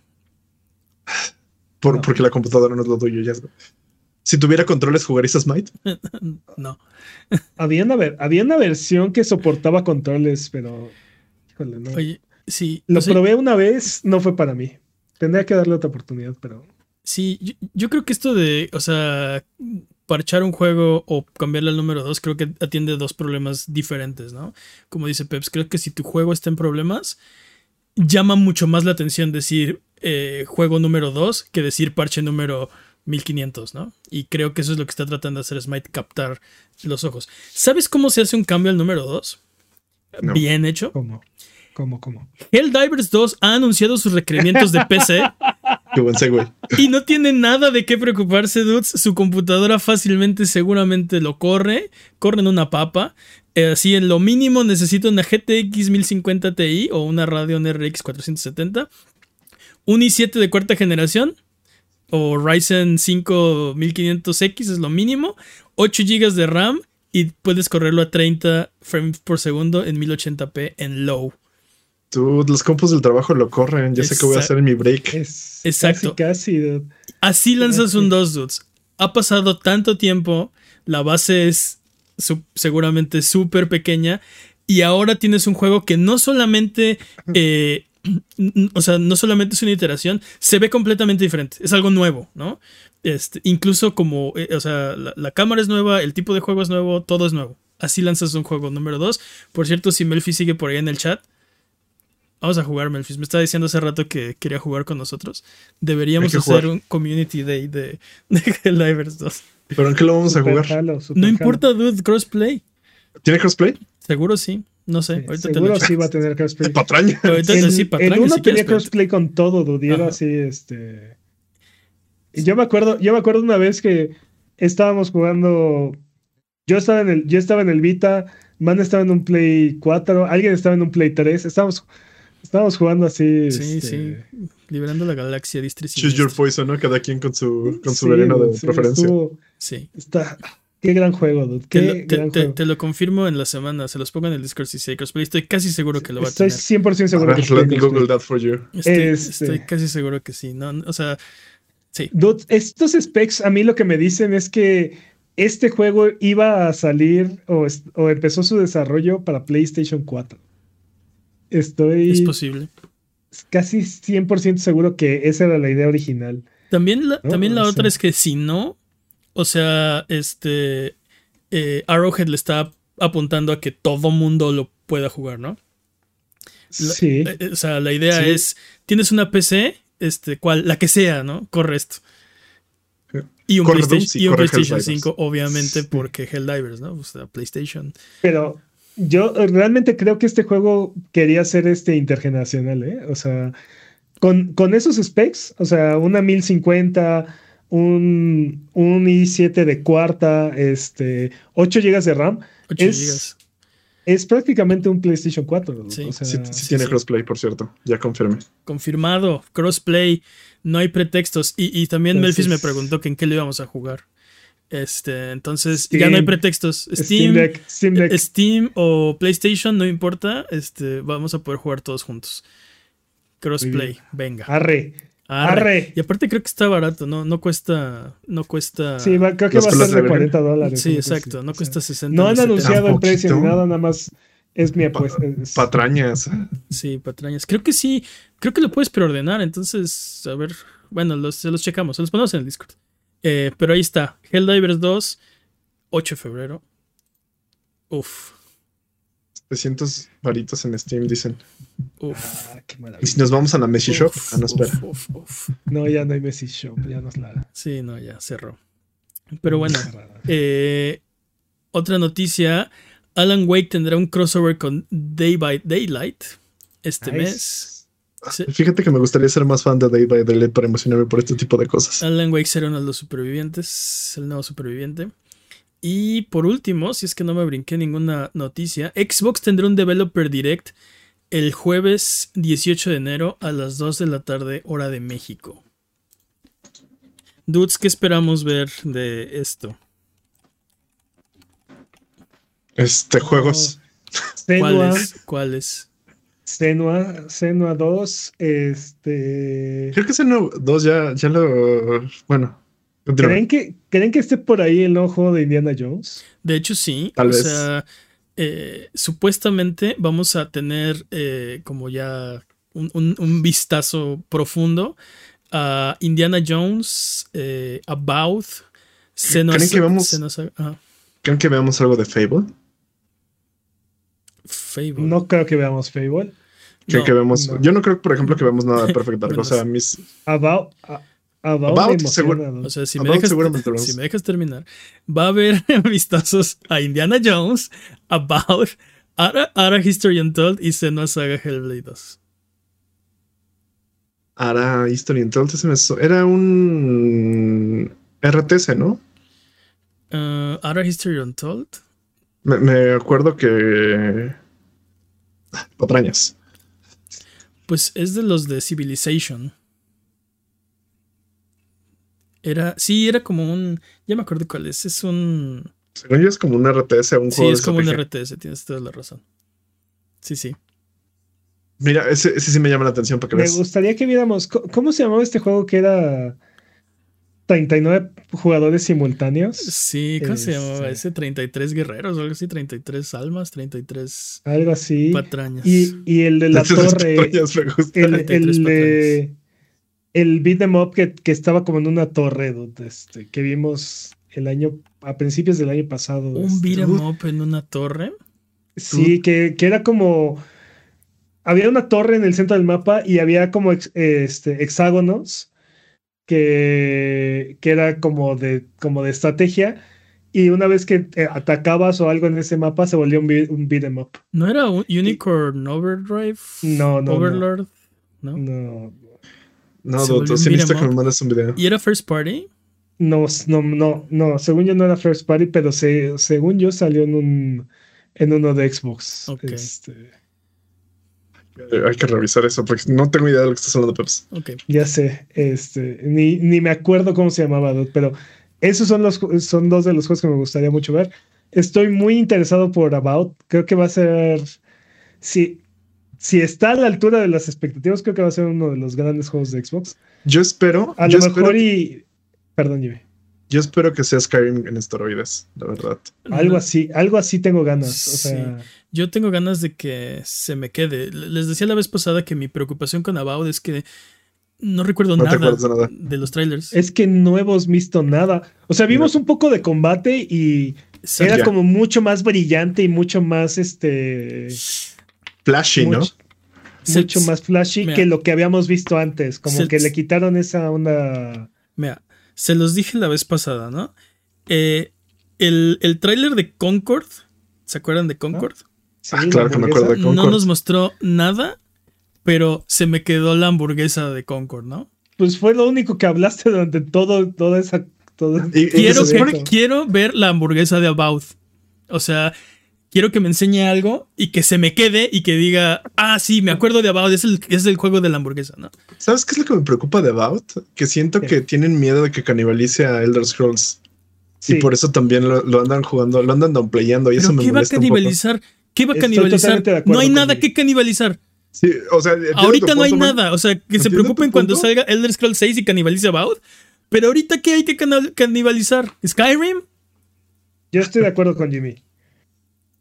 porque la computadora no es lo tuyo. Ya Si tuviera controles, ¿jugarías Smite? no. había, una, había una versión que soportaba controles, pero. Híjole, no. Oye, sí. Lo probé una vez, no fue para mí. Tendría que darle otra oportunidad, pero. Sí, yo, creo que esto de, o sea, parchar un juego o cambiarle al número 2, creo que atiende dos problemas diferentes, ¿no? Como dice Peps, creo que si tu juego está en problemas, llama mucho más la atención decir, eh, juego número 2 que decir parche número 1500, ¿no? Y creo que eso es lo que está tratando de hacer Smite, captar los ojos. ¿Sabes cómo se hace un cambio al número 2? Bien hecho. ¿Cómo? ¿Cómo? ¿Cómo? Helldivers 2 ha anunciado sus requerimientos de PC. Qué buen segue. Y no tiene nada de qué preocuparse, dudes. Su computadora fácilmente, seguramente lo corre. Corre en una papa. Eh, así en lo mínimo necesita una GTX 1050 Ti o una Radeon RX 470 un i7 de cuarta generación o Ryzen 5 1500X es lo mínimo, 8 GB de RAM y puedes correrlo a 30 frames por segundo en 1080p en low. Tú, los compos del trabajo lo corren, ya sé que voy a hacer en mi break. Exacto. Casi, Así lanzas un 2 dudes. Ha pasado tanto tiempo, la base es seguramente súper pequeña y ahora tienes un juego que no solamente eh, o sea, no solamente es una iteración, se ve completamente diferente, es algo nuevo, ¿no? Este, incluso como, eh, o sea, la, cámara es nueva, el tipo de juego es nuevo, todo es nuevo. Así lanzas un juego número 2. Por cierto, si Melfi sigue por ahí en el chat, vamos a jugar, Melfi. Me estaba diciendo hace rato que quería jugar con nosotros. Deberíamos hacer un community day de, de 2. ¿Pero en qué lo vamos a jugar? no importa, dude, crossplay. ¿Tiene crossplay? Seguro sí. No sé, ahorita Seguro sí va a tener crossplay. Patraña. Ahorita el, sí, patraña, el uno tenía crossplay con todo, dudiera así, este. Y yo me acuerdo, yo me acuerdo una vez que estábamos jugando. Yo estaba en el, yo estaba en el Vita, Man estaba en un Play 4, alguien estaba en un Play 3, estábamos, estábamos jugando así. Sí, este... sí. Liberando la galaxia District. Choose your poison, ¿no? Cada quien con su, con su veneno de preferencia. sí. Está, Qué gran juego, dude. te, lo, confirmo en la semana. Se los pongo en el Discord si se pero estoy casi seguro que lo va a tener. Estoy 100% seguro que let me Google that for you. Estoy, estoy, casi seguro que sí. No, o sea, sí. Dude, estos specs a mí lo que me dicen es que este juego iba a salir o, o empezó su desarrollo para PlayStation 4. Estoy. Es posible. Casi 100% seguro que esa era la idea original. También la, también la otra es que si no, o sea, este. Eh, Arrowhead le está apuntando a que todo mundo lo pueda jugar, ¿no? sí. Eh, o sea, la idea es: tienes una PC, este, cual, la que sea, ¿no? Corre esto. Y un, PlayStation, 5, obviamente, porque Helldivers, ¿no? O sea, PlayStation. Pero yo realmente creo que este juego quería ser este intergeneracional, ¿eh? O sea, con, con esos specs, o sea, una 1050 un, un i7 de cuarta, este, 8 GB de RAM. 8 es, es prácticamente un PlayStation 4. Sí, tiene crossplay, por cierto. Ya confirmé. Confirmado. Crossplay. No hay pretextos. Y, también Melfis me preguntó que en qué le íbamos a jugar. Este, entonces ya no hay pretextos. Steam, Steam, o PlayStation, no importa. Este, vamos a poder jugar todos juntos. Crossplay, venga. Arre. Arre. Y aparte creo que está barato, no, no cuesta, no cuesta. Sí, creo que va a ser de 40 dólares. Sí, exacto, no cuesta 60. No han anunciado el precio ni nada, nada más es mi apuesta. Patrañas. Sí, patrañas. Creo que sí, creo que lo puedes preordenar, entonces, a ver, bueno, los, los checamos, los ponemos en el Discord. Eh, pero ahí está, Helldivers 2, 8 de febrero. Uf. 300 varitos en Steam, dicen. Uf. Ah, y si nos vamos a la Messi Shop, ah, no espera. no, ya no hay Messi Shop, ya nos la. Sí, no, ya cerró. Pero bueno, eh, otra noticia: Alan Wake tendrá un crossover con Day by Daylight este mes. Fíjate que me gustaría ser más fan de Day by Daylight para emocionarme por este tipo de cosas. Alan Wake será uno de los supervivientes, el nuevo superviviente. Y por último, si es que no me brinqué ninguna noticia, Xbox tendrá un Developer Direct el jueves 18 de enero a las 2 de la tarde, hora de México. Dudes, ¿qué esperamos ver de esto? Este, juegos. ¿Cuáles? ¿Cuáles? Senua, Senua 2, este... Creo que Senua 2 ya, ya lo... Bueno, ¿Creen que, ¿Creen que esté por ahí el juego de Indiana Jones? De hecho, sí. o sea, eh, supuestamente vamos a tener eh, como ya un, vistazo profundo a Indiana Jones, eh, About. ¿Creen, que veamos, ¿Creen que veamos algo de Fable? Fable. No creo que veamos Fable. que vemos, Yo no creo, por ejemplo, que veamos nada de Perfect Dark. o sea, mis. About, About, O sea, si me, dejas, terminar, va a haber vistazos a Indiana Jones, About, Ara, History Untold y Senua Saga Hellblade 2. Ara History Untold era un RTS, ¿no? Uh, Ara History Untold. Me, me acuerdo que. Patrañas. Pues es de los de Civilization. Era, sí, era como un. Ya me acuerdo cuál es. Es un. Según yo es como un RTS un juego. Sí, es como un RTS, tienes toda la razón. Sí, sí. Mira, ese, ese sí me llama la atención porque Me gustaría que viéramos. ¿Cómo se llamaba este juego que era 39 jugadores simultáneos? Sí, ¿cómo se llamaba? Ese 33 guerreros o algo así, 33 almas, 33. Algo así. Patrañas. Y, y el de la torre. El, el de el beat em up que, estaba como en una torre, este, que vimos el año, a principios del año pasado. ¿Un este, beat em up en una torre? Sí, que, era como. Había una torre en el centro del mapa y había como este, hexágonos que, que era como de, como de estrategia. Y una vez que eh, atacabas o algo en ese mapa, se volvió un, beat, em up. ¿No era un Unicorn Overdrive? No, no. Overlord. No. no. No, doctor, sí necesito que me mandes un video. ¿Y era First Party? No, no, no, no. Según yo no era First Party, pero según yo salió en un en uno de Xbox. Este... Hay que revisar eso, porque no tengo idea de lo que estás hablando, Peps. Okay. Ya sé, este, ni, ni me acuerdo cómo se llamaba, pero esos son los son dos de los juegos que me gustaría mucho ver. Estoy muy interesado por About. Creo que va a ser. Sí, si está a la altura de las expectativas, creo que va a ser uno de los grandes juegos de Xbox. Yo espero. A lo mejor y. Perdón, Jimmy. Yo espero que sea Skyrim en esteroides, la verdad. Algo así, algo así tengo ganas. O sea... Yo tengo ganas de que se me quede. Les decía la vez pasada que mi preocupación con About es que no recuerdo nada, de los trailers. Es que no hemos visto nada. O sea, vimos un poco de combate y era como mucho más brillante y mucho más este flashy, ¿no? Mucho más flashy que lo que habíamos visto antes. Como que le quitaron esa onda. Mira, se los dije la vez pasada, ¿no? Eh, el, el tráiler de Concord, ¿se acuerdan de Concord? Sí, ah, claro que me acuerdo de Concord. No nos mostró nada, pero se me quedó la hamburguesa de Concord, ¿no? Pues fue lo único que hablaste durante todo, toda esa. quiero, quiero ver la hamburguesa de About. O sea, quiero que me enseñe algo y que se me quede y que diga, ah, sí, me acuerdo de About, es el, es el juego de la hamburguesa, ¿no? ¿Sabes qué es lo que me preocupa de About? Que siento que tienen miedo de que canibalice a Elder Scrolls. Y por eso también lo, andan jugando, lo andan downplayando. Y eso me ¿Qué va a canibalizar? ¿Qué va a canibalizar? No hay nada que canibalizar. Sí, o sea, ahorita no hay nada. O sea, que se preocupen cuando salga Elder Scrolls 6 y canibalice About. Pero ahorita, ¿qué hay que canibalizar? ¿Skyrim? Yo estoy de acuerdo con Jimmy.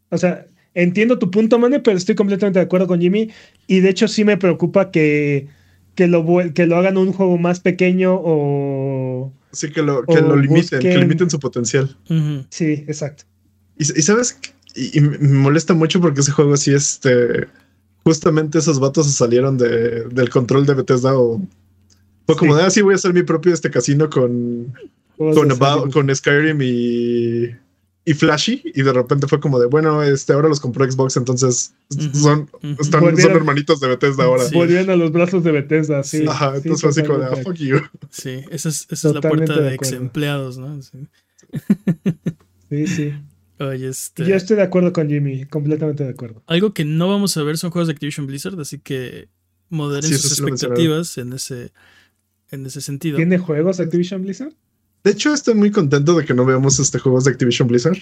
O sea, entiendo tu punto, Mane, pero estoy completamente de acuerdo con Jimmy. Y de hecho, sí me preocupa que, que, lo, que lo hagan un juego más pequeño o. Sí, que lo, que lo limiten, que limiten su potencial. Sí, exacto. Y, sabes, y, me molesta mucho porque ese juego sí, este. Justamente esos vatos salieron de, del control de Bethesda o. Fue como, ah, sí, voy a hacer mi propio este casino con. Con, con Skyrim y y flashy y de repente fue como de bueno este ahora los compró Xbox entonces son están, son hermanitos de Bethesda ahora sí. volvían a los brazos de Bethesda sí. Ajá entonces fue así como de ah, fuck you sí esa es, esa es la puerta de, ex empleados no sí. Sí, Oye, este... Yo estoy de acuerdo con Jimmy, completamente de acuerdo. Algo que no vamos a ver son juegos de Activision Blizzard, así que moderen sus expectativas en ese, en ese sentido. ¿Tiene juegos Activision Blizzard? De hecho, estoy muy contento de que no veamos este juegos de Activision Blizzard.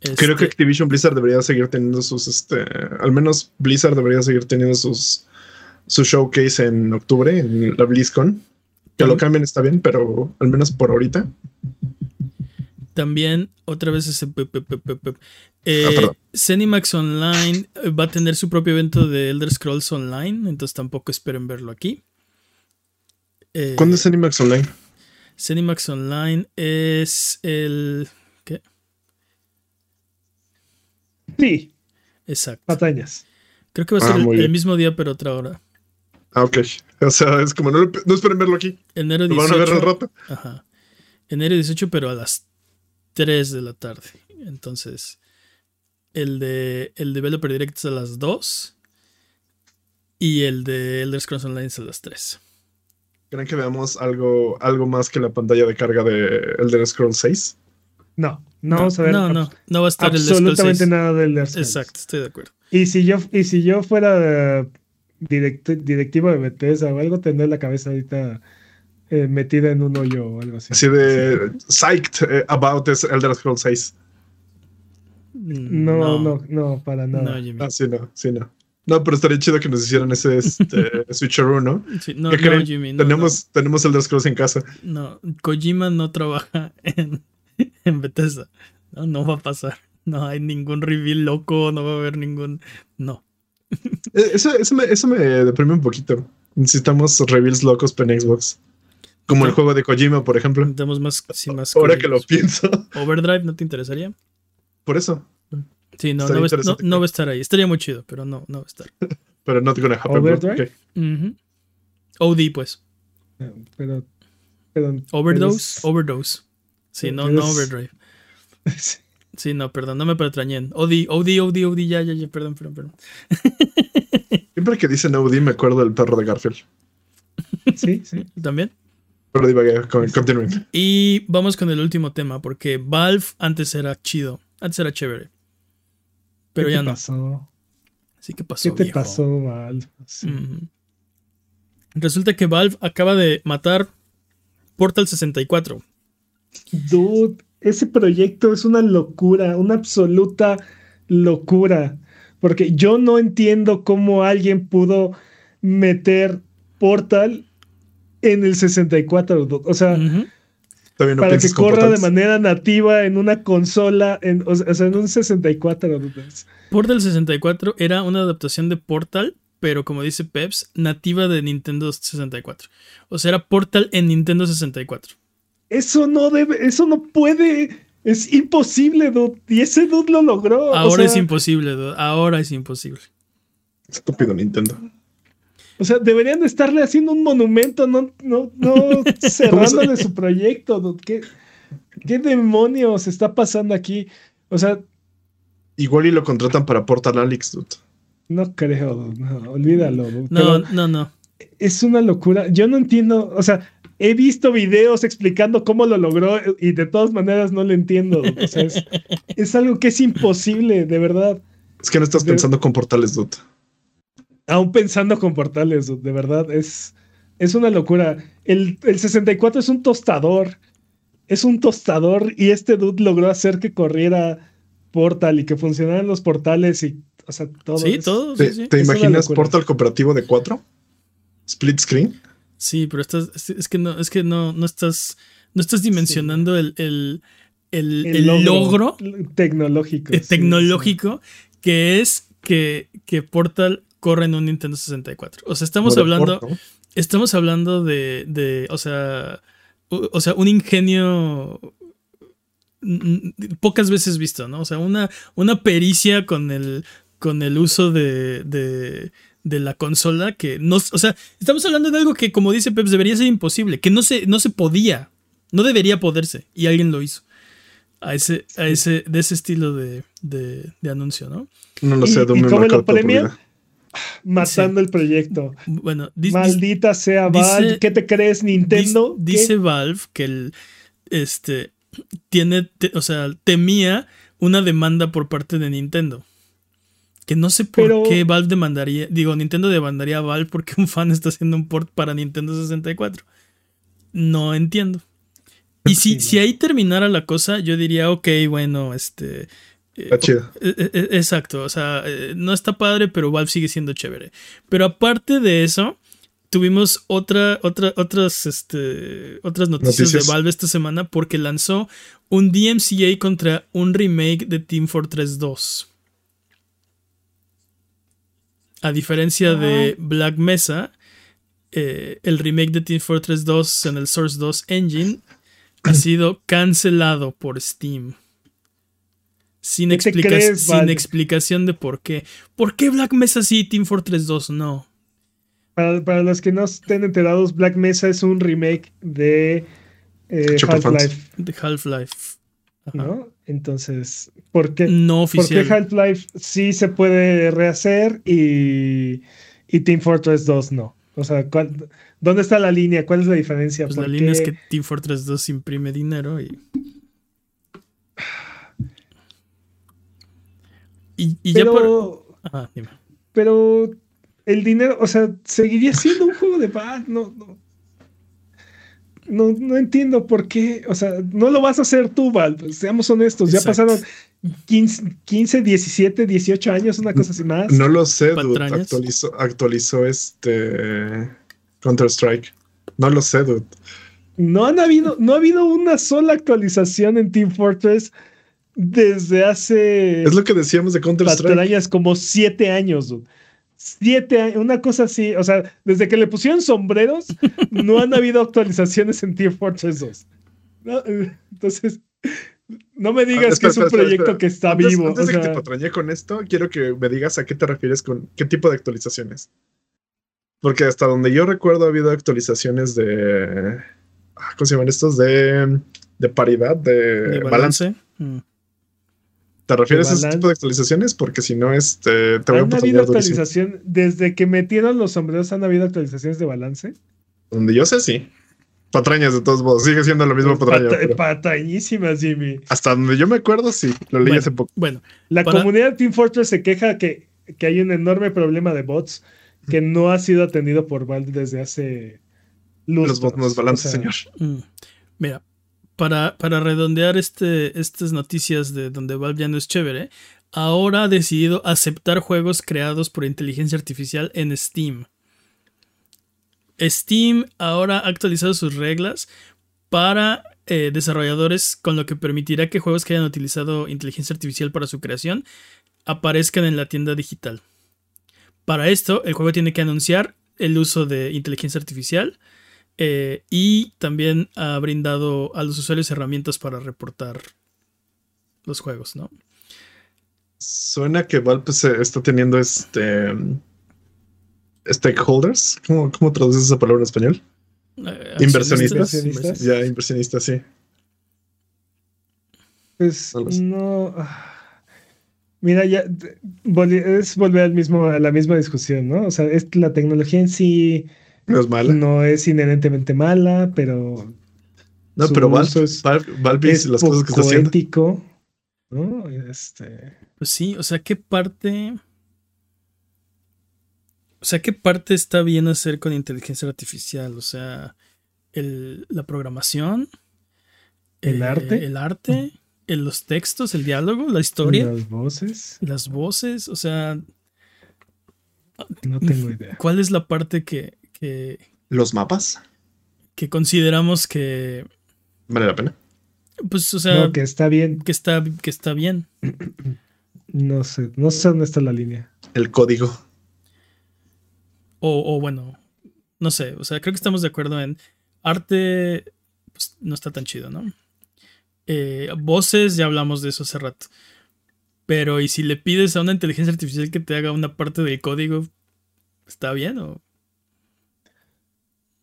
Creo que este Activision Blizzard debería seguir teniendo sus, este, al menos Blizzard debería seguir teniendo sus, su showcase en octubre en la BlizzCon. Que lo cambien está bien, pero al menos por ahorita. También, otra vez ese. Eh, Cenimax Online va a tener su propio evento de Elder Scrolls Online, entonces tampoco esperen verlo aquí. ¿Cuándo es Cenimax Online? Cinemax Online es el. ¿Qué? Sí. Exacto. Batallas. Creo que va a ser ah, el, mismo día, pero otra hora. Ah, ok. O sea, es como, no, no esperen verlo aquí. Enero 18. van a ver al rato. Ajá. Enero 18, pero a las 3 de la tarde. Entonces, el de el Developer Direct es a las 2. Y el de Elder Scrolls Online es a las 3. ¿Creen que veamos algo, algo más que la pantalla de carga de Elder Scrolls 6? No, no, vamos a ver. No, no, no va a estar absolutamente nada del Elder Scrolls. Exacto, estoy de acuerdo. Y si yo, y si yo fuera directivo de Bethesda o algo, tendría la cabeza ahorita eh, metida en un hoyo o algo así. Así de psyched eh, about Elder Scrolls 6. No, no, no, para nada. No, ah, sí, no, sí, no. No, pero estaría chido que nos hicieran ese este, switcheroo, ¿no? Sí, no, no Jimmy, no, tenemos, tenemos el Scrolls en casa. No, Kojima no trabaja en, en Bethesda. No, no va a pasar. No hay ningún reveal loco, no va a haber ningún. No. Eh, eso, eso, me, eso me deprime un poquito. Necesitamos reveals locos en Xbox. Como el juego de Kojima, por ejemplo. Necesitamos más, sí, más Ahora que lo pienso. Overdrive, ¿no te interesaría? Por eso. Sí, no, no va, no, va, a estar ahí. Estaría muy chido, pero no, no va a estar. pero no gonna happen. Overdrive. OD, pues. Pero, Overdose, overdose. Sí, no, no overdrive. sí, no, perdón, no me pertrañen. OD, OD, OD, OD, ya, ya, ya, perdón, perdón, perdón. Siempre que dicen OD me acuerdo del perro de Garfield. sí, sí. ¿También? Pero divagué, continúen. Y vamos con el último tema, porque Valve antes era chido, antes era chévere. Pero ya no. Pasó? Sí, ¿qué pasó? ¿Qué te pasó, Valve? Resulta que Valve acaba de matar Portal 64. Dude, ese proyecto es una locura, una absoluta locura. Porque yo no entiendo cómo alguien pudo meter Portal en el 64. O sea, para que corra de manera nativa en una consola, en, o sea, en un 64. Portal 64 era una adaptación de Portal, pero como dice Peps, nativa de Nintendo 64. O sea, era Portal en Nintendo 64. Eso no debe, eso no puede. Es imposible, dude. Y ese dude lo logró. Ahora es imposible, dude. Ahora es imposible. Estúpido Nintendo. O sea, deberían estarle haciendo un monumento, no, no, no cerrándole su proyecto. ¿Qué, ¿Qué demonios está pasando aquí? O sea. Igual y lo contratan para Portal Alex, dude. No creo, no, olvídalo. No, no, no. Es una locura. Yo no entiendo, o sea, he visto videos explicando cómo lo logró y de todas maneras no lo entiendo. O sea, es, es algo que es imposible, de verdad. Es que no estás pensando con portales, dude aún pensando con portales, de verdad, es, es una locura. El, 64 es un tostador. es un tostador y este dude logró hacer que corriera Portal y que funcionaran los portales y, o sea, todo. Sí, todo. ¿Te, imaginas Portal cooperativo de cuatro? Split screen. Sí, pero estás, es que no, es que no, no estás, no estás dimensionando el, el, el, logro, tecnológico. Eh, tecnológico que es que, que Portal corre en un Nintendo 64. O sea, estamos hablando. Estamos hablando de. de o sea. O, sea, un ingenio pocas veces visto, ¿no? O sea, una, una pericia con el, con el uso de, de, de, la consola que no, o sea, estamos hablando de algo que como dice Peps debería ser imposible, que no se, no se podía, no debería poderse y alguien lo hizo. A ese, a ese, de ese estilo de, de, de anuncio, ¿no? No lo sé, ¿Y, y cómo lo premia? Matando el proyecto. Bueno, maldita sea Valve. ¿Qué te crees, Nintendo? Dice, Valve que el este tiene, o sea, temía una demanda por parte de Nintendo. Que no sé por qué Valve demandaría, digo, Nintendo demandaría a Valve porque un fan está haciendo un port para Nintendo 64. No entiendo. Y si, si ahí terminara la cosa, yo diría, ok, bueno, este Está chido. Eh, eh, eh, exacto, o sea, no está padre, pero Valve sigue siendo chévere. Pero aparte de eso, tuvimos otra, otra, otras, este, otras noticias, de Valve esta semana porque lanzó un DMCA contra un remake de Team Fortress 2. A diferencia de Black Mesa, el remake de Team Fortress 2 en el Source 2 Engine ha sido cancelado por Steam. Sin, sin explicación de por qué. ¿Por qué Black Mesa sí, Team Fortress 2 no? Para, los que no estén enterados, Black Mesa es un remake de eh, Half-Life. De Half-Life. ¿No? Entonces, ¿por qué, no oficial. porque Half-Life sí se puede rehacer y, y Team Fortress 2 no? O sea, ¿dónde está la línea? ¿Cuál es la diferencia? Pues la línea es que Team Fortress 2 imprime dinero y Y, pero, ya por... Pero el dinero, o sea, seguiría siendo un juego de paz. No, no, no, no entiendo por qué. O sea, no lo vas a hacer tú, Val. Seamos honestos. Ya pasaron 15, 15, 17, 18 años, una cosa así más. No lo sé, dude. Actualizó, actualizó este Counter-Strike. No lo sé, dude. No han habido, no ha habido una sola actualización en Team Fortress desde hace. Es lo que decíamos de Counter-Strike. como siete años. Siete años, una cosa así. O sea, desde que le pusieron sombreros, no han habido actualizaciones en Team Fortress 2. Entonces, no me digas ah, que es un proyecto que está vivo. Antes de que te patrañe con esto, quiero que me digas a qué te refieres con qué tipo de actualizaciones. Porque hasta donde yo recuerdo ha habido actualizaciones de. Ah, ¿Cómo se llaman estos? De, de paridad, de, balance. Mm. ¿Te refieres a ese tipo de actualizaciones? Porque si no, este, te voy a habido actualización? Desde que metieron los sombreros, ¿han habido actualizaciones de balance? Donde yo sé, sí. Patrañas, de todos modos. Sigue siendo lo mismo patraña. Patrañísimas, Jimmy. Hasta donde yo me acuerdo, sí. Lo leí hace poco. Bueno. La comunidad de Team Fortress se queja que, que hay un enorme problema de bots que no ha sido atendido por Valve desde hace Los bots no es balance, señor. Mm, mira, para, redondear este, estas noticias de donde Valve ya no es chévere, ahora ha decidido aceptar juegos creados por inteligencia artificial en Steam. Steam ahora ha actualizado sus reglas para eh, desarrolladores, con lo que permitirá que juegos que hayan utilizado inteligencia artificial para su creación aparezcan en la tienda digital. Para esto, el juego tiene que anunciar el uso de inteligencia artificial eh, y también ha brindado a los usuarios herramientas para reportar los juegos, ¿no? Suena que Valve está teniendo este stakeholders. ¿Cómo, cómo traduces esa palabra en español? Eh, inversionistas. Ya, inversionistas, sí. Pues no. Ah, mira, ya es volver al mismo, a la misma discusión, ¿no? O sea, es la tecnología en sí no es mala. No es inherentemente mala, pero. No, pero Valve, es, Valve es las cosas que está haciendo. Ético, ¿no? Este. Pues sí, o sea, ¿qué parte. O sea, ¿qué parte está bien hacer con inteligencia artificial? O sea, el, la programación, ¿El Eh, arte? El arte, en los textos, el diálogo, la historia, Las voces. las voces, o sea, No tengo idea. ¿cuál es la parte que, que, Los mapas. que consideramos que, Vale la pena. pues, o sea, No, que está bien. que está, que está bien? No sé. No sé dónde está la línea. El código. O, o bueno, no sé, o sea, creo que estamos de acuerdo en arte, pues, no está tan chido, ¿no? Eh, voces, ya hablamos de eso hace rato. Pero, ¿y si le pides a una inteligencia artificial que te haga una parte del código, está bien o...?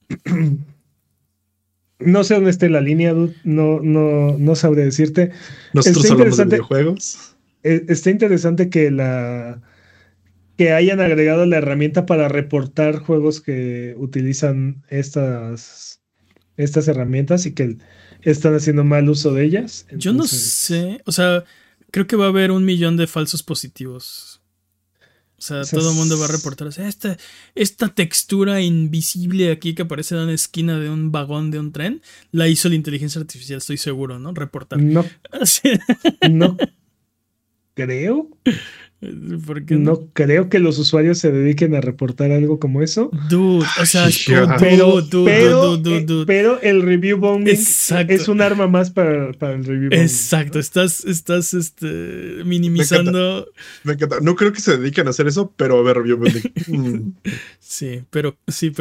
No sé dónde esté la línea, dude. No, no, no sabré decirte. Nosotros Está hablamos de interesante. videojuegos. Eh, Está interesante que la que hayan agregado la herramienta para reportar juegos que utilizan estas, estas herramientas y que están haciendo mal uso de ellas. Yo no sé, o sea, creo que va a haber un millón de falsos positivos. O sea, todo el mundo va a reportar. o sea, esta, esta textura invisible aquí que aparece en una esquina de un vagón de un tren, la hizo la inteligencia artificial, estoy seguro, ¿no? Reportar. No, no creo. ¿Por qué no? No creo que los usuarios se dediquen a reportar algo como eso. Dude, o sea, Pero, dude, pero, dude, dude, eh, dude. pero el review bombing Exacto. es un arma más para, para el review bombing. Exacto, estás, estás este, minimizando. Me encanta. No creo que se dediquen a hacer eso, pero a ver, me digo, mm, Sí, pero sí,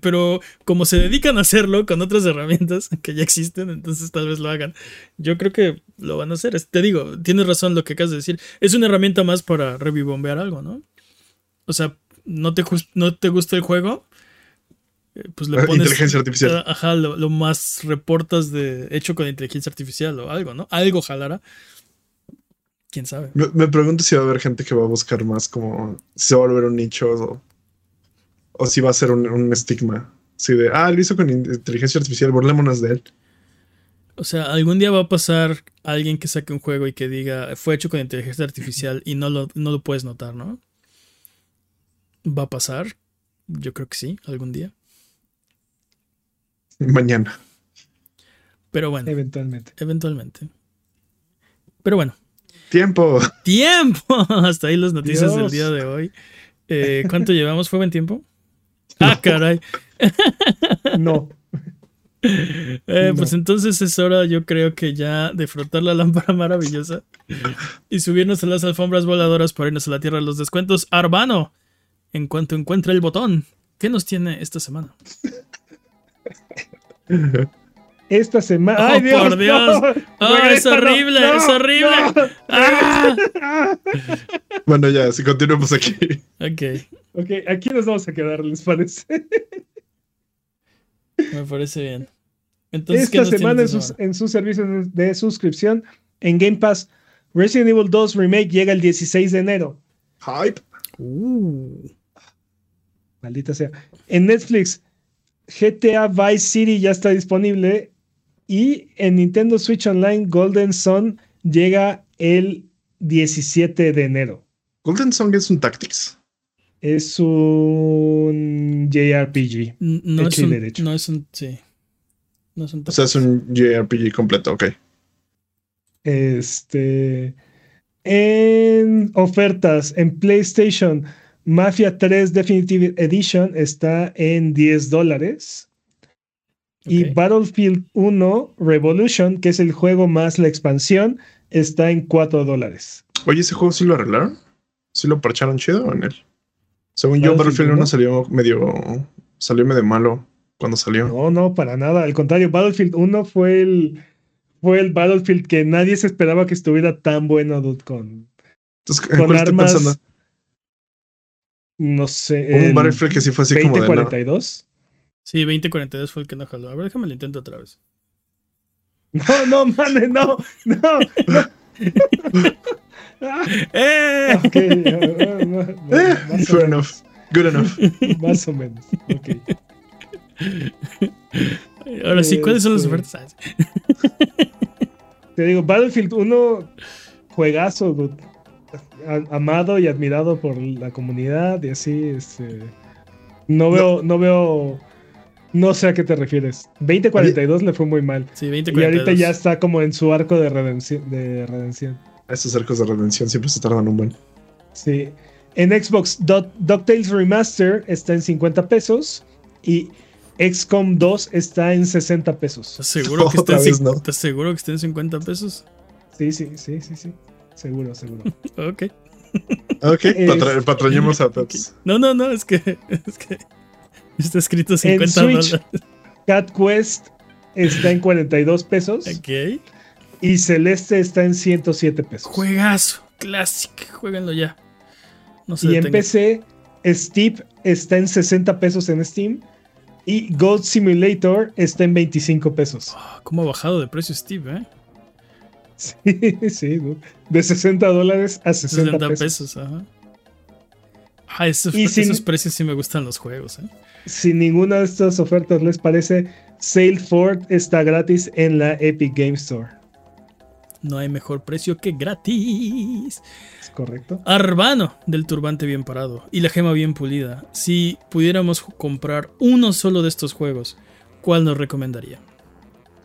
pero como se dedican a hacerlo con otras herramientas que ya existen, entonces tal vez lo hagan. Yo creo que lo van a hacer. Te digo, tienes razón lo que acabas de decir. Es una herramienta más para revivombear algo, ¿no? O sea, no te no te gusta el juego, eh, pues le Ah, pones inteligencia artificial. Ah, Ajá, lo, lo más reportas de hecho con inteligencia artificial o algo, ¿no? Algo jalará. ¿Quién sabe? me, me pregunto si va a haber gente que va a buscar más como si se va a volver un nicho o, o si va a ser un, un estigma. Sí, de, ah, lo hizo con in- inteligencia artificial, burlémonos de él. O sea, algún día va a pasar alguien que saque un juego y que diga fue hecho con inteligencia artificial y no lo, no lo puedes notar, ¿no? ¿Va a pasar? Yo creo que sí, algún día. Mañana. Pero bueno, Eventualmente. eventualmente. Pero bueno, Tiempo. tiempo. Hasta ahí las noticias del día de hoy. Eh, ¿Cuánto llevamos? ¿Fue buen tiempo? Ah, caray. No. Eh, No. Pues entonces es hora, yo creo que ya de frotar la lámpara maravillosa y subirnos a las alfombras voladoras para irnos a la tierra de los descuentos. Arbano, en cuanto encuentre el botón, ¿qué nos tiene esta semana? Esta semana. Oh, ¡Ay, Dios! por Dios. no! ¡Ah, es horrible! no, ¡Es horrible! no. ¡Ah! Bueno, ya, si continuamos aquí. Ok, Ok, aquí nos vamos a quedar, ¿les parece? me parece bien. Entonces, ¿qué Esta semana en sus, esta en sus servicios de suscripción en Game Pass, Resident Evil 2 Remake llega el 16 de enero. Hype. Uh, Maldita sea. En Netflix, GTA Vice City ya está disponible. Y en Nintendo Switch Online, Golden Sun llega el 17 de enero. Golden Song es un Tactics. Es un JRPG. no, es Hecho y un, derecho. no es un. Sí. No. O sea, es un JRPG completo, ok. Este. En ofertas en PlayStation, Mafia 3 Definitive Edition está en 10 dólares. Y. Battlefield 1 Revolution, que es el juego más la expansión, está en 4 dólares. Oye, ¿ese juego sí lo arreglaron? ¿Sí lo parcharon chido en él? Según yo, Battlefield Battlefield 1 uno. salió medio. salió medio malo cuando salió. No, no, para nada. Al contrario, Battlefield 1 fue el, fue el Battlefield que nadie se esperaba que estuviera tan bueno, dude, con, Entonces, ¿en con cuál estoy armas. pensando? No sé. Un el Battlefield que sí fue así como de. no. 2042. Sí, 2042 fue el que no jaló. A ver, déjame lo intento otra vez. No, no, man, no, no. no. Ah, ¡Eh! ok, ah, ah, Eh, fair enough. Good enough. más o menos. Ok. Ahora sí, ¿cuáles son las Este. ofertas? Te digo, Battlefield 1, juegazo, dude. Amado y admirado por la comunidad y así, este. No veo, no veo No sé a qué te refieres. 2042 le fue muy mal. Sí, 2042. Y ahorita ya está como en su arco de redención. De redención. Esos arcos de redención siempre se tardan un buen. Sí. En Xbox, DuckTales Remaster está en 50 pesos. Y XCOM 2 está en 60 pesos. ¿Estás seguro, que está en, no. ¿Estás seguro que está en 50 pesos? Sí, sí, sí, sí, sí. Seguro, seguro. ok. Ok, patrañemos a todos. No, no, no, es que, es que está escrito 50 dólares. Cat Quest está en 42 pesos. Ok. Y Celeste está en 107 pesos. Juegazo, Classic, jueguenlo ya. No y en PC, Steve está en 60 pesos en Steam. Y Gold Simulator está en 25 pesos. Ah, ¿Cómo ha bajado de precio Steve, eh? Sí, sí, de 60 dólares a 60, 60 pesos. ajá. Ah, esos, esos precios sí me gustan los juegos, ¿eh? Si ninguna de estas ofertas les parece, Saleford está gratis en la Epic Game Store. No hay mejor precio que gratis. Es correcto. Arbano del turbante bien parado y la gema bien pulida. Si pudiéramos comprar uno solo de estos juegos, ¿cuál nos recomendaría?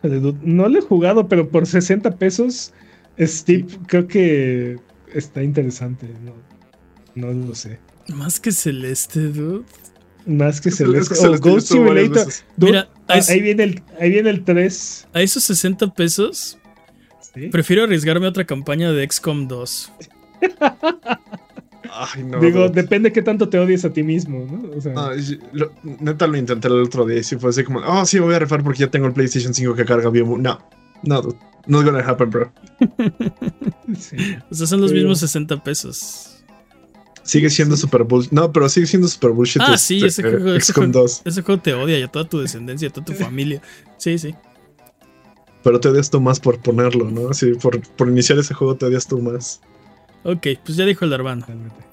No lo he jugado, pero por 60 pesos, Steve creo que está interesante. No, lo sé. Más que Celeste, dude. Más que Celeste. O Ghost Simulator. Mira, ahí, viene el, ahí viene el 3. A esos 60 pesos, prefiero arriesgarme a otra campaña de XCOM 2. Digo, depende qué tanto te odies a ti mismo, ¿no? O sea, neta lo intenté el otro día y si fue así como, oh, sí, voy a refar porque ya tengo el PlayStation 5 que carga bien. No, no, no gonna happen, bro. sí. O sea, son los mismos 60 pesos. Sigue siendo super bullshit. No, pero sigue siendo super bullshit. Ah, sí, ese, este, juego, ese, juego, ese juego te odia y a toda tu descendencia, a toda tu familia. Sí, sí. Pero te odias tú más por ponerlo, ¿no? Sí, por, por iniciar ese juego te odias tú más. Ok, pues ya dijo el Darvano.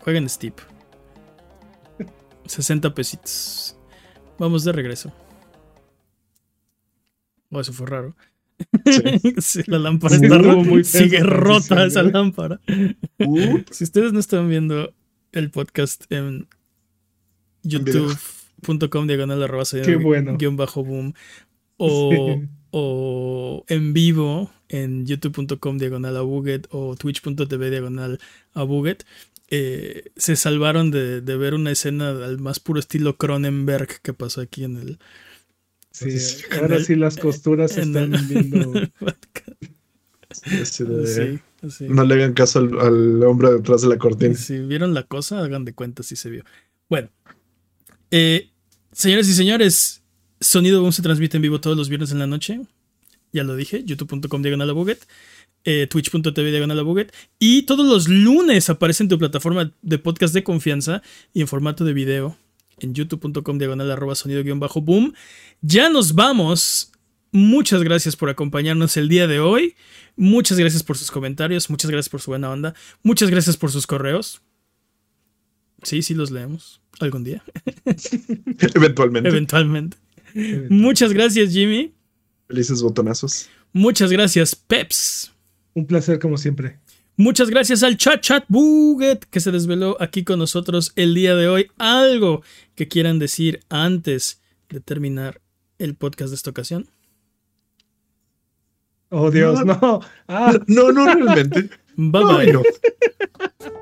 Jueguen Steep. 60 pesitos. Vamos de regreso. Oh, eso fue raro. Sí. la lámpara está muy Sigue rota esa lámpara. si ustedes no están viendo el podcast en youtube.com diagonal arroba bueno. guion bajo boom o, o en vivo en youtube.com diagonal a Buget o twitch.tv diagonal a Buget, eh, se salvaron de, ver una escena al más puro estilo Cronenberg que pasó aquí en el. Sí, ahora sí las costuras están viendo. No le hagan caso al, hombre detrás de la cortina. Si vieron la cosa, hagan de cuenta si se vio. Bueno, eh, señores y señores, Sonido Boom se transmite en vivo todos los viernes en la noche ya lo dije, youtube.com diagonal eh, twitch.tv diagonal y todos los lunes aparece en tu plataforma de podcast de confianza y en formato de video en youtube.com diagonal arroba sonido guion bajo boom. Ya nos vamos. Muchas gracias por acompañarnos el día de hoy. Muchas gracias por sus comentarios. Muchas gracias por su buena onda. Muchas gracias por sus correos. Sí, sí los leemos algún día. Eventualmente. Eventualmente. Muchas gracias, Jimmy. Felices botonazos. Muchas gracias, Peps. Un placer como siempre. Muchas gracias al Chat Chat Buget que se desveló aquí con nosotros el día de hoy. Algo que quieran decir antes de terminar el podcast de esta ocasión. Oh Dios, no. No, no, realmente. Bye bye.